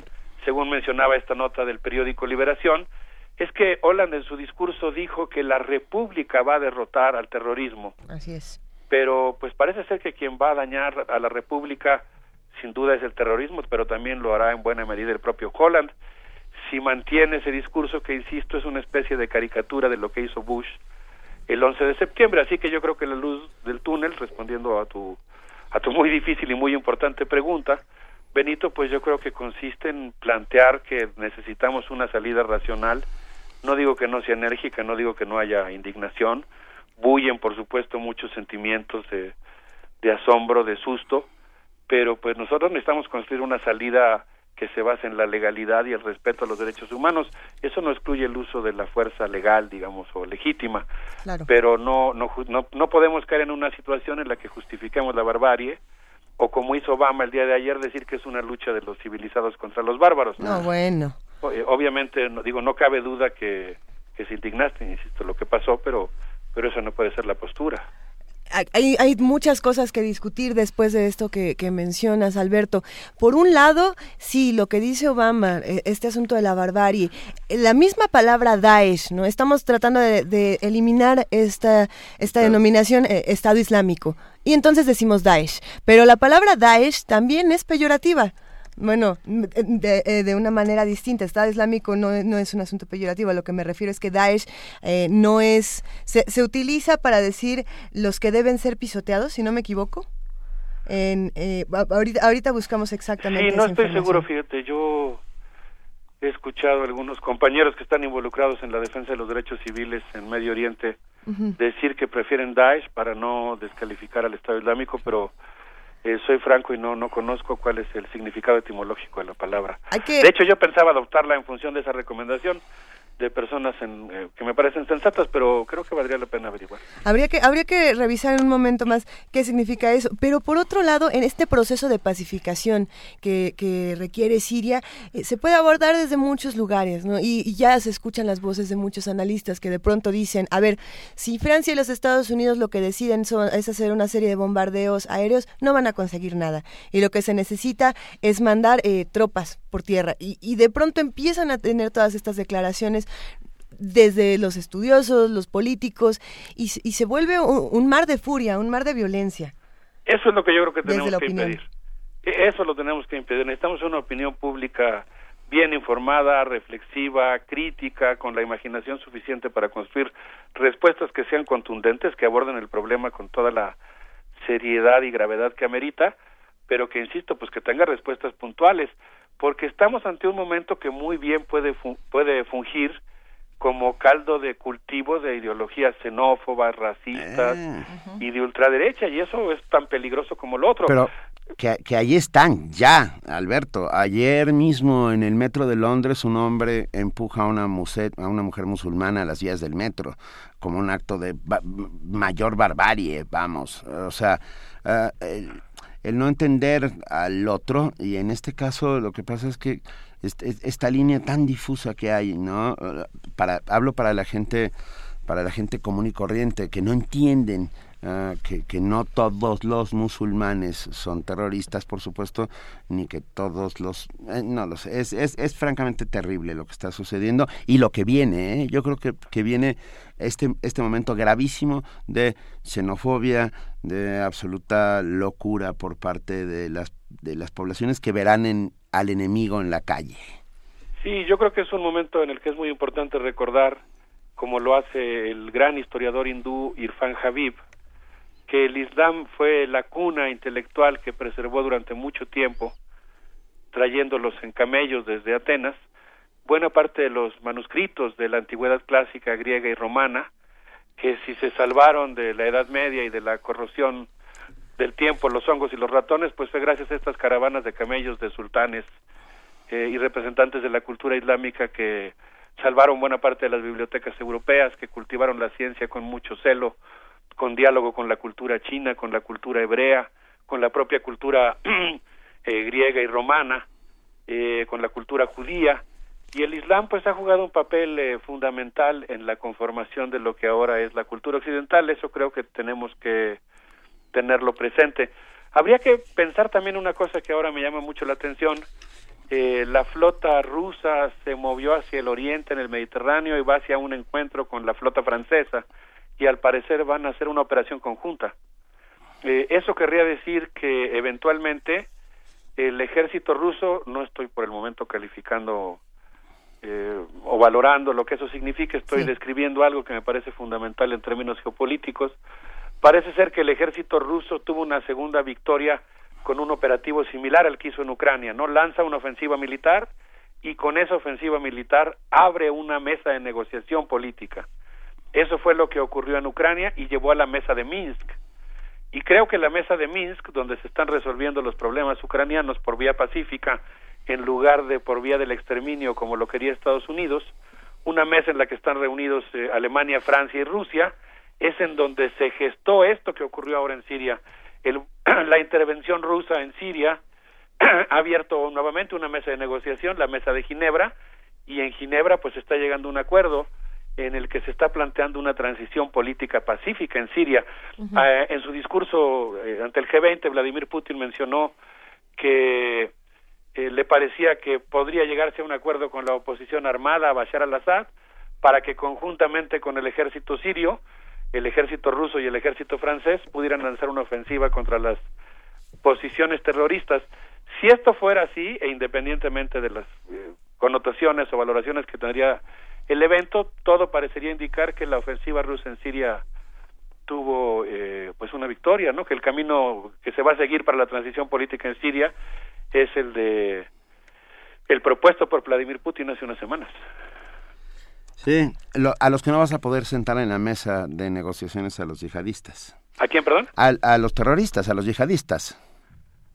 según mencionaba esta nota del periódico Liberación, es que Holland en su discurso dijo que la República va a derrotar al terrorismo. Así es. Pero pues parece ser que quien va a dañar a la República sin duda es el terrorismo, pero también lo hará en buena medida el propio Holland. Si mantiene ese discurso que, insisto, es una especie de caricatura de lo que hizo Bush el 11 de septiembre. Así que yo creo que la luz del túnel, respondiendo a tu, a tu muy difícil y muy importante pregunta, Benito, pues yo creo que consiste en plantear que necesitamos una salida racional. No digo que no sea enérgica, no digo que no haya indignación, bullen por supuesto muchos sentimientos de, de asombro, de susto, pero pues nosotros necesitamos construir una salida que se base en la legalidad y el respeto a los derechos humanos. Eso no excluye el uso de la fuerza legal, digamos, o legítima, pero no, no, no, no podemos caer en una situación en la que justifiquemos la barbarie o como hizo Obama el día de ayer decir que es una lucha de los civilizados contra los bárbaros. No, bueno. Eh, obviamente, no, digo, no cabe duda que, que se indignaste, insisto, lo que pasó, pero, pero eso no puede ser la postura. Hay, hay, muchas cosas que discutir después de esto que, mencionas, Alberto. Por un lado, sí, lo que dice Obama, eh, este asunto de la barbarie, la misma palabra Daesh, ¿no? Estamos tratando de, eliminar esta, esta denominación eh, Estado Islámico. Y entonces decimos Daesh. Pero la palabra Daesh también es peyorativa. Bueno, eh, de, una manera distinta. Estado Islámico no, no, es un asunto peyorativo. A lo que me refiero es que Daesh eh, no es. Se, se, utiliza para decir los que deben ser pisoteados, si no me equivoco. En, eh, ahorita, ahorita buscamos exactamente. Sí, no estoy seguro, fíjate. Yo he escuchado a algunos compañeros que están involucrados en la defensa de los derechos civiles en Medio Oriente decir que prefieren Daesh para no descalificar al Estado Islámico, pero eh, soy franco y no no conozco cuál es el significado etimológico de la palabra. De hecho, yo pensaba adoptarla en función de esa recomendación, de personas en, eh, que me parecen sensatas, pero creo que valdría la pena averiguar. Habría que, habría que revisar en un momento más qué significa eso. Pero por otro lado, en este proceso de pacificación que, que requiere Siria, eh, se puede abordar desde muchos lugares, ¿no? Y, ya se escuchan las voces de muchos analistas que de pronto dicen, a ver, si Francia y los Estados Unidos lo que deciden son, es hacer una serie de bombardeos aéreos, no van a conseguir nada. Y lo que se necesita es mandar eh, tropas por tierra. Y, y de pronto empiezan a tener todas estas declaraciones desde los estudiosos, los políticos, y, se vuelve un, mar de furia, un mar de violencia. Eso es lo que yo creo que tenemos que impedir. E, eso lo tenemos que impedir. Necesitamos una opinión pública bien informada, reflexiva, crítica, con la imaginación suficiente para construir respuestas que sean contundentes, que aborden el problema con toda la seriedad y gravedad que amerita, pero que, insisto, pues que tenga respuestas puntuales, porque estamos ante un momento que muy bien puede, puede fungir como caldo de cultivo de ideologías xenófobas, racistas eh. y de ultraderecha, y eso es tan peligroso como lo otro. Pero que, que ahí están, ya, Alberto. Ayer mismo en el metro de Londres un hombre empuja a una, a una mujer musulmana a las vías del metro, como un acto de mayor barbarie, vamos. O sea, el no entender al otro, y en este caso lo que pasa es que esta línea tan difusa que hay, ¿no? Para, hablo para la gente, para la gente común y corriente, que no entienden ah, que, que, no todos los musulmanes son terroristas, por supuesto, ni que todos los... Eh, no lo es, es, es, francamente terrible lo que está sucediendo y lo que viene, ¿eh? yo creo que, que viene este, este momento gravísimo de xenofobia, de absoluta locura por parte de las, de las poblaciones que verán en, al enemigo en la calle. Sí, yo creo que es un momento en el que es muy importante recordar, como lo hace el gran historiador hindú Irfan Habib, que el Islam fue la cuna intelectual que preservó durante mucho tiempo, trayéndolos en camellos desde Atenas, buena parte de los manuscritos de la antigüedad clásica griega y romana, que si se salvaron de la Edad Media y de la corrosión del tiempo, los hongos y los ratones, pues fue gracias a estas caravanas de camellos de sultanes eh, y representantes de la cultura islámica que salvaron buena parte de las bibliotecas europeas, que cultivaron la ciencia con mucho celo, con diálogo con la cultura china, con la cultura hebrea, con la propia cultura <clears throat> eh, griega y romana, eh, con la cultura judía, y el Islam pues ha jugado un papel fundamental en la conformación de lo que ahora es la cultura occidental, eso creo que tenemos que tenerlo presente. Habría que pensar también una cosa que ahora me llama mucho la atención. Eh, la flota rusa se movió hacia el oriente en el Mediterráneo y va hacia un encuentro con la flota francesa y al parecer van a hacer una operación conjunta. Eh, eso querría decir que eventualmente el ejército ruso, no estoy por el momento calificando eh, o valorando lo que eso significa, estoy describiendo algo que me parece fundamental en términos geopolíticos, Parece ser que el ejército ruso tuvo una segunda victoria con un operativo similar al que hizo en Ucrania, ¿no? Lanza una ofensiva militar y con esa ofensiva militar abre una mesa de negociación política. Eso fue lo que ocurrió en Ucrania y llevó a la mesa de Minsk. Y creo que la mesa de Minsk, donde se están resolviendo los problemas ucranianos por vía pacífica en lugar de por vía del exterminio como lo quería Estados Unidos, una mesa en la que están reunidos eh, Alemania, Francia y Rusia, es en donde se gestó esto que ocurrió ahora en Siria. El, <clears throat> la intervención rusa en Siria <clears throat> ha abierto nuevamente una mesa de negociación, la mesa de Ginebra, y en Ginebra pues está llegando un acuerdo en el que se está planteando una transición política pacífica en Siria. Eh, en su discurso eh, ante el G20, Vladimir Putin mencionó que eh, le parecía que podría llegarse a un acuerdo con la oposición armada a Bashar al-Assad para que conjuntamente con el ejército sirio, el ejército ruso y el ejército francés pudieran lanzar una ofensiva contra las posiciones terroristas. Si esto fuera así, e independientemente de las connotaciones o valoraciones que tendría el evento, todo parecería indicar que la ofensiva rusa en Siria tuvo eh, pues una victoria, ¿no? Que el camino que se va a seguir para la transición política en Siria es el de el propuesto por Vladimir Putin hace unas semanas. Sí, a los que no vas a poder sentar en la mesa de negociaciones a los yihadistas. ¿A quién, perdón? a los terroristas, a los yihadistas.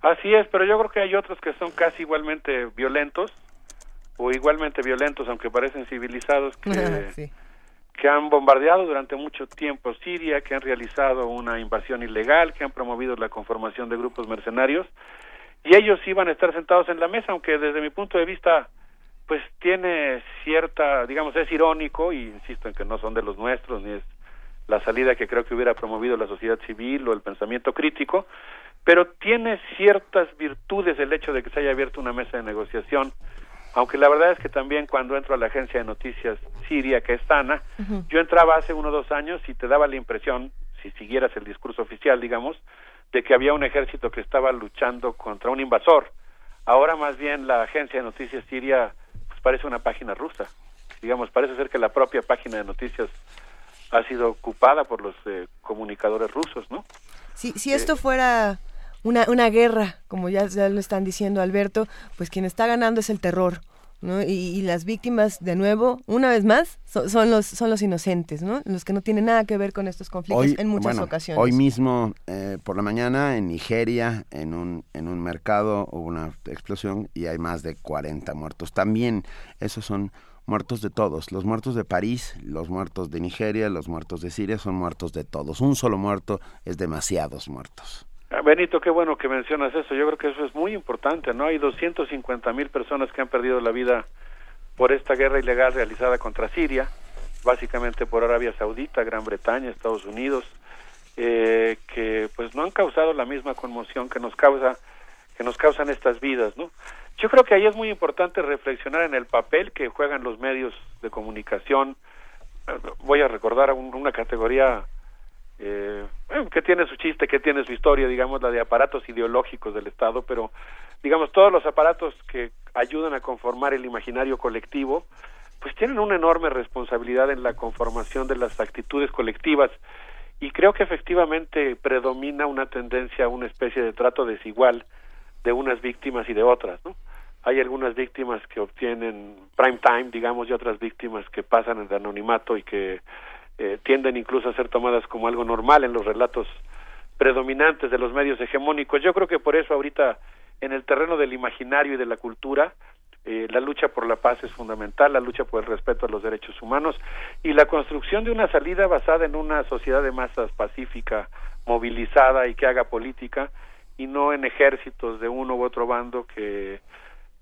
Así es, pero yo creo que hay otros que son casi igualmente violentos o igualmente violentos, aunque parecen civilizados, que, <laughs> que han bombardeado durante mucho tiempo Siria, que han realizado una invasión ilegal, que han promovido la conformación de grupos mercenarios, y ellos iban a estar sentados en la mesa, aunque desde mi punto de vista, pues tiene cierta, digamos, es irónico, y insisto en que no son de los nuestros, ni es la salida que creo que hubiera promovido la sociedad civil o el pensamiento crítico, pero tiene ciertas virtudes el hecho de que se haya abierto una mesa de negociación aunque la verdad es que también cuando entro a la agencia de noticias Siria, que es Sana, yo entraba hace uno o dos años y te daba la impresión, si siguieras el discurso oficial, digamos, de que había un ejército que estaba luchando contra un invasor. Ahora más bien la agencia de noticias Siria pues, parece una página rusa. Digamos, parece ser que la propia página de noticias ha sido ocupada por los eh, comunicadores rusos, ¿no? Si, si esto eh, fuera una, una guerra, como ya, ya lo están diciendo Alberto, pues quien está ganando es el terror. ¿no? Y, las víctimas, de nuevo, una vez más, son, los, son los inocentes, ¿no? los que no tienen nada que ver con estos conflictos en muchas ocasiones. Hoy mismo, eh, por la mañana, en Nigeria, en un, en un mercado hubo una explosión y hay más de 40 muertos. También esos son muertos de todos. Los muertos de París, los muertos de Nigeria, los muertos de Siria son muertos de todos. Un solo muerto es demasiados muertos. Ah, Benito, qué bueno que mencionas eso. Yo creo que eso es muy importante, ¿no? Hay 250 mil personas que han perdido la vida por esta guerra ilegal realizada contra Siria, básicamente por Arabia Saudita, Gran Bretaña, Estados Unidos, eh, que pues no han causado la misma conmoción que nos causa que nos causan estas vidas, ¿no? Yo creo que ahí es muy importante reflexionar en el papel que juegan los medios de comunicación. Voy a recordar una categoría eh, que tiene su chiste, que tiene su historia, digamos, la de aparatos ideológicos del Estado, pero digamos, todos los aparatos que ayudan a conformar el imaginario colectivo, pues tienen una enorme responsabilidad en la conformación de las actitudes colectivas y creo que efectivamente predomina una tendencia a una especie de trato desigual de unas víctimas y de otras, ¿no? Hay algunas víctimas que obtienen prime time, digamos, y otras víctimas que pasan en el anonimato y que eh, tienden incluso a ser tomadas como algo normal en los relatos predominantes de los medios hegemónicos. Yo creo que por eso ahorita en el terreno del imaginario y de la cultura eh, la lucha por la paz es fundamental, la lucha por el respeto a los derechos humanos y la construcción de una salida basada en una sociedad de masas pacífica, movilizada y que haga política y no en ejércitos de uno u otro bando que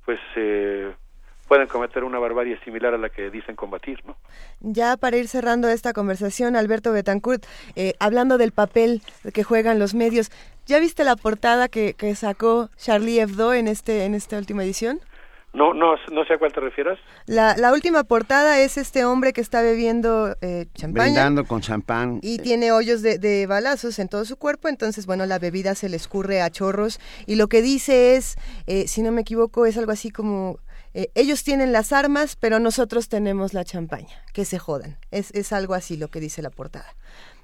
pues eh, pueden cometer una barbarie similar a la que dicen combatir, ¿no? Ya para ir cerrando esta conversación, Alberto Betancourt, eh, hablando del papel que juegan los medios, ¿ya viste la portada que, que sacó Charlie Hebdo en este en esta última edición? No, no, no sé a cuál te refieres. La, la última portada es este hombre que está bebiendo eh, champaña. Brindando con champán. Y tiene hoyos de, de, balazos en todo su cuerpo, entonces, bueno, la bebida se le escurre a chorros. Y lo que dice es, eh, si no me equivoco, es algo así como eh, ellos tienen las armas, pero nosotros tenemos la champaña, que se jodan. Es, es algo así lo que dice la portada.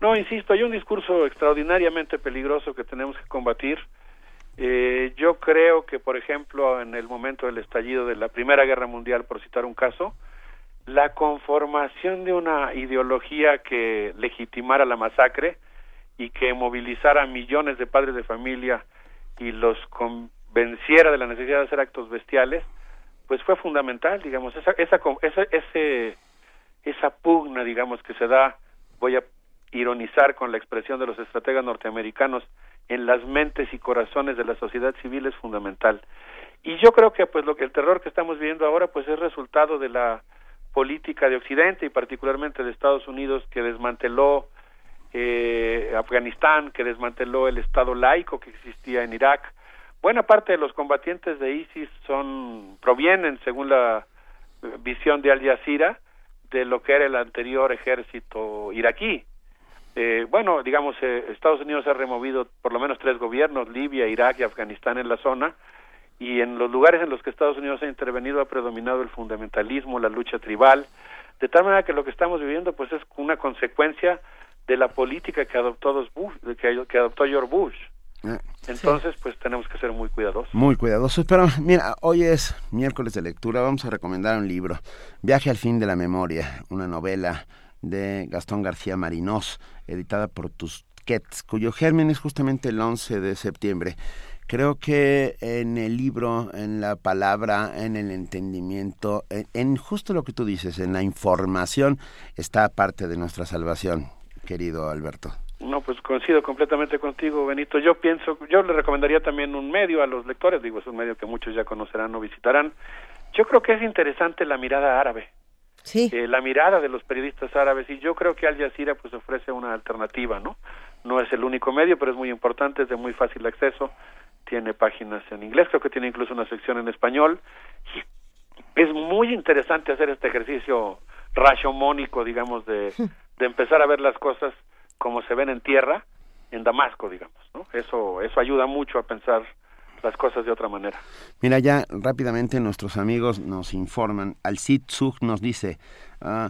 No, insisto, hay un discurso extraordinariamente peligroso que tenemos que combatir. Eh, yo creo que, por ejemplo, en el momento del estallido de la Primera Guerra Mundial, por citar un caso, la conformación de una ideología que legitimara la masacre y que movilizara a millones de padres de familia y los convenciera de la necesidad de hacer actos bestiales, pues fue fundamental, digamos, esa, esa, esa, ese, esa pugna, digamos, que se da, voy a ironizar con la expresión de los estrategas norteamericanos, en las mentes y corazones de la sociedad civil es fundamental. Y yo creo que pues lo que el terror que estamos viviendo ahora pues es resultado de la política de Occidente y particularmente de Estados Unidos que desmanteló eh, Afganistán, que desmanteló el Estado laico que existía en Irak. Buena parte de los combatientes de ISIS son provienen, según la visión de Al Jazeera, de lo que era el anterior ejército iraquí. Eh, bueno, digamos, eh, Estados Unidos ha removido por lo menos tres gobiernos, Libia, Irak y Afganistán en la zona, y en los lugares en los que Estados Unidos ha intervenido ha predominado el fundamentalismo, la lucha tribal, de tal manera que lo que estamos viviendo pues es una consecuencia de la política que adoptó Bush, que, que adoptó George Bush. Entonces, pues tenemos que ser muy cuidadosos. Muy cuidadosos. Pero mira, hoy es miércoles de lectura. Vamos a recomendar un libro, Viaje al fin de la memoria, una novela de Gastón García Marinós, editada por Tusquets, cuyo germen es justamente el 11 de septiembre. Creo que en el libro, en la palabra, en el entendimiento, en, justo lo que tú dices, en la información, está parte de nuestra salvación, querido Alberto. No, pues coincido completamente contigo, Benito. Yo pienso, yo le recomendaría también un medio a los lectores, digo, es un medio que muchos ya conocerán o visitarán. Yo creo que es interesante la mirada árabe. Sí. Eh, la mirada de los periodistas árabes y yo creo que Al Jazeera pues ofrece una alternativa, ¿no? No es el único medio, pero es muy importante, es de muy fácil acceso tiene páginas en inglés, creo que tiene incluso una sección en español. Es muy interesante hacer este ejercicio rashomónico, digamos, de, de empezar a ver las cosas como se ven en tierra, en Damasco, digamos, ¿no? Eso, eso ayuda mucho a pensar las cosas de otra manera. Mira, ya rápidamente nuestros amigos nos informan. Al-Sid nos dice, uh,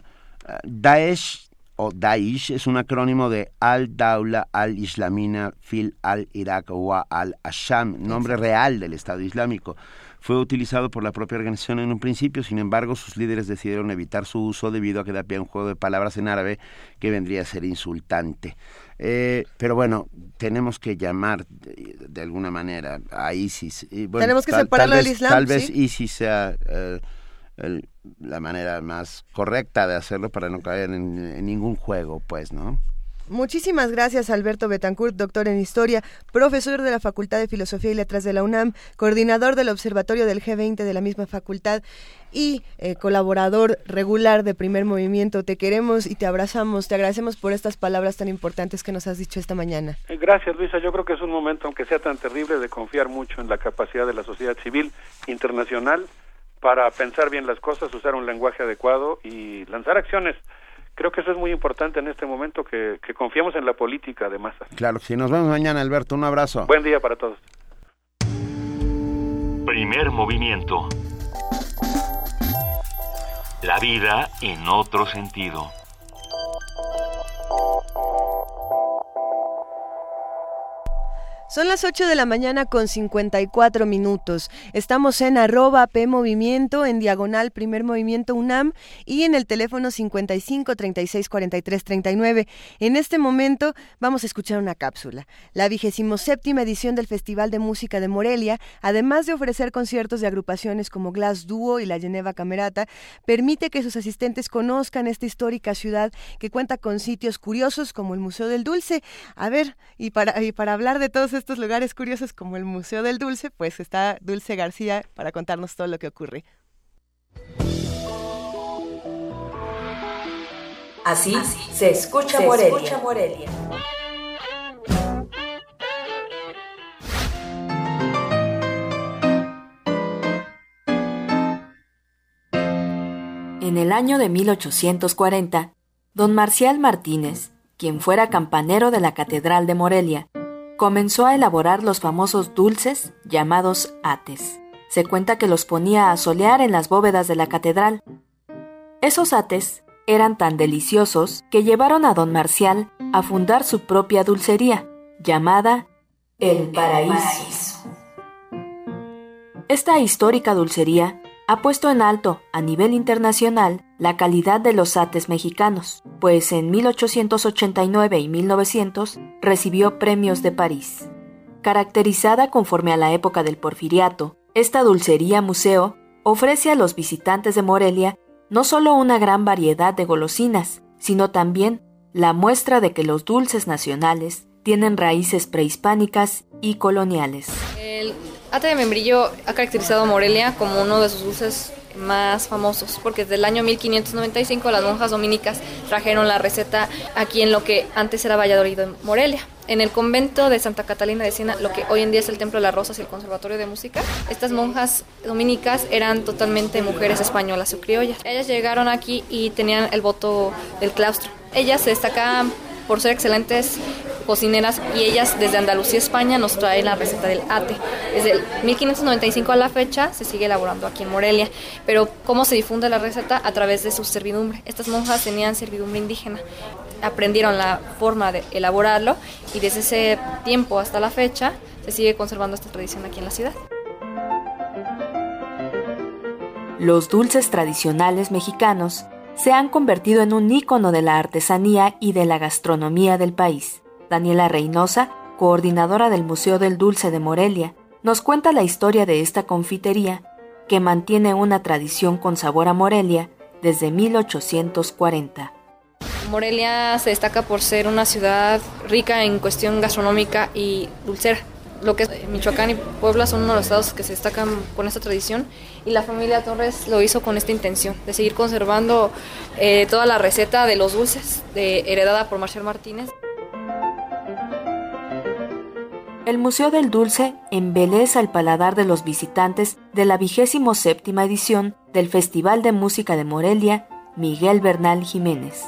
Daesh o Daesh es un acrónimo de Al-Daula al-Islamina fil al-Iraq wa al-Asham, nombre real del Estado Islámico. Fue utilizado por la propia organización en un principio, sin embargo, sus líderes decidieron evitar su uso debido a que da pie a un juego de palabras en árabe que vendría a ser insultante. Eh, pero bueno, tenemos que llamar de, alguna manera a ISIS. tenemos que separarlo del Islam. Tal vez ISIS sea eh, la manera más correcta de hacerlo para no caer en, ningún juego, pues, ¿no? Muchísimas gracias Alberto Betancourt, doctor en Historia, profesor de la Facultad de Filosofía y Letras de la UNAM, coordinador del Observatorio del G20 de la misma facultad y eh, colaborador regular de Primer Movimiento. Te queremos y te abrazamos, te agradecemos por estas palabras tan importantes que nos has dicho esta mañana. Eh, gracias Luisa, yo creo que es un momento, aunque sea tan terrible, de confiar mucho en la capacidad de la sociedad civil internacional para pensar bien las cosas, usar un lenguaje adecuado y lanzar acciones. Creo que eso es muy importante en este momento, que, confiemos en la política de masa. Claro, si nos vemos mañana, Alberto, un abrazo. Buen día para todos. Primer movimiento. La vida en otro sentido. Son las 8 de la mañana con 54 minutos. Estamos en arroba P Movimiento, en diagonal Primer Movimiento UNAM y en el teléfono 55 36 43 39. En este momento vamos a escuchar una cápsula. La vigésimo séptima edición del Festival de Música de Morelia, además de ofrecer conciertos de agrupaciones como Glass Duo y la Geneva Camerata, permite que sus asistentes conozcan esta histórica ciudad que cuenta con sitios curiosos como el Museo del Dulce. A ver, y para, y para hablar de todos estos lugares curiosos como el Museo del Dulce, pues está Dulce García para contarnos todo lo que ocurre. Así, se escucha Morelia. En el año de 1840, don Marcial Martínez, quien fuera campanero de la Catedral de Morelia, comenzó a elaborar los famosos dulces llamados ates. Se cuenta que los ponía a solear en las bóvedas de la catedral. Esos ates eran tan deliciosos que llevaron a don Marcial a fundar su propia dulcería, llamada El Paraíso. Esta histórica dulcería ha puesto en alto, a nivel internacional, la calidad de los ates mexicanos, pues en 1889 y 1900 recibió premios de París. Caracterizada conforme a la época del porfiriato, esta dulcería museo ofrece a los visitantes de Morelia no solo una gran variedad de golosinas, sino también la muestra de que los dulces nacionales tienen raíces prehispánicas y coloniales. Ate de membrillo ha caracterizado a Morelia como uno de sus dulces más famosos, porque desde el año 1595 las monjas dominicas trajeron la receta aquí en lo que antes era Valladolid de Morelia. En el convento de Santa Catalina de Siena, lo que hoy en día es el Templo de las Rosas y el Conservatorio de Música, estas monjas dominicas eran totalmente mujeres españolas o criollas. Ellas llegaron aquí y tenían el voto del claustro. Ellas se destacaban por ser excelentes cocineras y ellas desde Andalucía, España, nos traen la receta del ate. Desde el 1595 a la fecha se sigue elaborando aquí en Morelia, pero ¿cómo se difunde la receta? A través de su servidumbre. Estas monjas tenían servidumbre indígena, aprendieron la forma de elaborarlo y desde ese tiempo hasta la fecha se sigue conservando esta tradición aquí en la ciudad. Los dulces tradicionales mexicanos se han convertido en un ícono de la artesanía y de la gastronomía del país. Daniela Reynosa, coordinadora del Museo del Dulce de Morelia, nos cuenta la historia de esta confitería que mantiene una tradición con sabor a Morelia desde 1840. Morelia se destaca por ser una ciudad rica en cuestión gastronómica y dulcera lo que es Michoacán y Puebla son uno de los estados que se destacan con esta tradición y la familia Torres lo hizo con esta intención de seguir conservando eh, toda la receta de los dulces de, heredada por Marcial Martínez. El Museo del Dulce embeleza el paladar de los visitantes de la vigésimo séptima edición del Festival de Música de Morelia Miguel Bernal Jiménez.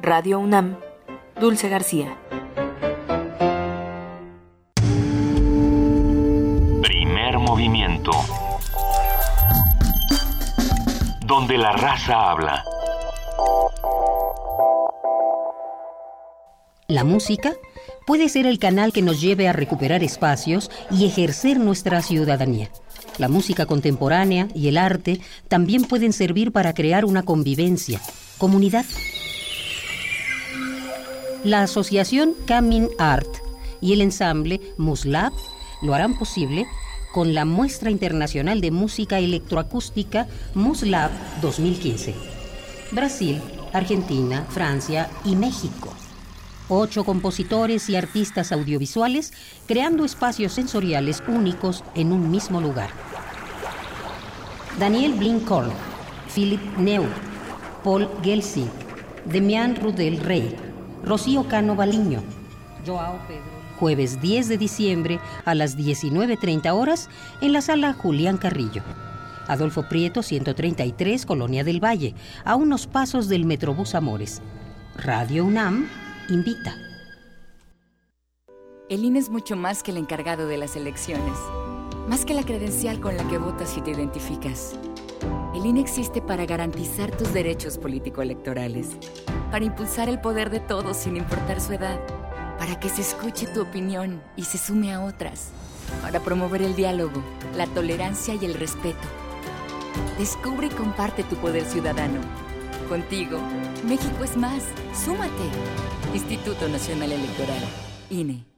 Radio UNAM, Dulce García. Donde la raza habla. La música puede ser el canal que nos lleve a recuperar espacios y ejercer nuestra ciudadanía. La música contemporánea y el arte también pueden servir para crear una convivencia, comunidad. La asociación Camin Art y el ensamble Muslab lo harán posible con la Muestra Internacional de Música Electroacústica MUSLAB 2015. Brasil, Argentina, Francia y México. Ocho compositores y artistas audiovisuales creando espacios sensoriales únicos en un mismo lugar. Daniel Blinkhorn, Philip Neu, Paul Gelsing, Demian Rudel Rey, Rocío Cano Baliño, Joao Pedro jueves 10 de diciembre a las 19.30 horas en la sala Julián Carrillo. Adolfo Prieto, 133, Colonia del Valle, a unos pasos del Metrobús Amores. Radio UNAM invita. El INE es mucho más que el encargado de las elecciones, más que la credencial con la que votas y te identificas. El INE existe para garantizar tus derechos político-electorales, para impulsar el poder de todos sin importar su edad para que se escuche tu opinión y se sume a otras, para promover el diálogo, la tolerancia y el respeto. Descubre y comparte tu poder ciudadano. Contigo, México es más. Súmate. Instituto Nacional Electoral, INE.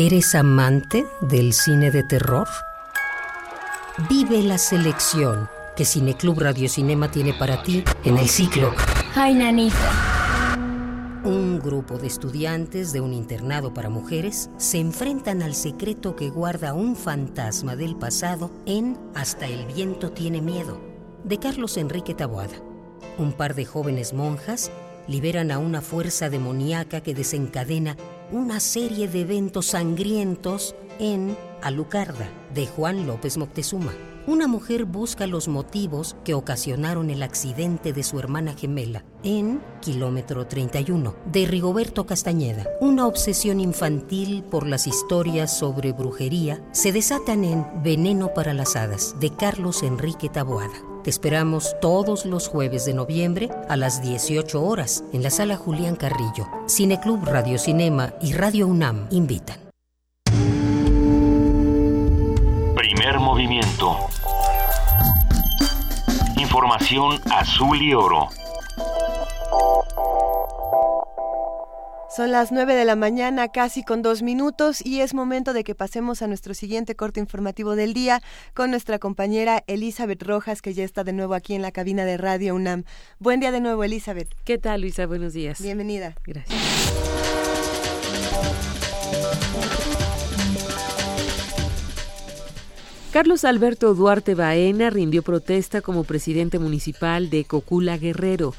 ¿Eres amante del cine de terror? Vive la selección que Cineclub Radio Cinema tiene para ti en el ciclo. Ay, nanita. Un grupo de estudiantes de un internado para mujeres se enfrentan al secreto que guarda un fantasma del pasado en Hasta el viento tiene miedo, de Carlos Enrique Taboada. Un par de jóvenes monjas liberan a una fuerza demoníaca que desencadena una serie de eventos sangrientos en Alucarda, de Juan López Moctezuma. Una mujer busca los motivos que ocasionaron el accidente de su hermana gemela en Kilómetro 31, de Rigoberto Castañeda. Una obsesión infantil por las historias sobre brujería se desatan en Veneno para las Hadas, de Carlos Enrique Taboada. Te esperamos todos los jueves de noviembre a las 18 horas en la sala Julián Carrillo. Cineclub Radio Cinema y Radio UNAM invitan. Primer movimiento. Información azul y oro. Son las 9 de la mañana, casi con dos minutos, y es momento de que pasemos a nuestro siguiente corte informativo del día con nuestra compañera Elizabeth Rojas, que ya está de nuevo aquí en la cabina de Radio UNAM. Buen día de nuevo, Elizabeth. ¿Qué tal, Luisa? Buenos días. Bienvenida. Gracias. Carlos Alberto Duarte Baena rindió protesta como presidente municipal de Cocula Guerrero.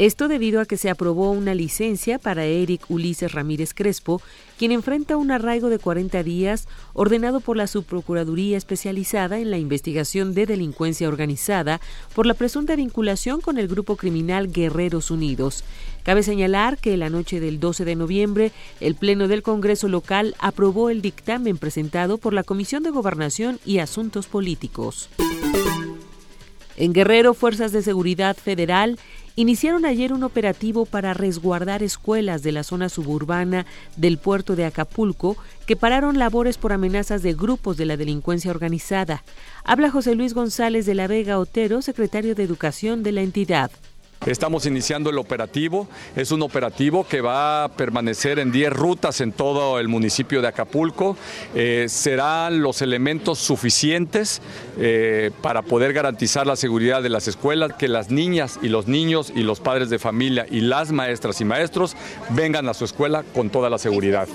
Esto debido a que se aprobó una licencia para Eric Ulises Ramírez Crespo, quien enfrenta un arraigo de 40 días ordenado por la Subprocuraduría especializada en la investigación de delincuencia organizada por la presunta vinculación con el grupo criminal Guerreros Unidos. Cabe señalar que la noche del 12 de noviembre, el Pleno del Congreso local aprobó el dictamen presentado por la Comisión de Gobernación y Asuntos Políticos. En Guerrero, Fuerzas de Seguridad Federal iniciaron ayer un operativo para resguardar escuelas de la zona suburbana del puerto de Acapulco que pararon labores por amenazas de grupos de la delincuencia organizada. Habla José Luis González de la Vega Otero, secretario de Educación de la entidad. Estamos iniciando el operativo. Es un operativo que va a permanecer en 10 rutas en todo el municipio de Acapulco. Eh, serán los elementos suficientes eh, para poder garantizar la seguridad de las escuelas, que las niñas y los niños y los padres de familia y las maestras y maestros vengan a su escuela con toda la seguridad.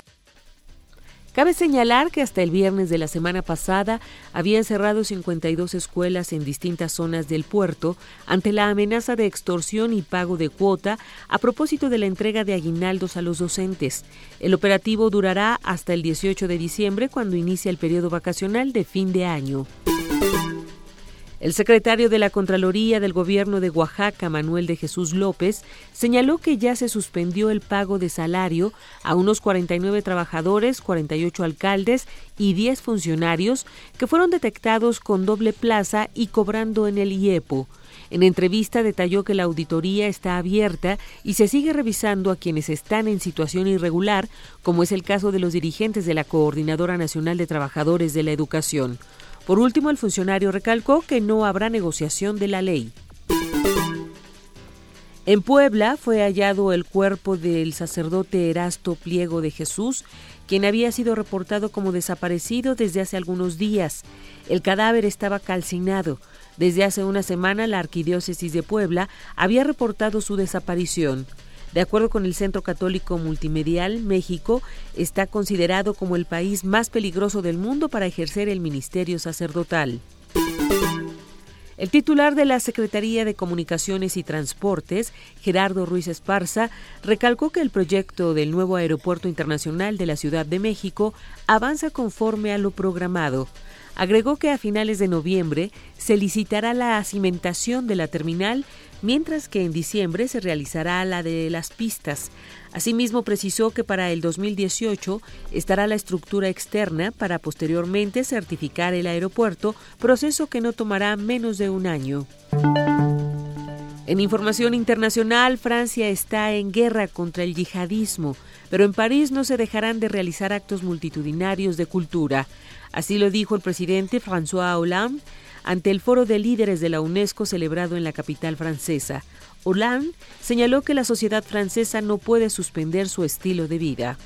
Cabe señalar que hasta el viernes de la semana pasada habían cerrado 52 escuelas en distintas zonas del puerto ante la amenaza de extorsión y pago de cuota a propósito de la entrega de aguinaldos a los docentes. El operativo durará hasta el 18 de diciembre cuando inicia el periodo vacacional de fin de año. El secretario de la Contraloría del Gobierno de Oaxaca, Manuel de Jesús López, señaló que ya se suspendió el pago de salario a unos 49 trabajadores, 48 alcaldes y 10 funcionarios que fueron detectados con doble plaza y cobrando en el IEPO. En entrevista detalló que la auditoría está abierta y se sigue revisando a quienes están en situación irregular, como es el caso de los dirigentes de la Coordinadora Nacional de Trabajadores de la Educación. Por último, el funcionario recalcó que no habrá negociación de la ley. En Puebla fue hallado el cuerpo del sacerdote Erasto Pliego de Jesús, quien había sido reportado como desaparecido desde hace algunos días. El cadáver estaba calcinado. Desde hace una semana la Arquidiócesis de Puebla había reportado su desaparición. De acuerdo con el Centro Católico Multimedial, México está considerado como el país más peligroso del mundo para ejercer el ministerio sacerdotal. El titular de la Secretaría de Comunicaciones y Transportes, Gerardo Ruiz Esparza, recalcó que el proyecto del nuevo Aeropuerto Internacional de la Ciudad de México avanza conforme a lo programado. Agregó que a finales de noviembre se licitará la cimentación de la terminal mientras que en diciembre se realizará la de las pistas. Asimismo, precisó que para el 2018 estará la estructura externa para posteriormente certificar el aeropuerto, proceso que no tomará menos de un año. En información internacional, Francia está en guerra contra el yihadismo, pero en París no se dejarán de realizar actos multitudinarios de cultura. Así lo dijo el presidente François Hollande ante el foro de líderes de la UNESCO celebrado en la capital francesa. Hollande señaló que la sociedad francesa no puede suspender su estilo de vida.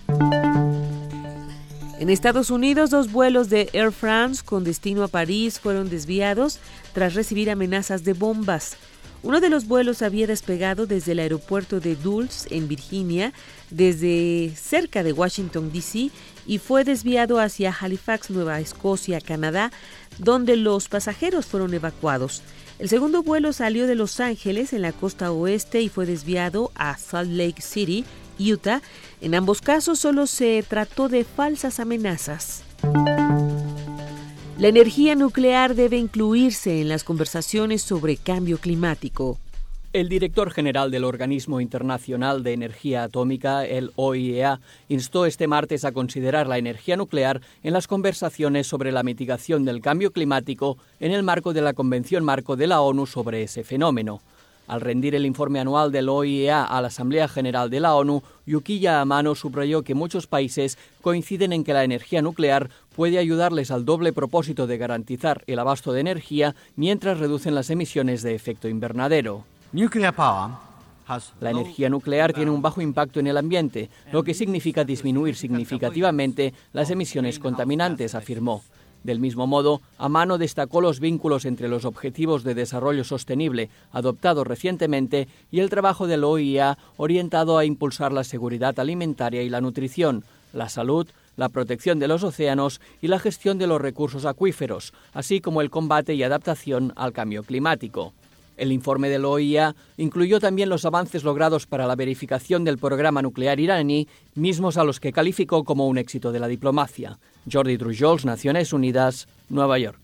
En Estados Unidos, dos vuelos de Air France con destino a París fueron desviados tras recibir amenazas de bombas. Uno de los vuelos había despegado desde el aeropuerto de Dulles, en Virginia, desde cerca de Washington, D.C., y fue desviado hacia Halifax, Nueva Escocia, Canadá, donde los pasajeros fueron evacuados. El segundo vuelo salió de Los Ángeles, en la costa oeste, y fue desviado a Salt Lake City, Utah. En ambos casos solo se trató de falsas amenazas. La energía nuclear debe incluirse en las conversaciones sobre cambio climático. El director general del Organismo Internacional de Energía Atómica, el OIEA, instó este martes a considerar la energía nuclear en las conversaciones sobre la mitigación del cambio climático en el marco de la Convención Marco de la ONU sobre ese fenómeno. Al rendir el informe anual del OIEA a la Asamblea General de la ONU, Yukiya Amano subrayó que muchos países coinciden en que la energía nuclear puede ayudarles al doble propósito de garantizar el abasto de energía mientras reducen las emisiones de efecto invernadero. La energía nuclear tiene un bajo impacto en el ambiente, lo que significa disminuir significativamente las emisiones contaminantes, afirmó. Del mismo modo, Amano destacó los vínculos entre los Objetivos de Desarrollo Sostenible adoptados recientemente y el trabajo del OIA orientado a impulsar la seguridad alimentaria y la nutrición, la salud, la protección de los océanos y la gestión de los recursos acuíferos, así como el combate y adaptación al cambio climático. El informe del OIA incluyó también los avances logrados para la verificación del programa nuclear iraní, mismos a los que calificó como un éxito de la diplomacia. Jordi Trujols, Naciones Unidas, Nueva York.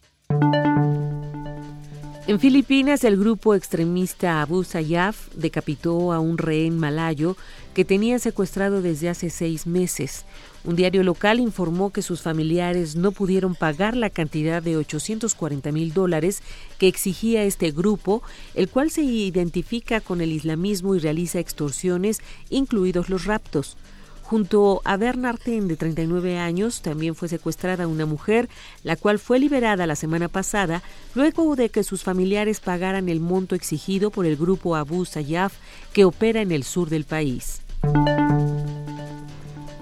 En Filipinas, el grupo extremista Abu Sayyaf decapitó a un rehén malayo que tenía secuestrado desde hace seis meses. Un diario local informó que sus familiares no pudieron pagar la cantidad de 840 mil dólares que exigía este grupo, el cual se identifica con el islamismo y realiza extorsiones, incluidos los raptos. Junto a Bernarden, de 39 años, también fue secuestrada una mujer, la cual fue liberada la semana pasada luego de que sus familiares pagaran el monto exigido por el grupo Abu Sayyaf que opera en el sur del país.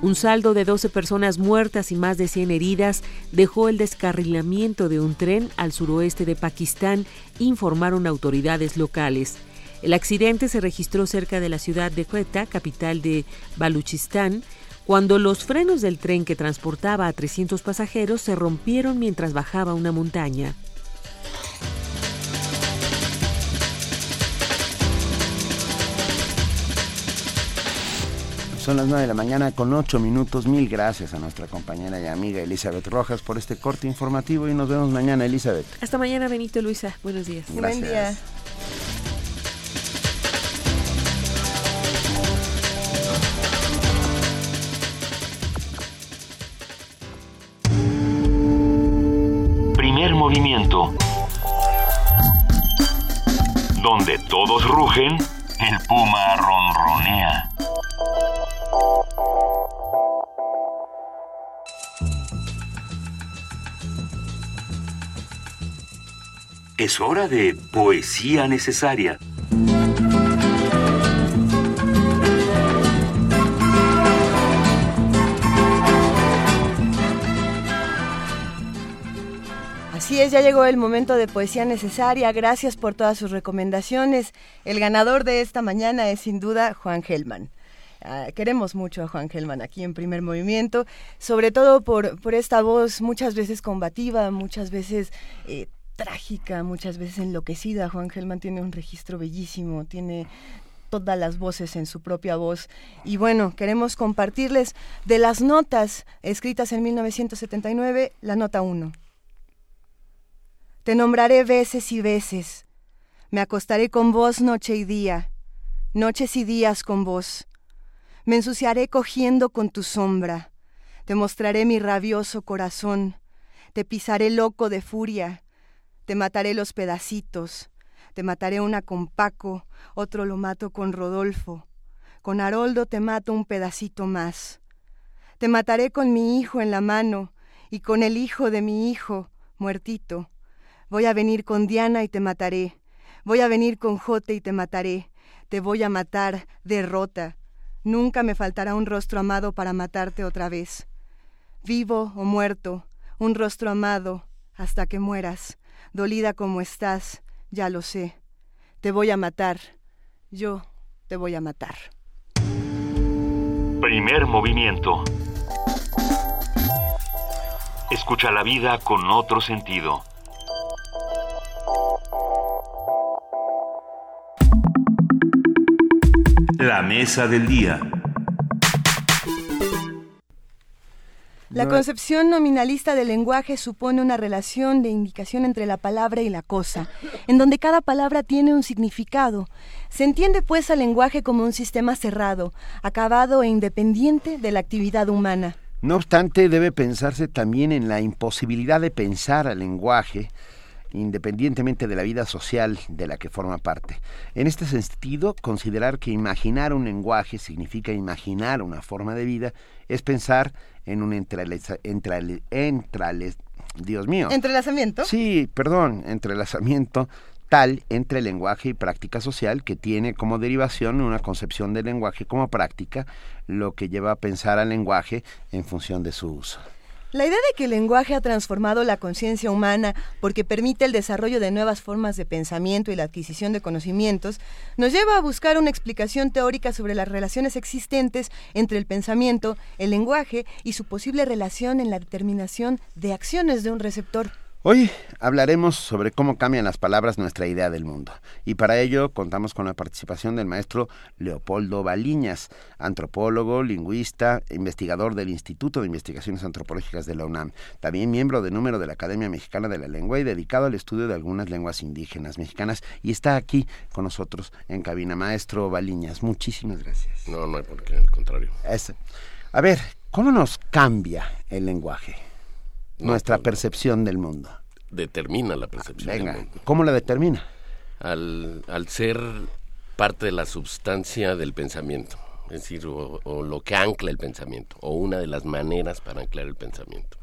Un saldo de 12 personas muertas y más de 100 heridas dejó el descarrilamiento de un tren al suroeste de Pakistán, informaron autoridades locales. El accidente se registró cerca de la ciudad de Quetta, capital de Baluchistán, cuando los frenos del tren que transportaba a 300 pasajeros se rompieron mientras bajaba una montaña. Son las 9 de la mañana con 8 minutos. Mil gracias a nuestra compañera y amiga Elizabeth Rojas por este corte informativo y nos vemos mañana, Elizabeth. Hasta mañana, Benito Luisa. Buenos días. Buen día. Primer movimiento. Donde todos rugen, el puma ronronea. Es hora de poesía necesaria. Así es, ya llegó el momento de poesía necesaria. Gracias por todas sus recomendaciones. El ganador de esta mañana es sin duda Juan Gelman. Ah, queremos mucho a Juan Gelman aquí en primer movimiento, sobre todo por, por esta voz muchas veces combativa, muchas veces eh, trágica, muchas veces enloquecida. Juan Gelman tiene un registro bellísimo, tiene todas las voces en su propia voz. Y bueno, queremos compartirles de las notas escritas en 1979, la nota 1. Te nombraré veces y veces. Me acostaré con vos noche y día, noches y días con vos. Me ensuciaré cogiendo con tu sombra. Te mostraré mi rabioso corazón. Te pisaré loco de furia. Te mataré los pedacitos. Te mataré una con Paco, otro lo mato con Rodolfo. Con Haroldo te mato un pedacito más. Te mataré con mi hijo en la mano y con el hijo de mi hijo, muertito. Voy a venir con Diana y te mataré. Voy a venir con Jote y te mataré. Te voy a matar, derrota. Nunca me faltará un rostro amado para matarte otra vez. Vivo o muerto, un rostro amado hasta que mueras. Dolida como estás, ya lo sé. Te voy a matar. Yo te voy a matar. Primer movimiento. Escucha la vida con otro sentido. La mesa del día. La concepción nominalista del lenguaje supone una relación de indicación entre la palabra y la cosa, en donde cada palabra tiene un significado. Se entiende pues al lenguaje como un sistema cerrado, acabado e independiente de la actividad humana. No obstante, debe pensarse también en la imposibilidad de pensar al lenguaje independientemente de la vida social de la que forma parte. En este sentido, considerar que imaginar un lenguaje significa imaginar una forma de vida es pensar en un entrelaza, Dios mío. ¿Entrelazamiento? Sí, perdón, entrelazamiento tal entre lenguaje y práctica social que tiene como derivación una concepción del lenguaje como práctica, lo que lleva a pensar al lenguaje en función de su uso. La idea de que el lenguaje ha transformado la conciencia humana porque permite el desarrollo de nuevas formas de pensamiento y la adquisición de conocimientos nos lleva a buscar una explicación teórica sobre las relaciones existentes entre el pensamiento, el lenguaje y su posible relación en la determinación de acciones de un receptor. Hoy hablaremos sobre cómo cambian las palabras nuestra idea del mundo. Y para ello contamos con la participación del maestro Leopoldo Baliñas, antropólogo, lingüista, investigador del Instituto de Investigaciones Antropológicas de la UNAM, también miembro de número de la Academia Mexicana de la Lengua y dedicado al estudio de algunas lenguas indígenas mexicanas. Y está aquí con nosotros en cabina. Maestro Baliñas, muchísimas gracias. No, no hay por qué, al contrario. A ver, ¿cómo nos cambia el lenguaje? Nuestra percepción del mundo. Determina la percepción del mundo. ¿Cómo la determina? Al, al ser parte de la sustancia del pensamiento, es decir, o, lo que ancla el pensamiento, o una de las maneras para anclar el pensamiento.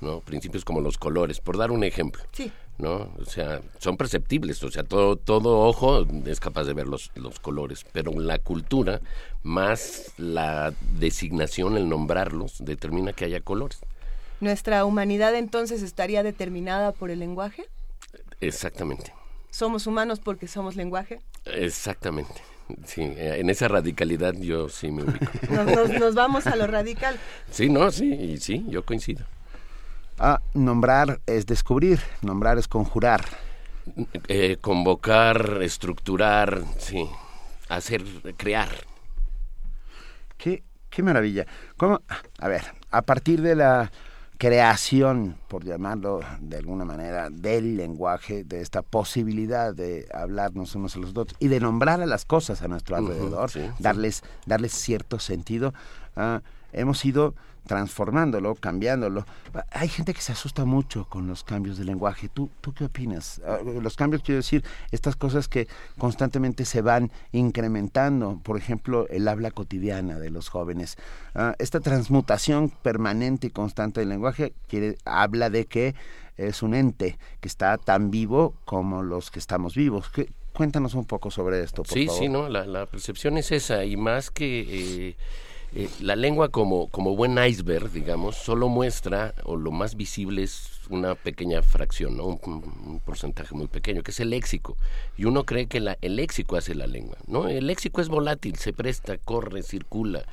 ¿no? Principios como los colores, por dar un ejemplo. Sí. ¿no? O sea, son perceptibles, o sea, todo, todo ojo es capaz de ver los, los colores, pero la cultura, más la designación, el nombrarlos, determina que haya colores. ¿Nuestra humanidad entonces estaría determinada por el lenguaje? Exactamente. ¿Somos humanos porque somos lenguaje? Exactamente. Sí, en esa radicalidad yo sí me ubico. <laughs> Nos, vamos a lo radical. Sí, no, sí, sí, yo coincido. Ah, nombrar es descubrir, nombrar es conjurar. Eh, convocar, estructurar, sí, hacer, crear. Qué, qué maravilla. ¿Cómo? A ver, a partir de la creación, por llamarlo de alguna manera, del lenguaje, de esta posibilidad de hablarnos unos a los otros y de nombrar a las cosas a nuestro alrededor, darles, darles cierto sentido, uh, hemos ido transformándolo, cambiándolo. Hay gente que se asusta mucho con los cambios de lenguaje. ¿Tú, tú qué opinas? Ah, los cambios, quiero decir, estas cosas que constantemente se van incrementando, por ejemplo, el habla cotidiana de los jóvenes. Ah, esta transmutación permanente y constante del lenguaje quiere, habla de que es un ente que está tan vivo como los que estamos vivos. Cuéntanos un poco sobre esto, por sí, favor. Sí, sí, no, la, la, percepción es esa, y más que... Eh, eh, la lengua como, como buen iceberg, digamos, solo muestra, o lo más visible es una pequeña fracción, ¿no? un, porcentaje muy pequeño, que es el léxico. Y uno cree que la, el léxico hace la lengua. ¿no? El léxico es volátil, se presta, corre, circula.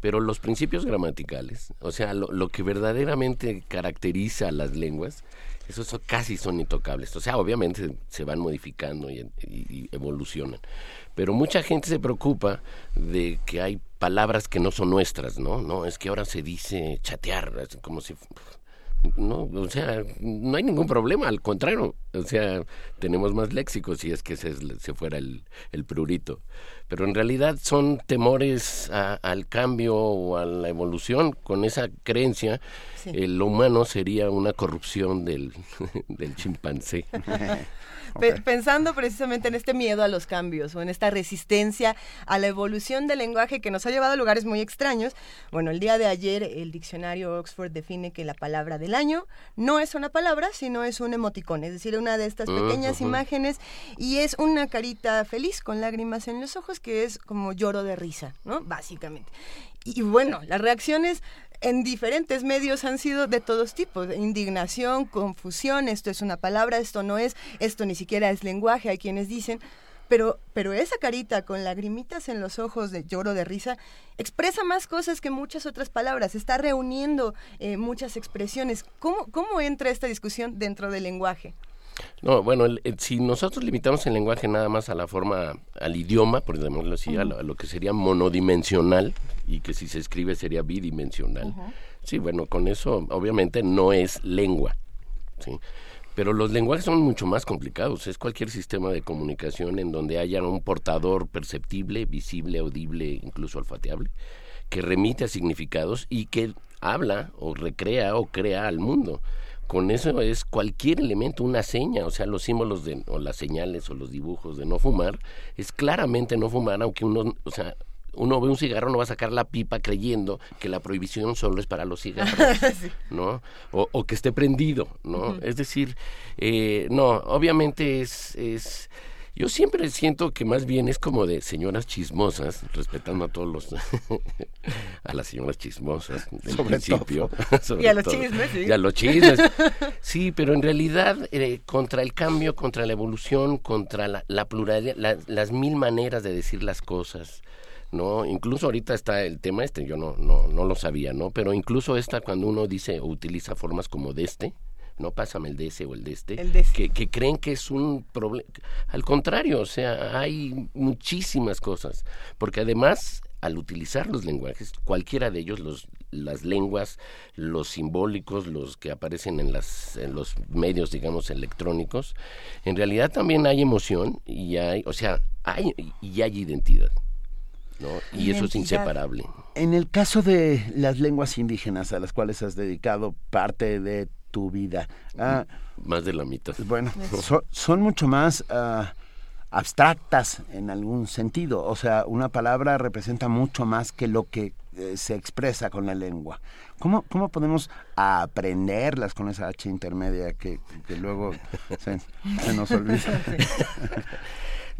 Pero los principios gramaticales, o sea, lo, que verdaderamente caracteriza a las lenguas, esos casi son intocables. O sea, obviamente se van modificando y evolucionan pero mucha gente se preocupa de que hay palabras que no son nuestras, ¿no? No, es que ahora se dice chatear, como si no, o sea, no hay ningún problema, al contrario, o sea, tenemos más léxicos si es que se, se fuera el, el, prurito. Pero en realidad son temores al cambio o a la evolución. Con esa creencia, el humano sería una corrupción del, <laughs> del chimpancé. <laughs> pensando precisamente en este miedo a los cambios o en esta resistencia a la evolución del lenguaje que nos ha llevado a lugares muy extraños. Bueno, el día de ayer el diccionario Oxford define que la palabra del año no es una palabra, sino es un emoticón, es decir, una de estas pequeñas imágenes y es una carita feliz con lágrimas en los ojos que es como lloro de risa, ¿no? Básicamente. Y bueno, las reacciones en diferentes medios han sido de todos tipos, indignación, confusión, esto es una palabra, esto no es, esto ni siquiera es lenguaje, hay quienes dicen, pero, pero esa carita con lagrimitas en los ojos de lloro de risa expresa más cosas que muchas otras palabras, está reuniendo eh, muchas expresiones. ¿Cómo, ¿Cómo entra esta discusión dentro del lenguaje? No, bueno, si nosotros limitamos el lenguaje nada más a la forma, al idioma, por decirlo así, a, lo, que sería monodimensional y que si se escribe sería bidimensional. Sí, bueno, con eso obviamente no es lengua, ¿sí? Pero los lenguajes son mucho más complicados. Es cualquier sistema de comunicación en donde haya un portador perceptible, visible, audible, incluso olfateable, que remite a significados y que habla o recrea o crea al mundo con eso es cualquier elemento, una seña, o sea, los símbolos de, o las señales o los dibujos de no fumar, es claramente no fumar, aunque uno, o sea, uno ve un cigarro, no va a sacar la pipa creyendo que la prohibición solo es para los cigarros, <laughs> ¿no? O, que esté prendido, ¿no? Es decir, eh, no, obviamente es, es yo siempre siento que más bien es como de señoras chismosas, respetando a todos los <laughs> a las señoras chismosas del principio. <laughs> y a los chismes, sí. Y a los chismes. <laughs> Sí, pero en realidad eh, contra el cambio, contra la evolución, contra la, pluralidad, las mil maneras de decir las cosas. ¿no? Incluso ahorita está el tema este, yo no, no, no lo sabía, ¿no? Pero incluso esta cuando uno dice o utiliza formas como de este, no pásame el de ese o el de este, Que, que, creen que es un problema. Al contrario, o sea, hay muchísimas cosas, porque además al utilizar los lenguajes, cualquiera de ellos, los, las lenguas, los simbólicos, los que aparecen en, las, en los medios, digamos, electrónicos, en realidad también hay emoción y hay, o sea, hay, y hay identidad. ¿no? Y eso es inseparable. En el caso de las lenguas indígenas a las cuales has dedicado parte de tu vida. Ah, más de la mitad. Bueno, son mucho más ah, abstractas en algún sentido. O sea, una palabra representa mucho más que lo que eh, se expresa con la lengua. ¿Cómo, ¿Cómo podemos aprenderlas con esa H intermedia que, luego se, se nos olvida? <laughs>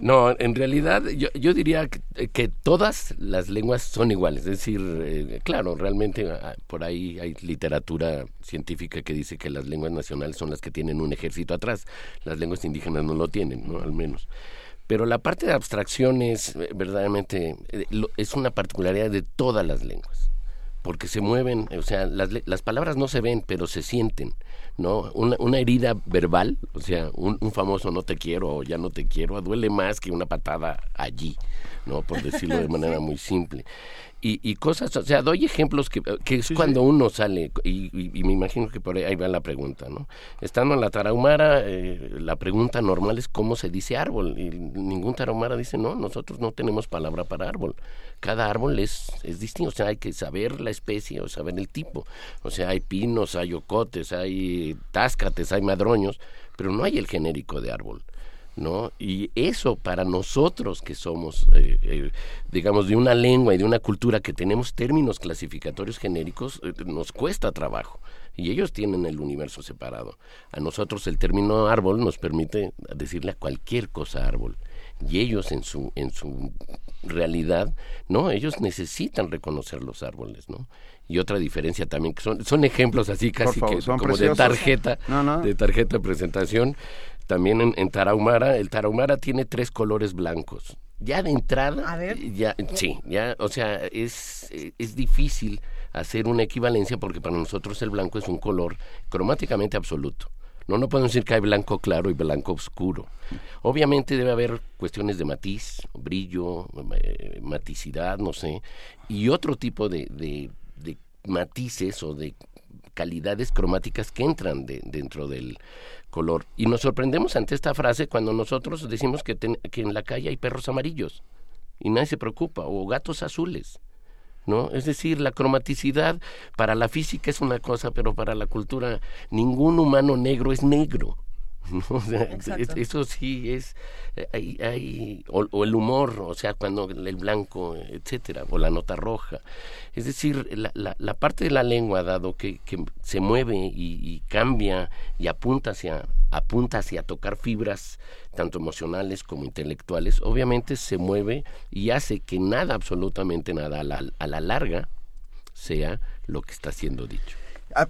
No, en realidad yo, yo diría que, todas las lenguas son iguales. Es decir, eh, claro, realmente ah, por ahí hay literatura científica que dice que las lenguas nacionales son las que tienen un ejército atrás. Las lenguas indígenas no lo tienen, ¿no? Al menos. Pero la parte de abstracción es eh, verdaderamente, eh, es una particularidad de todas las lenguas porque se mueven, o sea, las, las palabras no se ven, pero se sienten. ¿No? Una, una herida verbal, o sea, un, un, famoso no te quiero o ya no te quiero, duele más que una patada allí, ¿no? Por decirlo de <laughs> manera muy simple. Y, y, cosas, o sea, doy ejemplos que, que es cuando uno sale, y, y, me imagino que por ahí va la pregunta, ¿no? Estando en la tarahumara, eh, la pregunta normal es cómo se dice árbol, y ningún tarahumara dice, no, nosotros no tenemos palabra para árbol cada árbol es, es distinto, o sea, hay que saber la especie o saber el tipo. O sea, hay pinos, hay ocotes, hay táscates, hay madroños, pero no hay el genérico de árbol. ¿No? Y eso para nosotros que somos, eh, eh, digamos, de una lengua y de una cultura que tenemos términos clasificatorios genéricos, eh, nos cuesta trabajo. Y ellos tienen el universo separado. A nosotros el término árbol nos permite decirle a cualquier cosa árbol y ellos en su en su realidad no ellos necesitan reconocer los árboles no y otra diferencia también que son son ejemplos así casi que como de tarjeta de tarjeta de presentación también en, en, Tarahumara. El Tarahumara tiene tres colores blancos. Ya de entrada ya sí ya o sea es es difícil hacer una equivalencia porque para nosotros el blanco es un color cromáticamente absoluto. No, no podemos decir que hay blanco claro y blanco oscuro. Obviamente debe haber cuestiones de matiz, brillo, eh, maticidad, no sé, y otro tipo de, de, matices o de calidades cromáticas que entran de, dentro del color. Y nos sorprendemos ante esta frase cuando nosotros decimos que, que en la calle hay perros amarillos y nadie se preocupa, o gatos azules. ¿no? Es decir, la cromaticidad para la física es una cosa, pero para la cultura ningún humano negro es negro. <laughs> eso sí es eh, hay, hay o, el humor o sea cuando el blanco etcétera o la nota roja. Es decir la, la, parte de la lengua dado que, que se mueve y, cambia y apunta hacia apunta hacia tocar fibras tanto emocionales como intelectuales obviamente se mueve y hace que nada absolutamente nada a la, a la larga sea lo que está siendo dicho. Ah,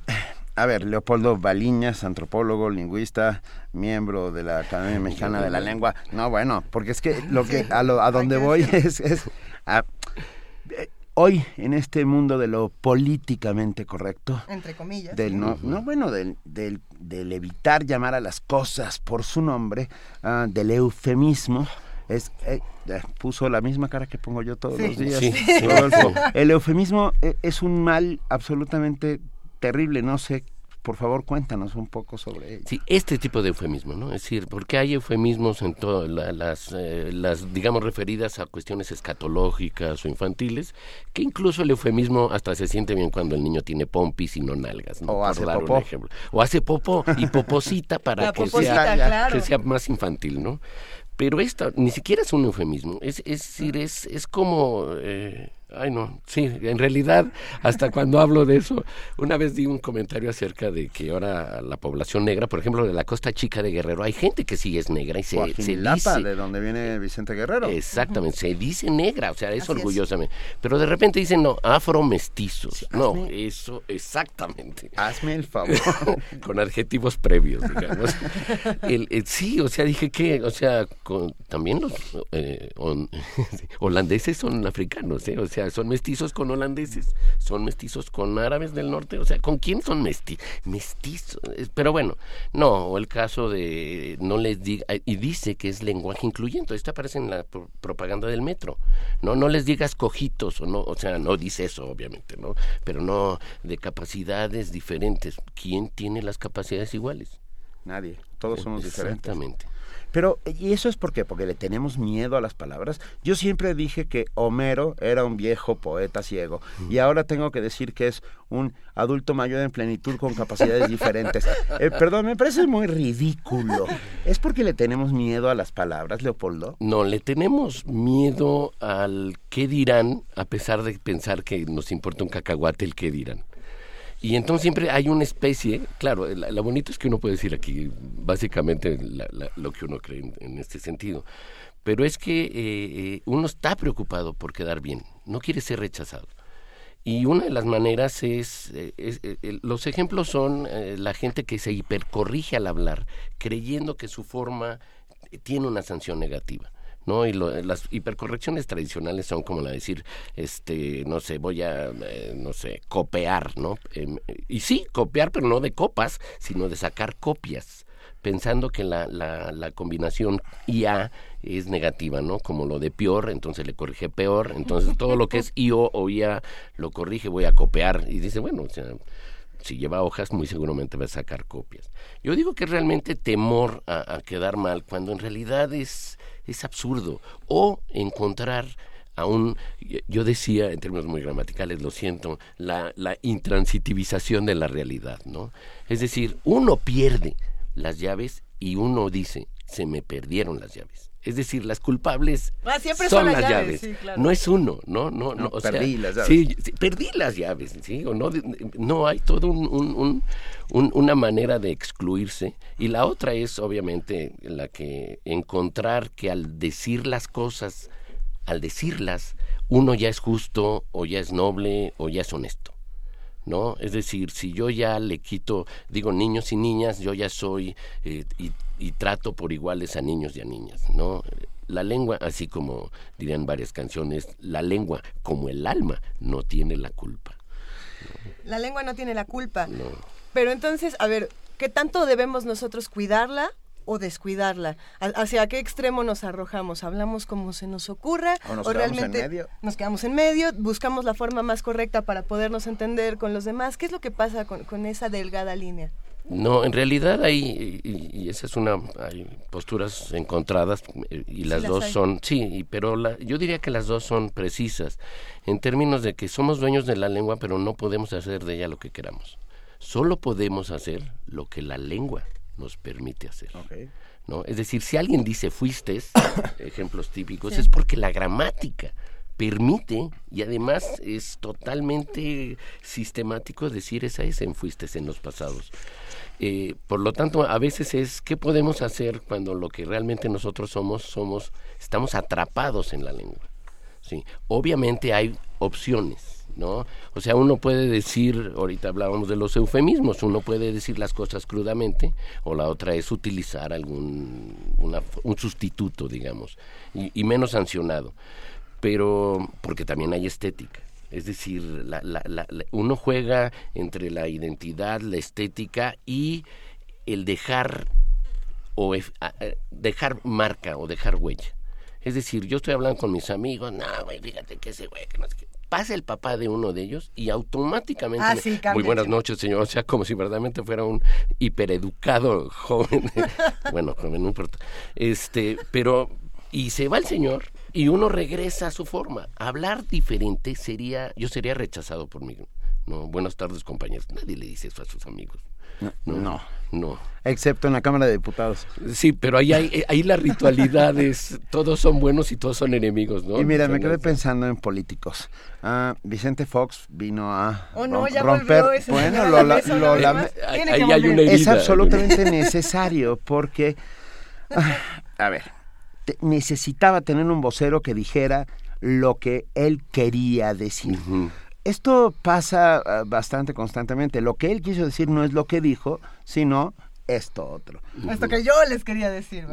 a ver, Leopoldo Baliñas, antropólogo, lingüista, miembro de la Academia Mexicana de la Lengua. No, bueno, porque es que <laughs> lo que a, lo, a donde voy <laughs> es, es eh, hoy en este mundo de lo políticamente correcto, entre comillas, del no, no bueno, del, del, del, evitar llamar a las cosas por su nombre, uh, del eufemismo es eh, puso la misma cara que pongo yo todos los días. Sí, el eufemismo eh, es un mal absolutamente terrible, no sé Por favor, cuéntanos un poco sobre ello. Sí, este tipo de eufemismo, ¿no? Es decir, porque hay eufemismos en todas las, eh, las, digamos, referidas a cuestiones escatológicas o infantiles, que incluso el eufemismo hasta se siente bien cuando el niño tiene pompis y no nalgas, ¿no? O Por hace dar un popó. ejemplo. O hace popo y poposita para La que, poposita, sea, claro. que sea más infantil, ¿no? Pero esta ni siquiera es un eufemismo, es, es decir, es, es como... eh, Ay, no, sí, en realidad, hasta cuando hablo de eso, una vez di un comentario acerca de que ahora la población negra, por ejemplo, de la costa chica de Guerrero, hay gente que sí es negra y se, se dice... de donde viene Vicente Guerrero. Exactamente, se dice negra, o sea, es Así es. orgullosamente. Pero de repente dicen, no, afro-mestizos. no, hazme- eso, exactamente. Hazme el favor. <laughs> Con adjetivos previos, digamos. El- el- sí, o sea, dije que, o sea, con- también los eh, <laughs> holandeses son africanos, ¿eh? O sea, son mestizos con holandeses, son mestizos con árabes del norte, o sea, ¿con quién son mesti mestizos? Es- Pero bueno, no, o el caso de no les diga, y dice que es lenguaje incluyente, esto aparece en la pro- propaganda del metro, no, no les digas cojitos, o no, o sea, no dice eso, obviamente, ¿no? Pero no, de capacidades diferentes, ¿quién tiene las capacidades iguales? Nadie, todos somos diferentes. Exactamente. Pero, ¿y eso es por qué? Porque le tenemos miedo a las palabras. Yo siempre dije que Homero era un viejo poeta ciego y ahora tengo que decir que es un adulto mayor en plenitud con capacidades diferentes. Eh, perdón, me parece muy ridículo. ¿Es porque le tenemos miedo a las palabras, Leopoldo? No, le tenemos miedo al qué dirán, a pesar de pensar que nos importa un cacahuate el qué dirán. Y entonces siempre hay una especie, claro, la- lo bonito es que uno puede decir aquí básicamente la- lo que uno cree en, este sentido, pero es que eh, eh, uno está preocupado por quedar bien, no quiere ser rechazado. Y una de las maneras es, eh, eh, los ejemplos son la gente que se hipercorrige al hablar, creyendo que su forma tiene una sanción negativa. ¿No? Y las hipercorrecciones tradicionales son como la de decir, este, no sé, voy a, eh, no sé, copiar, ¿no? Em, y sí, copiar, pero no de copas, sino de sacar copias, pensando que la, la, combinación IA es negativa, ¿no? Como lo de peor, entonces le corrige peor, entonces todo lo que es IO o IA lo corrige, voy a copiar, y dice, bueno, o sea, si lleva hojas, muy seguramente va a sacar copias. Yo digo que realmente temor a quedar mal, cuando en realidad es, es absurdo. O encontrar a un, yo decía en términos muy gramaticales, lo siento, la, la intransitivización de la realidad, ¿no? Es decir, uno pierde las llaves y uno dice, se me perdieron las llaves. Es decir, las culpables Ah, siempre son, son las las llaves, llaves. sí, claro. No es uno, no, no, no. No, o sea, perdí las llaves. Sí, sí, perdí las llaves, ¿sí? O no, no hay todo un, un- un- un- una manera de excluirse. Y la otra es, obviamente, la que encontrar que al decir las cosas, al decirlas, uno ya es justo, o ya es noble, o ya es honesto. ¿no? Es decir, si yo ya le quito, digo niños y niñas, yo ya soy eh, y, y trato por iguales a niños y a niñas, ¿no? La lengua, así como dirían varias canciones, la lengua, como el alma, no tiene la culpa. La lengua no tiene la culpa. No. Pero entonces, a ver, ¿qué tanto debemos nosotros cuidarla o descuidarla? ¿Ha- ¿Hacia qué extremo nos arrojamos? ¿Hablamos como se nos ocurra? ¿O nos quedamos en medio? nos quedamos en medio? ¿Buscamos la forma más correcta para podernos entender con los demás? ¿Qué es lo que pasa con, con esa delgada línea? No, en realidad hay, y, y esa es una, hay posturas encontradas eh, y las las dos hay. son, sí, y- pero la, yo diría que las dos son precisas en términos de que somos dueños de la lengua, pero no podemos hacer de ella lo que queramos. Solo podemos hacer lo que la lengua nos permite hacer. ¿no? Es decir, si alguien dice fuiste, <coughs> ejemplos típicos, Sí. es porque la gramática permite y además es totalmente sistemático decir esa es en fuiste en los pasados. Eh, por lo tanto, a veces es qué podemos hacer cuando lo que realmente nosotros somos somos estamos atrapados en la lengua. Sí, obviamente hay opciones, ¿no? O sea, uno puede decir, ahorita hablábamos de los eufemismos, uno puede decir las cosas crudamente, o la otra es utilizar algún una- un sustituto, digamos, y, y menos sancionado. Pero, porque también hay estética. Es decir, la- la- la- uno juega entre la identidad, la estética y el dejar o a- a- dejar marca o dejar huella. Es decir, yo estoy hablando con mis amigos, no, güey, fíjate que ese güey, que no sé qué". pasa el papá de uno de ellos y automáticamente Ah, sí, muy buenas noches señor o sea como si verdaderamente fuera un hipereducado joven <laughs> bueno joven no importa este pero y se va el señor y uno regresa a su forma hablar diferente sería yo sería rechazado por mí no buenas tardes compañeros nadie le dice eso a sus amigos No. no Excepto en la Cámara de Diputados. Sí, pero ahí, hay, ahí la ritualidad es, todos son buenos y todos son enemigos, ¿no? Y mira, me quedé pensando en políticos. Ah, Vicente Fox vino a Oh, no, ya romper. ese bueno, lo, la <laughs> lo ahí que hay una volver. es herida. absolutamente necesario porque, ah, a ver, necesitaba tener un vocero que dijera lo que él quería decir. Esto pasa ah, bastante constantemente. Lo que él quiso decir no es lo que dijo, sino esto otro. Esto que yo les quería decir.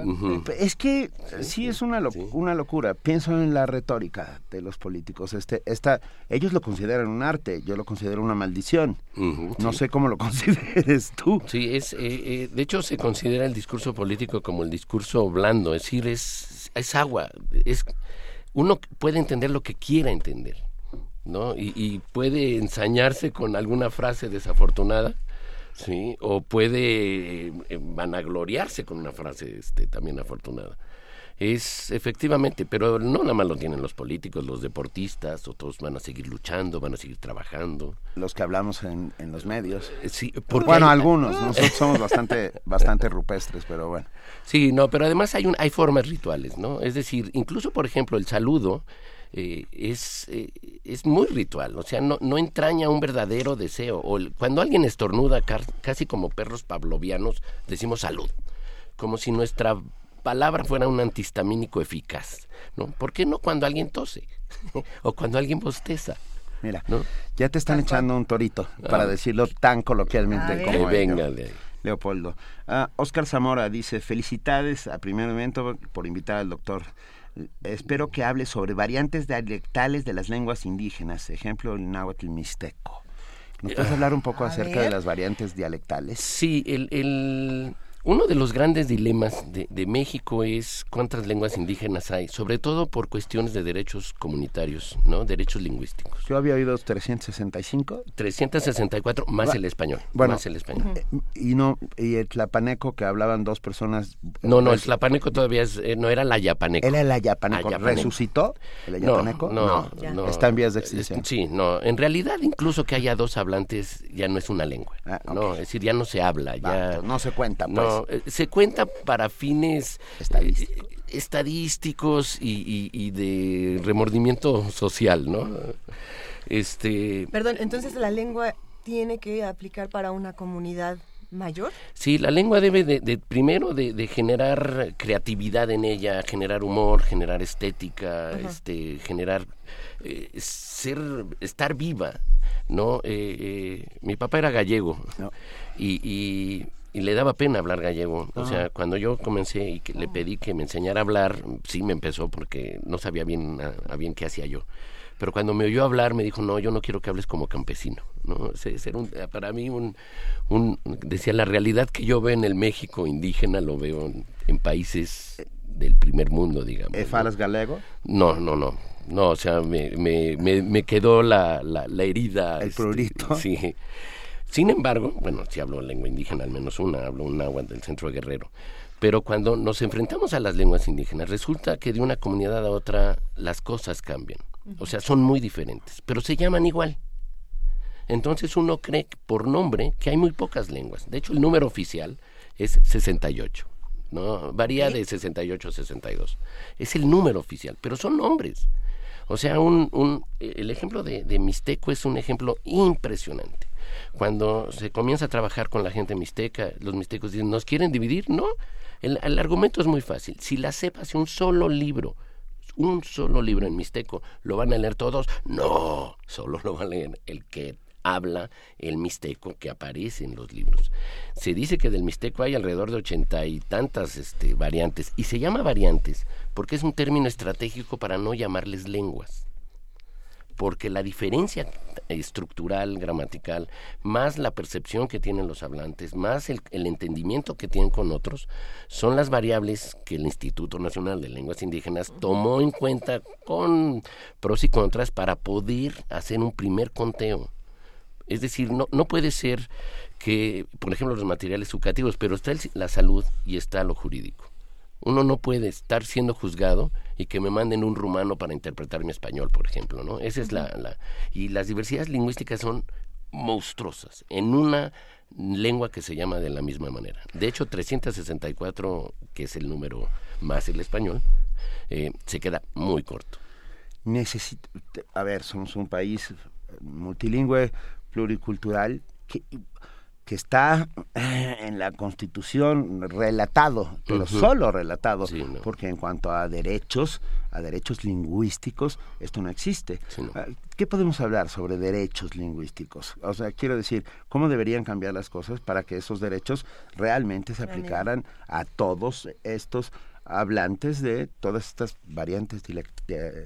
Es que sí, es una, loc- una locura. Pienso en la retórica de los políticos. Este, esta, ellos lo consideran un arte, yo lo considero una maldición. No sé cómo lo <laughs> consideres tú. Sí, es, eh, eh, de hecho se considera el discurso político como el discurso blando, es decir, es, es agua, es uno puede entender lo que quiera entender, ¿no? Y, puede ensañarse con alguna frase desafortunada, sí, o puede eh, vanagloriarse con una frase este, también afortunada. Es efectivamente, pero no nada más lo tienen los políticos, los deportistas, o todos van a seguir luchando, van a seguir trabajando. Los que hablamos en, en los medios. Sí, porque bueno, algunos. Nosotros somos bastante, bastante rupestres, pero bueno. Sí, no, pero además hay, un, hay formas rituales, ¿no? Es decir, incluso, por ejemplo, el saludo eh, es, eh, es muy ritual, o sea, no, no entraña un verdadero deseo. O el- cuando alguien estornuda, casi como perros pavlovianos, decimos salud, como si nuestra palabra fuera un antihistamínico eficaz, ¿no? ¿Por qué no cuando alguien tose? <laughs> o cuando alguien bosteza. Mira, ¿no? ya te están echando un torito, para Ah. decirlo tan coloquialmente como Que venga de ahí. Leopoldo. Ah, Oscar Zamora dice, felicidades a primer momento por invitar al doctor. Espero que hable sobre variantes dialectales de las lenguas indígenas, ejemplo el náhuatl mixteco. ¿Nos puedes Ah. hablar un poco A acerca de las variantes dialectales? Sí, el, el- uno de los grandes dilemas de, de México es cuántas lenguas indígenas hay, sobre todo por cuestiones de derechos comunitarios, ¿no? Derechos lingüísticos. Yo había oído 365. 364 más Va- el español. Bueno, más el español. eh, y no y el tlapaneco que hablaban dos personas. No, no, el res- tlapaneco todavía es, eh, no era la yapaneco. Era el ayapaneco. Ayapaneco. ¿Resucitó el No, ayapaneco? no, no. Está en vías de extinción. Es- Sí, no. En realidad, incluso que haya dos hablantes ya no es una lengua. No, es decir, ya no se habla. Ya, no se cuenta, pues. No, eh, se cuenta para fines eh, estadísticos y, y- y de remordimiento social, ¿no? Este, Perdón, entonces la lengua tiene que aplicar para una comunidad mayor. Sí, la lengua debe de, de- primero de, de generar creatividad en ella, generar humor, generar estética, Ajá. este, generar eh, ser, estar viva, ¿no? Eh, eh, mi papá era gallego y, y- y le daba pena hablar gallego. O sea, cuando yo comencé y que le pedí que me enseñara a hablar, sí me empezó porque no sabía bien a, a bien qué hacía yo. Pero cuando me oyó hablar me dijo, no, yo no quiero que hables como campesino. ¿no? Ese- era un- para mí un, un, decía, la realidad que yo veo en el México indígena lo veo en, en países del primer mundo, digamos. ¿Eh, ¿Falas galego? No, no, no. No, o sea, me, me, me, me quedó la, la, la herida. El este, prurito. Sí. Sin embargo, bueno, si hablo lengua indígena, al menos una, hablo un náhuatl del centro guerrero. Pero cuando nos enfrentamos a las lenguas indígenas, resulta que de una comunidad a otra las cosas cambian. O sea, son muy diferentes, pero se llaman igual. Entonces uno cree por nombre que hay muy pocas lenguas. De hecho, el número oficial es 68. ¿no? Varía de 68 a 62. Es el número oficial, pero son nombres. O sea, un, un, el ejemplo de, de Mixteco es un ejemplo impresionante. Cuando se comienza a trabajar con la gente mixteca, los mixtecos dicen, ¿nos quieren dividir? No, el, argumento es muy fácil. Si la cepa hace un solo libro, un solo libro en mixteco, ¿lo van a leer todos? No, solo lo va a leer el que habla el mixteco que aparece en los libros. Se dice que del mixteco hay alrededor de ochenta y tantas este, variantes, y se llama variantes porque es un término estratégico para no llamarles lenguas. Porque la diferencia estructural, gramatical, más la percepción que tienen los hablantes, más el, el, entendimiento que tienen con otros, son las variables que el Instituto Nacional de Lenguas Indígenas tomó en cuenta con pros y contras para poder hacer un primer conteo. Es decir, no, no puede ser que, por ejemplo, los materiales educativos, pero está el, la salud y está lo jurídico. Uno no puede estar siendo juzgado y que me manden un rumano para interpretar mi español, por ejemplo, ¿no? Esa es la, la y las diversidades lingüísticas son monstruosas en una lengua que se llama de la misma manera. De hecho, 364, que es el número más el español, eh, se queda muy corto. Necesito, a ver, somos un país multilingüe, pluricultural, que que está en la Constitución relatado, pero uh -huh. solo relatado, sí, no. porque en cuanto a derechos, a derechos lingüísticos, esto no existe. Sí, no. ¿Qué podemos hablar sobre derechos lingüísticos? O sea, quiero decir, ¿cómo deberían cambiar las cosas para que esos derechos realmente se aplicaran a todos estos hablantes de todas estas variantes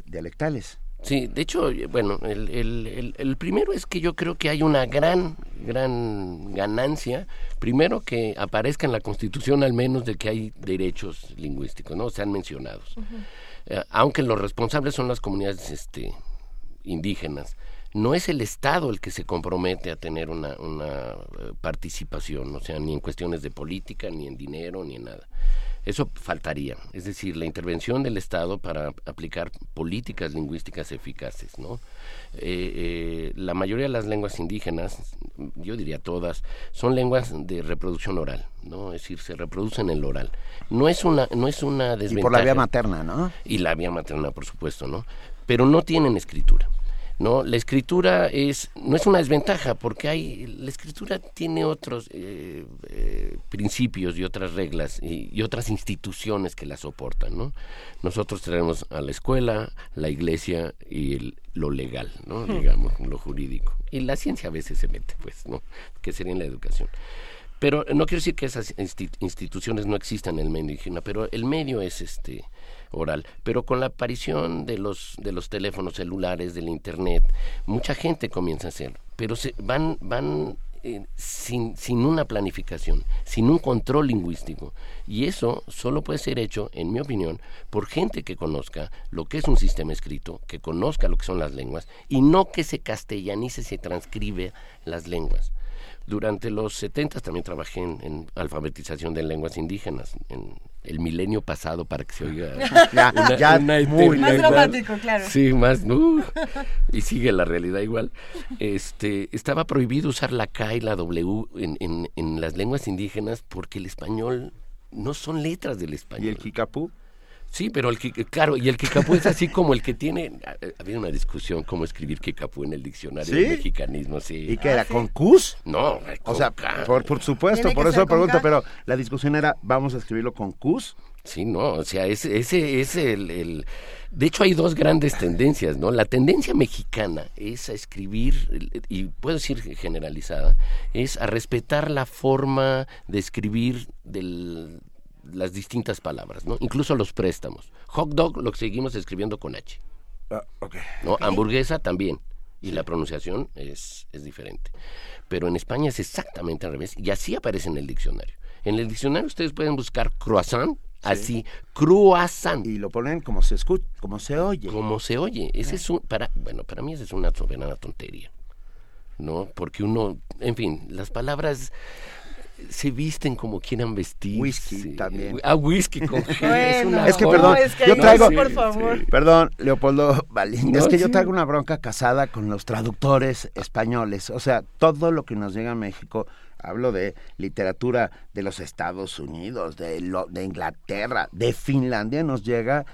dialectales? Sí, de hecho, bueno, el, el, el, el, primero es que yo creo que hay una gran, gran ganancia, primero que aparezca en la Constitución al menos de que hay derechos lingüísticos, ¿no? Sean mencionados. Uh -huh. eh, aunque los responsables son las comunidades este, indígenas, no es el Estado el que se compromete a tener una, una participación, o sea, ni en cuestiones de política, ni en dinero, ni en nada. Eso faltaría, es decir, la intervención del Estado para aplicar políticas lingüísticas eficaces, ¿no? Eh, eh, la mayoría de las lenguas indígenas, yo diría todas, son lenguas de reproducción oral, ¿no? Es decir, se reproducen en el oral. No es una, no es una desventaja. Y por la vía materna, ¿no? Y la vía materna, por supuesto, ¿no? Pero no tienen escritura. No la escritura es no es una desventaja porque hay la escritura tiene otros eh, eh, principios y otras reglas y, y, otras instituciones que la soportan no nosotros tenemos a la escuela la iglesia y el, lo legal no digamos lo jurídico. Y la ciencia a veces se mete pues no que sería en la educación. Pero no quiero decir que esas instituciones no existan en el medio indígena pero el medio es este oral. Pero con la aparición de los, de los teléfonos celulares, del Internet, mucha gente comienza a hacerlo. Pero se van, van eh, sin, sin una planificación, sin un control lingüístico. Y eso solo puede ser hecho, en mi opinión, por gente que conozca lo que es un sistema escrito, que conozca lo que son las lenguas, y no que se castellanice, se transcribe las lenguas. Durante los 70 también trabajé en, en, alfabetización de lenguas indígenas, en el milenio pasado para que se oiga <laughs> ya, una, ya una muy más dramático, claro. Sí, más uh, y sigue la realidad igual. Este estaba prohibido usar la K y la W en, en, en las lenguas indígenas porque el español no son letras del español. ¿Y el kikapú? Sí, pero el claro, y el kikapú es así como el que tiene había una discusión cómo escribir kikapú en el diccionario ¿Sí? de mexicanismo, sí. ¿Y qué era con cus? No, o sea, por, por supuesto, por eso pregunto, pero la discusión era vamos a escribirlo con cus. Sí, no, o sea, ese ese es el, el de hecho, hay dos grandes tendencias, ¿no? La tendencia mexicana es a escribir, y puedo decir generalizada, es a respetar la forma de escribir del, las distintas palabras, ¿no? Incluso los préstamos. Hot dog lo seguimos escribiendo con H. Uh, okay. ¿no? Okay. Hamburguesa también. Y sí. la pronunciación es, es diferente. Pero en España es exactamente al revés. Y así aparece en el diccionario. En el diccionario ustedes pueden buscar croissant, sí. así, croissant. Y lo ponen como se escucha, como se oye. Como se oye. Ese es un, para, bueno, para mí esa es una soberana tontería. ¿No? Porque uno, en fin, las palabras se visten como quieran vestir. Whisky sí. también. Ah, whisky con bueno, es, que perdón, es que yo traigo, sí, por favor. Sí. perdón, Leopoldo Balín, no, es que yo traigo una bronca casada con los traductores españoles. O sea, todo lo que nos llega a México, hablo de literatura de los Estados Unidos, de, lo, de Inglaterra, de Finlandia, nos llega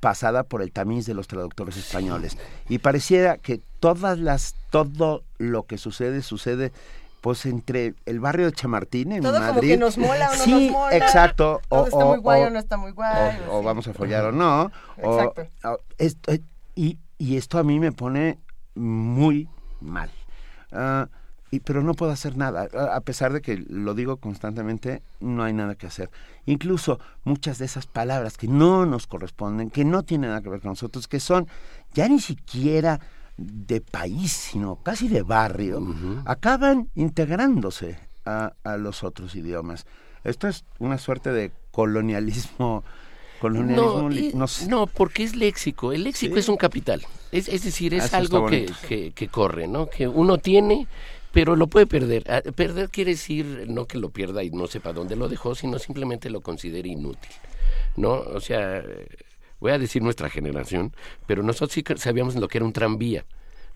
pasada por el tamiz de los traductores españoles. Y pareciera que todas las, todo lo que sucede, sucede pues entre el barrio de Chamartín en Todo Madrid. como que nos mola o no sí, nos mola. exacto. Todo o, está muy guay o, o, no está muy guay. O, o, vamos a follar o no. Exacto. O, esto, y, y, esto a mí me pone muy mal. Uh, y, pero no puedo hacer nada. A pesar de que lo digo constantemente, no hay nada que hacer. Incluso muchas de esas palabras que no nos corresponden, que no tienen nada que ver con nosotros, que son ya ni siquiera de país, sino casi de barrio, acaban integrándose a, a los otros idiomas. Esto es una suerte de colonialismo no, no, porque es léxico. El léxico es un capital. Es, es decir, es ah, algo que, que, que, corre, ¿no? Que uno tiene, pero lo puede perder. Ah, perder quiere decir no que lo pierda y no sepa dónde lo dejó, sino simplemente lo considere inútil, ¿no? O sea, voy a decir nuestra generación, pero nosotros sí sabíamos lo que era un tranvía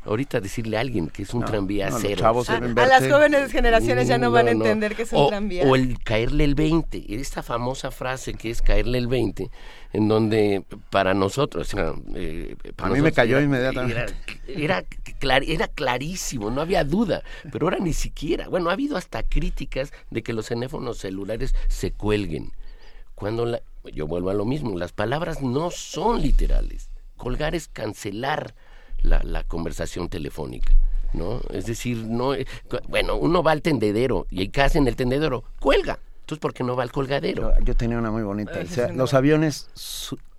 ahorita decirle a alguien que es un tranvía cero. A, las jóvenes generaciones ya no, van a entender que es un tranvía. O el caerle el 20, esta famosa frase que es caerle el 20, en donde para nosotros... Eh, a mí me cayó inmediatamente. Era, era, clarísimo, no había duda, pero ahora ni siquiera. Bueno, ha habido hasta críticas de que los teléfonos celulares se cuelguen. Cuando la, yo vuelvo a lo mismo, las palabras no son literales. Colgar es cancelar la, conversación telefónica. ¿no? Es decir, no, eh, bueno, uno va al tendedero y hay casa en el tendedero, cuelga. Entonces, ¿por qué no va al colgadero? Yo, tenía una muy bonita. los aviones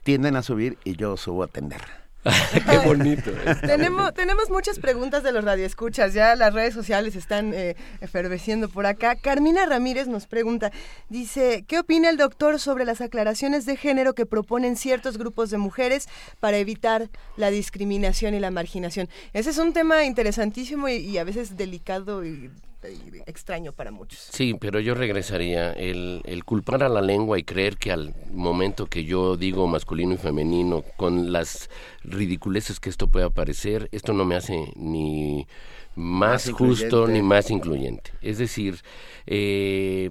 tienden a subir y yo subo a tender. <laughs> Qué bonito. <laughs> tenemos, tenemos muchas preguntas de los radioescuchas, ya las redes sociales están eh, eferveciendo por acá. Carmina Ramírez nos pregunta, dice, ¿qué opina el doctor sobre las aclaraciones de género que proponen ciertos grupos de mujeres para evitar la discriminación y la marginación? Ese es un tema interesantísimo y a veces delicado y extraño para muchos. Sí, pero yo regresaría. El, el, culpar a la lengua y creer que al momento que yo digo masculino y femenino, con las ridiculeces que esto pueda parecer, esto no me hace ni más, justo ni más incluyente. Es decir, eh,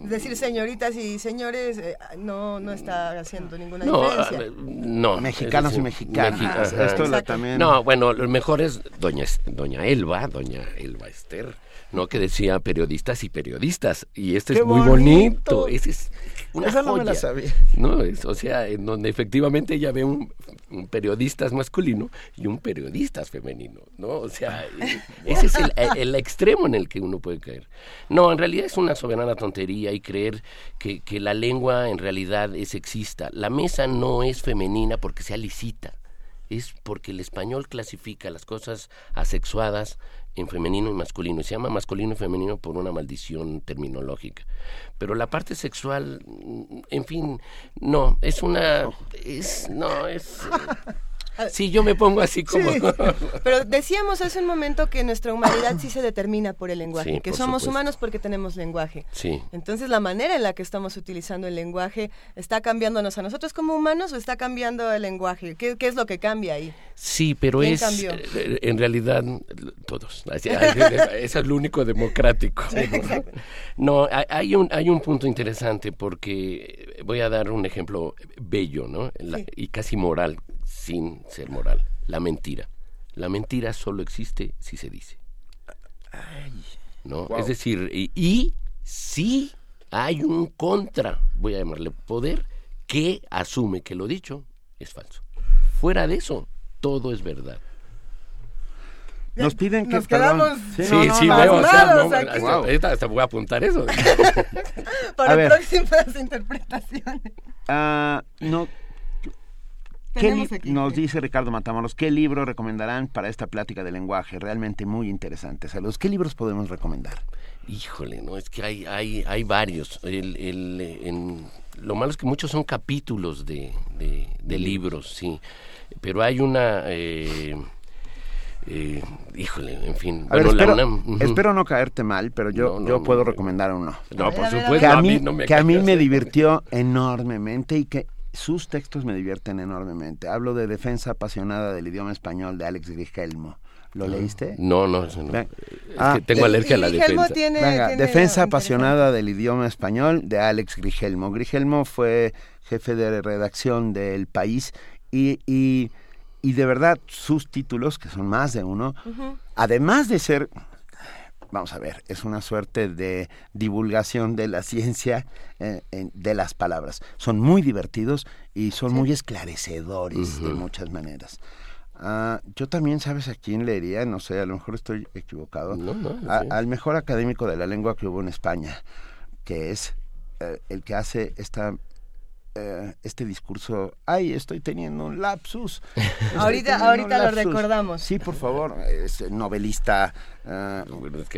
decir señoritas y señores eh, no no está haciendo ninguna diferencia. Ah, no, mexicanos y mexicanas. Esto también. No, bueno, lo mejor es doña doña Elba, doña Elba Esther no que decía periodistas y periodistas y este es muy bonito, ese es una Esa no me la sabía. no es, o sea en donde efectivamente ella ve un, un periodista masculino y un periodista femenino no o sea <laughs> eh, ese es el, el, extremo en el que uno puede caer. No en realidad es una soberana tontería y creer que, que la lengua en realidad es sexista. La mesa no es femenina porque sea licita es porque el español clasifica las cosas asexuadas en femenino y masculino. Y se llama masculino y femenino por una maldición terminológica. Pero la parte sexual, en fin, no, es una... Es, no, es... <laughs> Sí, yo me pongo así como... <laughs> Pero decíamos hace un momento que nuestra humanidad sí se determina por el lenguaje, que somos humanos porque tenemos lenguaje. Sí. Entonces la manera en la que estamos utilizando el lenguaje está cambiándonos a nosotros como humanos o está cambiando el lenguae. ¿Qué, es lo que cambia ahí? Sí, pero es eh, en realidad todos. <laughs> Eso es lo único democrático. no, hay un, hay un punto interesante porque voy a dar un ejemplo bello, ¿no? y casi moral sin ser moral. La mentira. La mentira solo existe si se dice. ¿No? Es decir, y, si hay un contra, voy a llamarle poder, que asume que lo dicho es falso. Fuera de eso, todo es verdad. Nos piden que Nos quedamos sí, sí, veo, hasta, voy a apuntar eso. <laughs> Para próximas <laughs> interpretaciones. Ah, no nos dice Ricardo Matamoros, ¿qué libro recomendarán para esta plática de lenguaje? Realmente muy interesante. Saludos. ¿Qué libros podemos recomendar? Híjole, no, es que hay, hay, hay varios. El, el, lo malo es que muchos son capítulos de, de, libros, sí. Pero hay una... Eh, eh, híjole, en fin. espero, no caerte mal, pero yo, yo puedo recomendar uno. No, por supuesto. Que a mí, que a mí me divirtió enormemente y que sus textos me divierten enormemente. Hablo de Defensa apasionada del idioma español de Alex Grigelmo. ¿Lo ah. leíste? No, no, no. Es ah, que tengo alergia a la defensa. Venga, Defensa apasionada del idioma español de Alex Grigelmo. Grigelmo fue jefe de redacción del País y, y, y de verdad sus títulos, que son más de uno, además de ser vamos a ver, es una suerte de divulgación de la ciencia eh, de las palabras. Son muy divertidos y son muy esclarecedores de muchas maneras. Ah, yo también, ¿sabes a quién leería? No sé, a lo mejor estoy equivocado. al mejor académico de la lengua que hubo en España, que es eh, el que hace esta eh, este discurso, ay, estoy teniendo un lapsus. <laughs> ahorita ahorita lo recordamos. Sí, por favor, es novelista. Uh,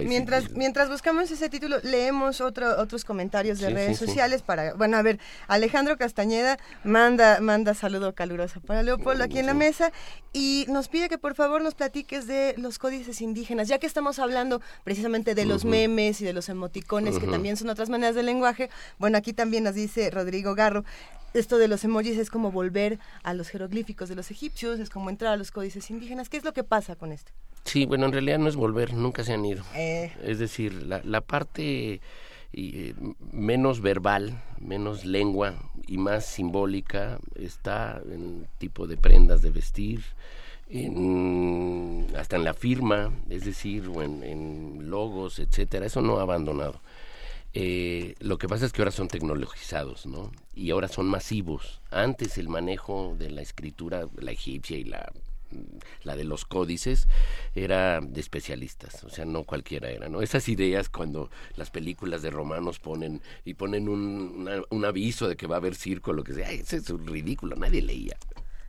mientras, mientras buscamos ese título, leemos otro, otros comentarios de redes sociales para, bueno, a ver, Alejandro Castañeda manda, manda saludo caluroso para Leopoldo aquí en la mesa y nos pide que por favor nos platiques de los códices indígenas, ya que estamos hablando precisamente de los memes y de los emoticones, que también son otras maneras de lenguaje. Bueno, aquí también nos dice Rodrigo Garro, esto de los emojis es como volver a los jeroglíficos de los egipcios, es como entrar a los códices indígenas. ¿Qué es lo que pasa con esto? Sí, bueno, en realidad no es volver, nunca se han ido. Eh. Es decir, la, la parte eh, menos verbal, menos lengua y más simbólica está en el tipo de prendas de vestir, en, hasta en la firma, es decir, o en, en logos, etcétera. Eso no ha abandonado. Eh, lo que pasa es que ahora son tecnologizados, ¿no? Y ahora son masivos. Antes el manejo de la escritura, la egipcia y la la de los códices era de especialistas, o sea, no cualquiera era, ¿no? Esas ideas cuando las películas de romanos ponen y ponen un, un aviso de que va a haber circo, lo que sea, ese es ridículo, nadie leía,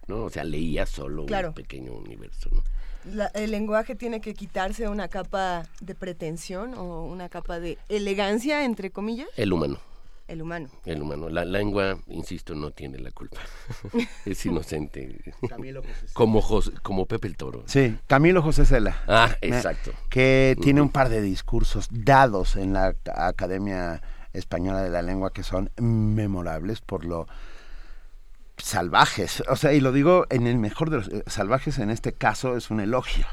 ¿no? O sea, leía solo un pequeño universo, ¿no? el lenguaje tiene que quitarse una capa de pretensión o una capa de elegancia, entre comillas. El humano. El humano. El humano. La lengua, insisto, no tiene la culpa. <laughs> es inocente. Camilo José como, como Pepe el Toro. Sí, Camilo José Cela. Ah, exacto. Que tiene un par de discursos dados en la Academia Española de la Lengua que son memorables por lo salvajes. O sea, y lo digo en el mejor de los eh, salvajes, en este caso es un elogio.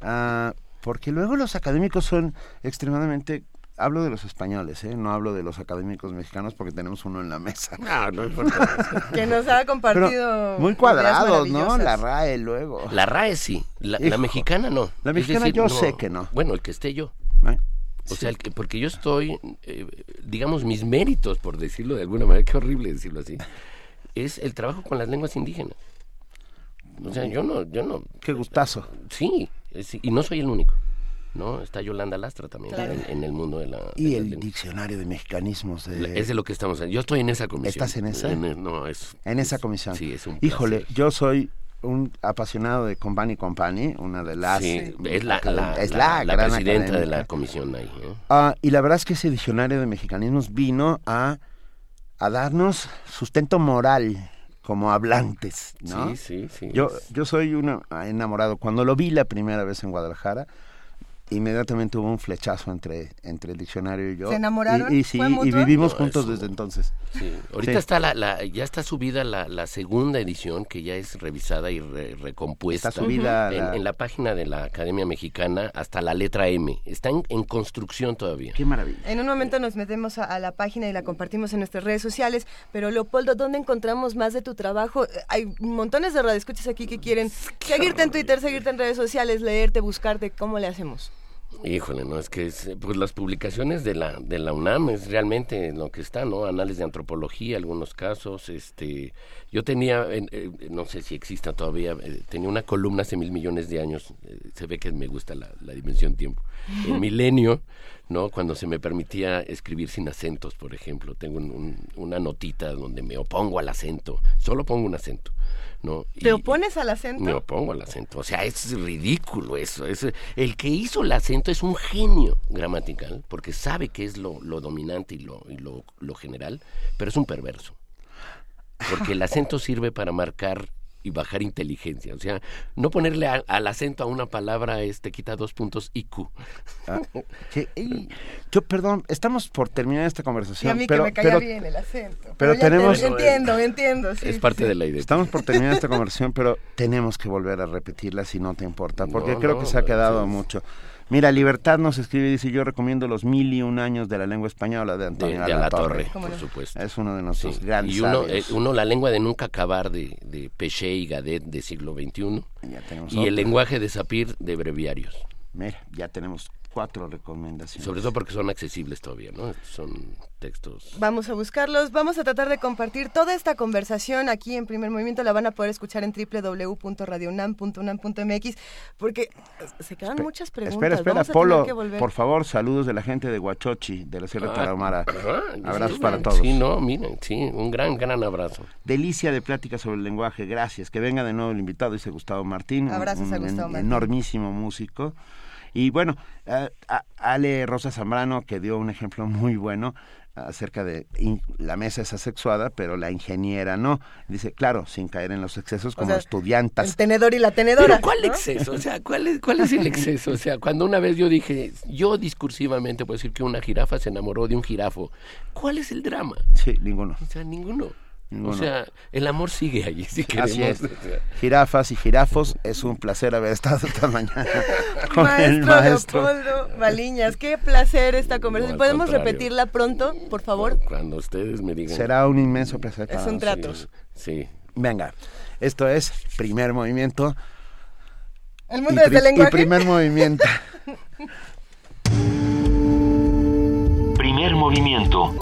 Ah, porque luego los académicos son extremadamente hablo de los españoles, ¿eh? no hablo de los académicos mexicanos porque tenemos uno en la mesa. No, no importa. <laughs> que nos ha compartido. muy cuadrados, ¿no? La RAE luego. La RAE sí, la, mexicana no. La mexicana yo sé que no. Bueno, el que esté yo. O sea, el que, porque yo estoy, eh, digamos, mis méritos, por decirlo de alguna manera, <laughs> qué horrible decirlo así, es el trabajo con las lenguas indígenas. O sea, yo no, yo no. Qué gustazo. Sí, y no soy el único. ¿No? Está Yolanda Lastra también en, el mundo de la... y el diccionario de mexicanismos. De... Es de lo que estamos... Yo estoy en esa comisión. ¿Estás en esa? no, es... En esa comisión. Sí, es un Híjole, yo soy un apasionado de Company Company, una de las... Sí, es la, es la, la, presidenta de la comisión ahí. ¿eh? Ah, y la verdad es que ese diccionario de mexicanismos vino a, a darnos sustento moral como hablantes, ¿no? Sí, sí, sí. Yo, yo soy un enamorado. Cuando lo vi la primera vez en Guadalajara, inmediatamente hubo un flechazo entre, entre el diccionario y yo. ¿Se enamoraron? Y, sí, y vivimos juntos desde entonces. Sí. Ahorita está la, la, ya está subida la, la, segunda edición que ya es revisada y recompuesta. Está subida en, la... página de la Academia Mexicana hasta la letra M. Está en, construcción todavía. Qué maravilla. En un momento nos metemos a, la página y la compartimos en nuestras redes sociales. Pero Leopoldo, ¿dónde encontramos más de tu trabajo? Hay montones de radioescuchas aquí que quieren seguirte en Twitter, seguirte en redes sociales, leerte, buscarte. ¿Cómo le hacemos? Híjole, no, es que pues las publicaciones de la, de la UNAM es realmente lo que está, ¿no? Análisis de antropología, algunos casos, este, yo tenía, eh, no sé si exista todavía, eh, tenía una columna hace mil millones de años, eh, se ve que me gusta la, la dimensión tiempo, en <laughs> milenio, ¿no? Cuando se me permitía escribir sin acentos, por ejemplo, tengo una notita donde me opongo al acento, solo pongo un acento, ¿no? ¿Te opones al acento? Me opongo al acento. O sea, es ridículo eso. Es, el que hizo el acento es un genio gramatical, porque sabe que es lo, dominante y, lo, y lo, lo general, pero es un perverso. Porque el acento sirve para marcar y bajar inteligencia. O sea, no ponerle al acento a una palabra este quita dos puntos IQ. Ah, yo, perdón, estamos por terminar esta conversación. Y a mí pero, que me caía bien el acento. Pero, tenemos... entiendo, entiendo. es parte de la idea. Estamos por terminar esta conversación, pero tenemos que volver a repetirla si no te importa, porque creo que se ha quedado mucho. Mira, Libertad nos escribe y dice, yo recomiendo los mil y un años de la lengua española de Antonio de, la Torre, por supuesto. Es uno de nuestros grandes Y uno, eh, uno, la lengua de nunca acabar de, de Peché y Gadet de siglo XXI. y el lenguaje de Sapir de breviarios. Mira, ya tenemos cuatro recomendaciones. Sobre todo porque son accesibles todavía, ¿no? Son textos. Vamos a buscarlos, vamos a tratar de compartir toda esta conversación aquí en Primer Movimiento, la van a poder escuchar en www.radionam.unam.mx porque se quedan muchas preguntas. Espera, espera, Polo, por favor, saludos de la gente de Huachochi, de la Sierra ah, Tarahumara. Ah, Abrazos para todos. Sí, no, miren, sí, un gran, gran abrazo. Delicia de plática sobre el lenguaje, gracias. Que venga de nuevo el invitado, dice Gustavo Martín. Abrazos a Gustavo Martín. Enormísimo músico. Y bueno, Ale Rosa Zambrano, que dio un ejemplo muy bueno acerca de la mesa es asexuada, pero la ingeniera no. Dice, claro, sin caer en los excesos como estudiantas. El tenedor y la tenedora. Pero ¿cuál exceso? O sea, ¿cuál es, ¿cuál es el exceso? O sea, cuando una vez yo dije, yo discursivamente puedo decir que una jirafa se enamoró de un jirafo, ¿cuál es el drama? Sí, ninguno. O sea, ninguno. O sea, el amor sigue allí, si queremos. Así es. <laughs> Jirafas y jirafos, es un placer haber estado esta mañana <laughs> con maestro el maestro. Leopoldo Baliñas, qué placer esta conversación. ¿Podemos repetirla pronto, por favor? Cuando ustedes me digan. Será un inmenso placer. es un trato. Sí, Venga, esto es primer movimiento. El mundo desde el lenguaje. Y primer movimiento. <laughs> primer movimiento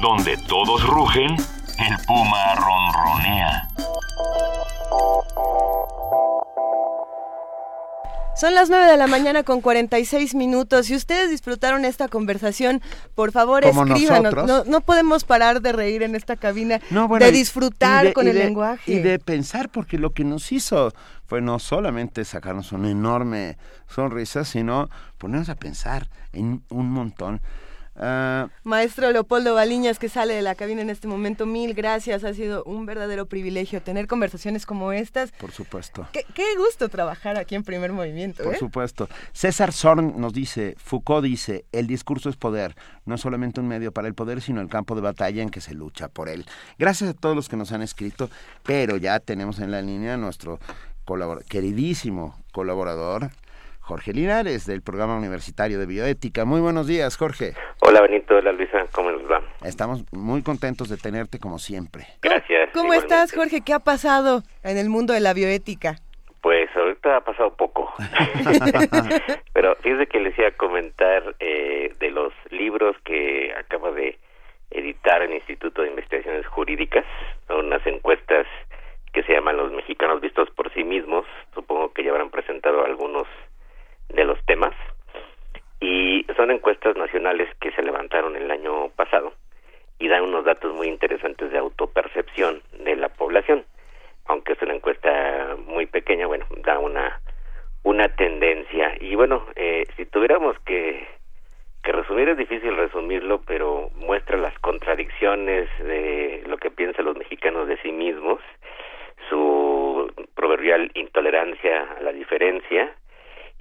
donde todos rugen, el puma ronronea. Son las 9 de la mañana con 46 minutos. Si ustedes disfrutaron esta conversación, por favor escríbanos. No, no, podemos parar de reír en esta cabina, de disfrutar con el lenguaje. Y de pensar, porque lo que nos hizo fue no solamente sacarnos una enorme sonrisa, sino ponernos a pensar en un montón Ah, Maestro Leopoldo Baliñas, que sale de la cabina en este momento, mil gracias. Ha sido un verdadero privilegio tener conversaciones como estas. Por supuesto. Qué, gusto trabajar aquí en Primer Movimiento. Por ¿eh? supuesto. César Zorn nos dice, Foucault dice, el discurso es poder, no es solamente un medio para el poder, sino el campo de batalla en que se lucha por él. Gracias a todos los que nos han escrito, pero ya tenemos en la línea a nuestro queridísimo colaborador, Jorge Linares, del Programa Universitario de Bioética. Muy buenos días, Jorge. Hola, Benito. Hola, Luisa. ¿Cómo nos va? Estamos muy contentos de tenerte como siempre. Gracias. ¿Cómo estás, Jorge? ¿Qué ha pasado en el mundo de la bioética? Pues ahorita ha pasado poco. <laughs> <laughs> Pero fíjese que les iba a comentar eh, de los libros que acaba de editar el Instituto de Investigaciones Jurídicas, unas encuestas que se llaman Los Mexicanos Vistos por sí mismos. Supongo que ya habrán presentado algunos de los temas y son encuestas nacionales que se levantaron el año pasado y dan unos datos muy interesantes de autopercepción de la población. Aunque es una encuesta muy pequeña, bueno, da una una tendencia y bueno, eh, si tuviéramos que que resumir es difícil resumirlo, pero muestra las contradicciones de lo que piensan los mexicanos de sí mismos, su proverbial intolerancia a la diferencia,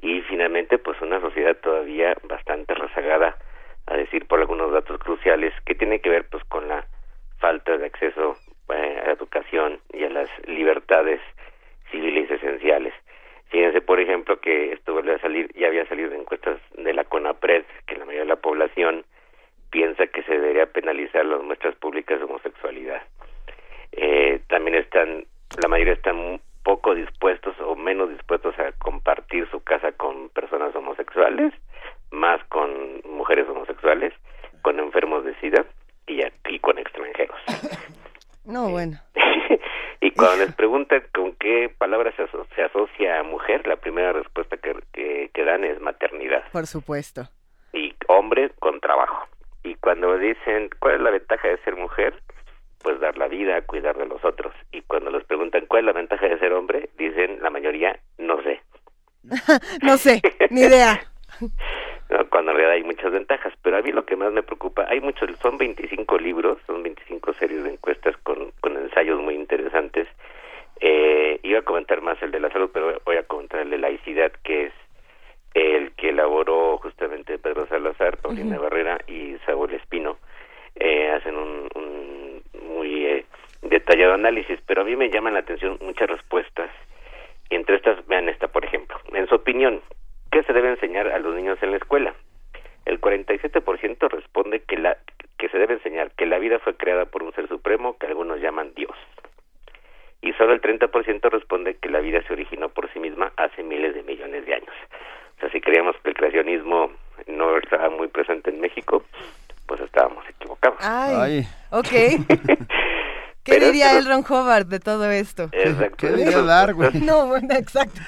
y finalmente pues una sociedad todavía bastante rezagada a decir por algunos datos cruciales que tiene que ver pues con la falta de acceso eh, a la educación y a las libertades civiles esenciales. Fíjense, por ejemplo, que esto vuelve a salir, ya había salido en encuestas de la CONAPRED, que la mayoría de la población piensa que se debería penalizar las muestras públicas de homosexualidad. Eh, también están, la mayoría están poco dispuestos o menos dispuestos a compartir su casa con personas homosexuales, más con mujeres homosexuales, con enfermos de SIDA y, aquí con extranjeros. <laughs> No, bueno. <laughs> y cuando les preguntan con qué palabra se, asocia a mujer, la primera respuesta que, que dan es maternidad. Por supuesto. Y hombre con trabajo. Y cuando dicen cuál es la ventaja de ser mujer, pues dar la vida, cuidar de los otros. Y cuando les preguntan cuál es la ventaja de ser hombre, dicen la mayoría, no sé. <laughs> no sé, ni idea. <laughs> cuando en realidad hay muchas ventajas, pero a mí lo que más me preocupa, hay muchos, son 25 libros, son 25 series de encuestas con, con ensayos muy interesantes. Eh, iba a comentar más el de la salud, pero voy a comentar el de laicidad, que es el que elaboró justamente Pedro Salazar, Paulina Barrera y Saúl Espino. Eh, hacen un, un muy eh, detallado análisis, pero a mí me llaman la atención muchas respuestas. Entre estas, vean esta, por ejemplo. En su opinión, ¿qué se debe enseñar a los niños en la escuela? El 47% responde que, la, que se debe enseñar que la vida fue creada por un ser supremo que algunos llaman Dios. Y solo el 30% responde que la vida se originó por sí misma hace miles de millones de años. creíamos que el creacionismo no estaba muy presente en México, pues estábamos equivocados. Ay, ok. <laughs> ¿Qué diría el Ron Hobart de todo esto? Exacto. ¿Qué diría Darwin? No, bueno, exacto.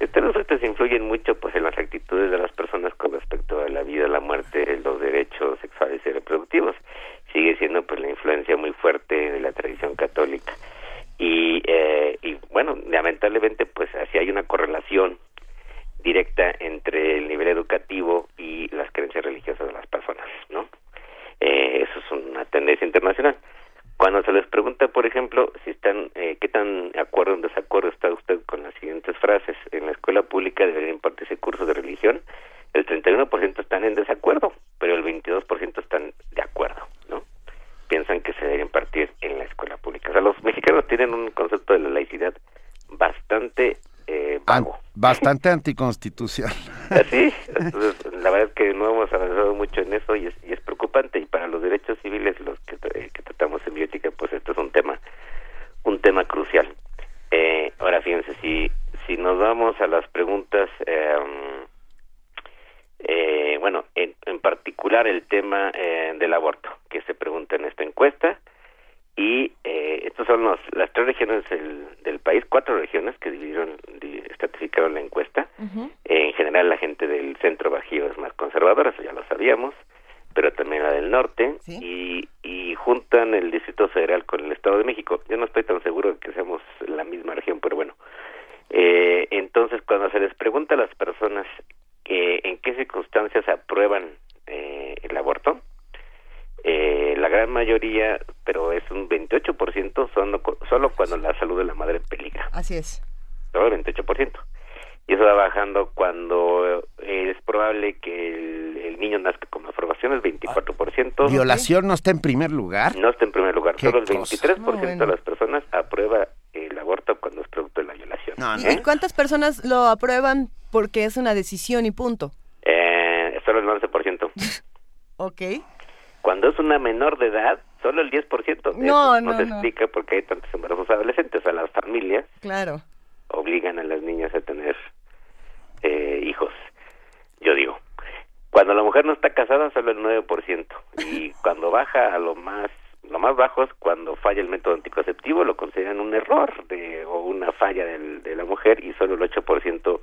Estos efectos influyen mucho pues en las actitudes de las personas con respecto a la vida, la muerte, los derechos sexuales y reproductivos. Sigue siendo pues la influencia muy fuerte de la tradición católica. Y, eh, y bueno, lamentablemente pues así hay una correlación directa entre el nivel educativo y las creencias religiosas de las personas, ¿no? Eh, eso es una tendencia internacional. Cuando se les pregunta, por ejemplo, si están, eh, qué tan de acuerdo o en desacuerdo está usted con las siguientes frases, en la escuela pública debería impartirse cursos de religión, el 31% están en desacuerdo, pero el 22% están de acuerdo, ¿no? Piensan que se debería impartir en la escuela pública. O sea, los mexicanos tienen un concepto de la laicidad bastante eh, vago. Bastante anticonstitucional. Entonces, la verdad es que no hemos avanzado mucho en eso y es, y es preocupante. Y para los derechos civiles, los que, eh, que tratamos en biótica, pues esto es un tema, un tema crucial. Eh, ahora fíjense, si, si nos vamos a las preguntas, eh, eh, bueno, en, en particular el tema eh, del aborto, que se pregunta en esta encuesta, y eh, estas son los, las tres regiones del, del país, cuatro regiones que dividieron, di- estratificaron la encuesta. Eh, en general la gente del centro bajío es más conservadora, eso ya lo sabíamos, pero también la del norte, y, y juntan el Distrito Federal con el Estado de México. Yo no estoy tan seguro de que seamos la misma región, pero bueno. Eh, entonces, cuando se les pregunta a las personas que en qué circunstancias aprueban eh, el aborto, eh, la gran mayoría, pero es un 28%, son solo cuando la salud de la madre peligra. Así es. Solo el 28%. Y eso va bajando cuando eh, es probable que el, el niño nazca con malformaciones, 24%. ¿Violación no está en primer lugar? No está en primer lugar. Solo el cosa. 23% No, bueno. de las personas aprueba el aborto cuando es producto de la violación. ¿Y- ¿Eh? ¿Y cuántas personas lo aprueban porque es una decisión y punto? Eh, solo el 11%. <laughs> Ok. Cuando es una menor de edad, solo el 10%. No, Eso no, se no. explica por qué hay tantos embarazos adolescentes. A las familias Claro. obligan a las niñas a tener eh, hijos. Yo digo, cuando la mujer no está casada, solo el 9%. Y cuando baja a lo más lo más bajo es cuando falla el método anticonceptivo, lo consideran un error de, o una falla del- de la mujer y solo el 8%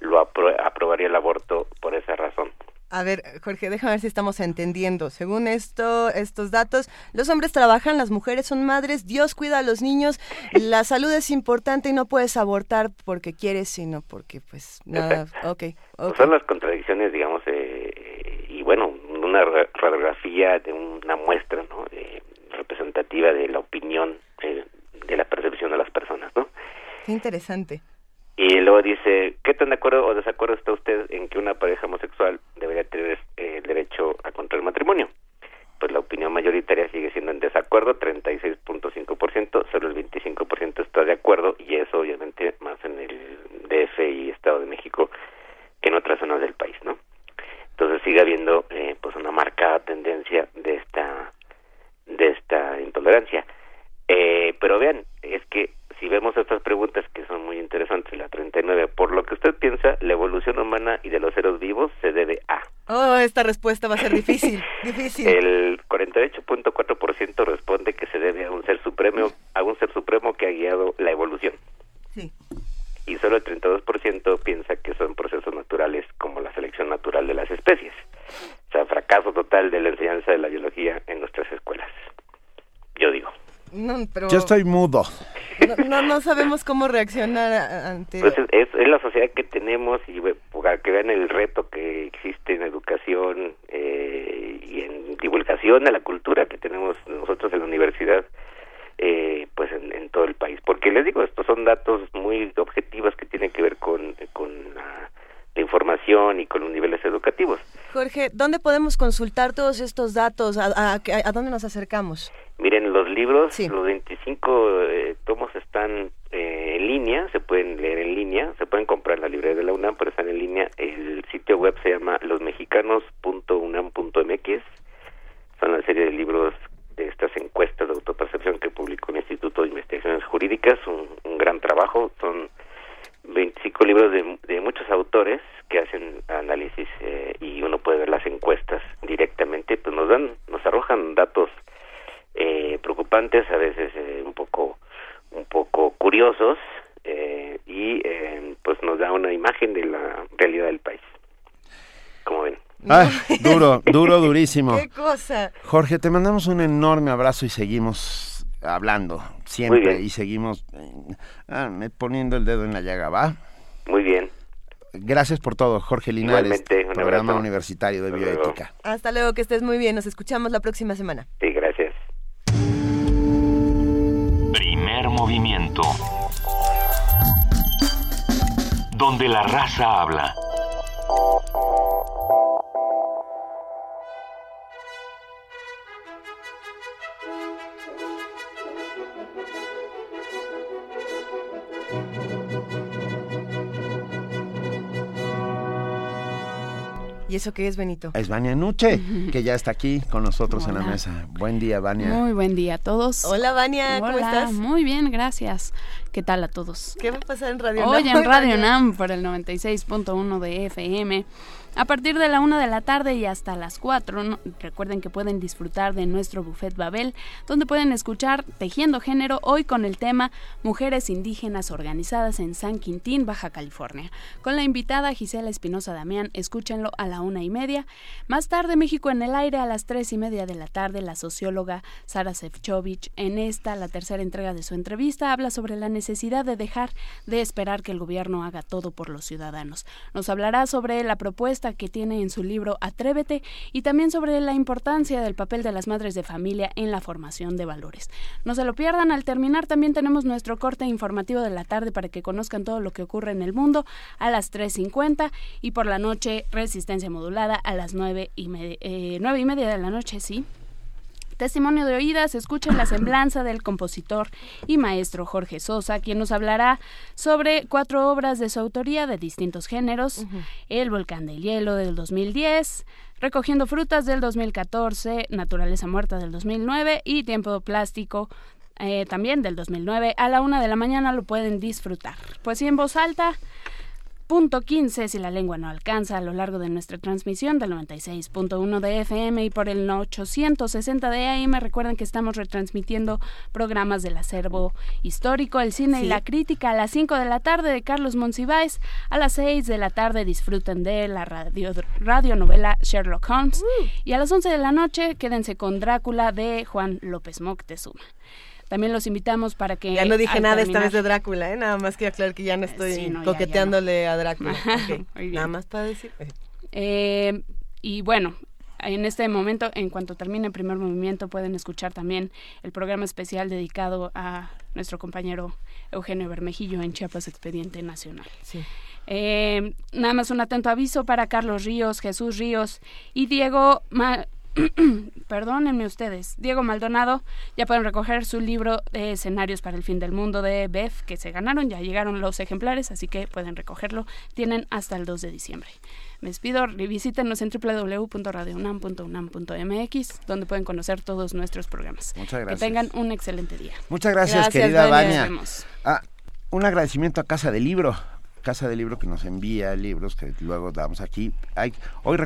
lo apro- aprobaría el aborto por esa razón. A ver, Jorge, déjame ver si estamos entendiendo. Según esto, estos datos, los hombres trabajan, las mujeres son madres, Dios cuida a los niños, la salud es importante y no puedes abortar porque quieres, sino porque, pues, nada. Ok, Pues son las contradicciones, digamos, eh, y bueno, una ra- radiografía de una muestra, ¿no? Eh, representativa de la opinión, eh, de la percepción de las personas, ¿no? Qué interesante. Y luego dice, ¿qué tan de acuerdo o desacuerdo está usted en que una pareja homosexual debería tener eh, el derecho a contraer matrimonio? Pues la opinión mayoritaria sigue siendo en desacuerdo, 36.5%, solo el 25% está de acuerdo y eso obviamente más en el DF y Estado de México que en otras zonas del país, ¿no? Entonces sigue habiendo eh, pues una marcada tendencia de esta de esta intolerancia. Eh, pero vean, es que si vemos estas preguntas que son muy interesantes, la 39, por lo que usted piensa, la evolución humana y de los seres vivos se debe a. Oh, esta respuesta va a ser difícil, <laughs> difícil. El 48.4% responde que se debe a un ser supremo, a un ser supremo que ha guiado la evolución. Sí. Y solo el 32% piensa que son procesos naturales como la selección natural de las especies. O sea, fracaso total de la enseñanza de la biología en nuestras escuelas. Yo digo. No, pero Yo estoy mudo. no, no, no sabemos cómo reaccionar ante... Pues es, es- es la sociedad que tenemos y ve- para que vean el reto que existe en educación eh, y en divulgación de la cultura que tenemos nosotros en la universidad, eh, pues en, en todo el país. Porque les digo, estos son datos muy objetivos que tienen que ver con, con la, la información y con los niveles educativos. Jorge, ¿dónde podemos consultar todos estos datos? ¿A, a- a dónde nos acercamos? Miren, los libros, los 25 eh, tomos están eh, en línea, se pueden leer en línea, se pueden comprar en la librería de la UNAM, pero están en línea. El sitio web se llama losmexicanos.unam.mx. Son la serie de libros de estas encuestas de autopercepción que publicó el Instituto de Investigaciones Jurídicas, un, un gran trabajo. Son 25 libros libros de, de muchos autores que hacen análisis eh, y uno puede ver las encuestas directamente, pues nos dan, nos arrojan datos eh, preocupantes, a veces eh, un poco, un poco curiosos eh, y eh, pues nos da una imagen de la realidad del país. Como ven. Ah, duro, ¡Qué cosa! Jorge, te mandamos un enorme abrazo y seguimos hablando siempre y seguimos eh, ah, poniendo el dedo en la llaga, ¿va? Muy bien. Gracias por todo, Jorge Linares, un programa abrazo. universitario de Hasta luego. bioética. Hasta luego, que estés muy bien. Nos escuchamos la próxima semana. Sí, gracias. Primer movimiento. Donde la raza habla. ¿Y eso qué es, Benito? Es Vania Nuche, que ya está aquí con nosotros en la mesa. Buen día, Vania. Muy buen día a todos. Hola, Vania, ¿cómo Hola, estás? Muy bien, gracias. ¿Qué tal a todos? ¿Qué va a pasar en Radio Hoy Nam? en <laughs> Radio NAM por el 96.1 de FM. A partir de la una de la tarde y hasta las 4, ¿no? recuerden que pueden disfrutar de nuestro Buffet Babel, donde pueden escuchar Tejiendo Género hoy con el tema Mujeres Indígenas Organizadas en San Quintín, Baja California. Con la invitada Gisela Espinosa Damián, escúchenlo a la una y media. Más tarde, México en el aire a las tres y media de la tarde, la socióloga Sara Sefcovic, en esta, la tercera entrega de su entrevista, habla sobre la necesidad de dejar de esperar que el gobierno haga todo por los ciudadanos. Nos hablará sobre la propuesta que tiene en su libro Atrévete y también sobre la importancia del papel de las madres de familia en la formación de valores. No se lo pierdan, al terminar también tenemos nuestro corte informativo de la tarde para que conozcan todo lo que ocurre en el mundo a las 3.50 y por la noche resistencia modulada a las 9 y, eh, 9 y media de la noche, sí. Testimonio de oídas, escuchen la semblanza del compositor y maestro Jorge Sosa, quien nos hablará sobre cuatro obras de su autoría de distintos géneros, El Volcán del Hielo del 2010, Recogiendo Frutas del 2014, Naturaleza Muerta del 2009 y Tiempo Plástico eh, también del 2009. A la una de la mañana lo pueden disfrutar. Pues sí, en voz alta. Punto 15 si la lengua no alcanza a lo largo de nuestra transmisión del 96.1 de FM y por el 860 de AM. Recuerden que estamos retransmitiendo programas del acervo histórico, el cine Sí. y la crítica a las 5 de la tarde de Carlos Monsiváis. A las 6 de la tarde disfruten de la radio, radionovela Sherlock Holmes. Y a las 11 de la noche quédense con Drácula de Juan López Moctezuma. También los invitamos para que... Ya no dije nada esta vez de Drácula, ¿eh? Nada más quiero aclarar que ya no estoy Sí, no, ya, ya coqueteándole a Drácula. <laughs> Ok, Muy bien. Nada más para decir. eh. Eh, y bueno, en este momento, en cuanto termine el primer movimiento, pueden escuchar también el programa especial dedicado a nuestro compañero Eugenio Bermejillo en Chiapas Expediente Nacional. Sí. Eh, nada más un atento aviso para Carlos Ríos, Jesús Ríos y Diego Ma- <clears throat> Perdónenme ustedes, Diego Maldonado ya pueden recoger su libro de escenarios para el fin del mundo de BEF que se ganaron, ya llegaron los ejemplares, así que pueden recogerlo, tienen hasta el 2 de diciembre. Me despido, visítenos en www.radiounam.unam.mx donde pueden conocer todos nuestros programas. Muchas gracias. Que tengan un excelente día. Muchas gracias, Gracias, querida Vania. Ah, un agradecimiento a Casa del Libro. Casa del Libro que nos envía libros que luego damos aquí. Hay, hoy,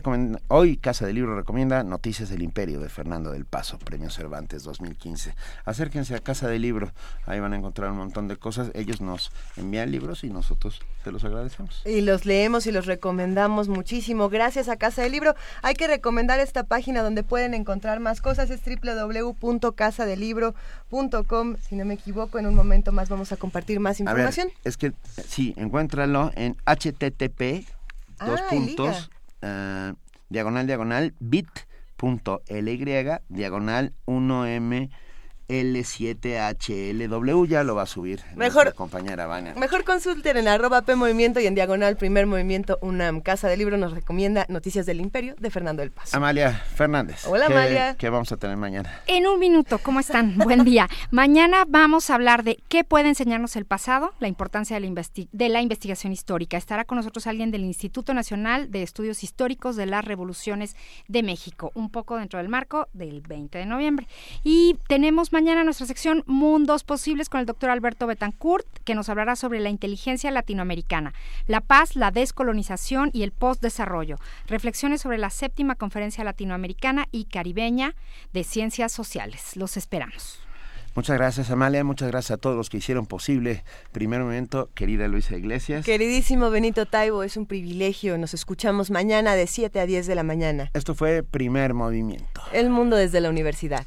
hoy Casa del Libro recomienda Noticias del Imperio de Fernando del Paso, Premio Cervantes 2015. Acérquense a Casa del Libro, ahí van a encontrar un montón de cosas. Ellos nos envían libros y nosotros se los agradecemos. Y los leemos y los recomendamos muchísimo. Gracias a Casa del Libro. Hay que recomendar esta página donde pueden encontrar más cosas. Es www.casadelibro.com. Si no me equivoco, en un momento más vamos a compartir más ver, información. es que sí, encuéntralo en http dos Ah, puntos eh, diagonal diagonal bit.ly diagonal 1m L7HLW ya lo va a subir Mejor- nuestra compañera Vania. Mejor consulten en arroba P Movimiento y en diagonal Primer Movimiento UNAM. Casa del Libro nos recomienda Noticias del Imperio de Fernando del Paso. Amalia Fernández. Hola, ¿qué- Amalia. ¿Qué vamos a tener mañana? En un minuto, ¿cómo están? <laughs> Buen día. Mañana vamos a hablar de qué puede enseñarnos el pasado, la importancia de la, investi- de la investigación histórica. Estará con nosotros alguien del Instituto Nacional de Estudios Históricos de las Revoluciones de México, un poco dentro del marco del 20 de noviembre. Y tenemos mañana nuestra sección Mundos Posibles con el doctor Alberto Betancourt, que nos hablará sobre la inteligencia latinoamericana, la paz, la descolonización y el postdesarrollo. Reflexiones sobre la séptima conferencia latinoamericana y caribeña de ciencias sociales. Los esperamos. Muchas gracias, Amalia. Muchas gracias a todos los que hicieron posible Primer Momento, querida Luisa Iglesias. Queridísimo Benito Taibo, es un privilegio. Nos escuchamos mañana de 7 a 10 de la mañana. Esto fue Primer Movimiento. El mundo desde la universidad.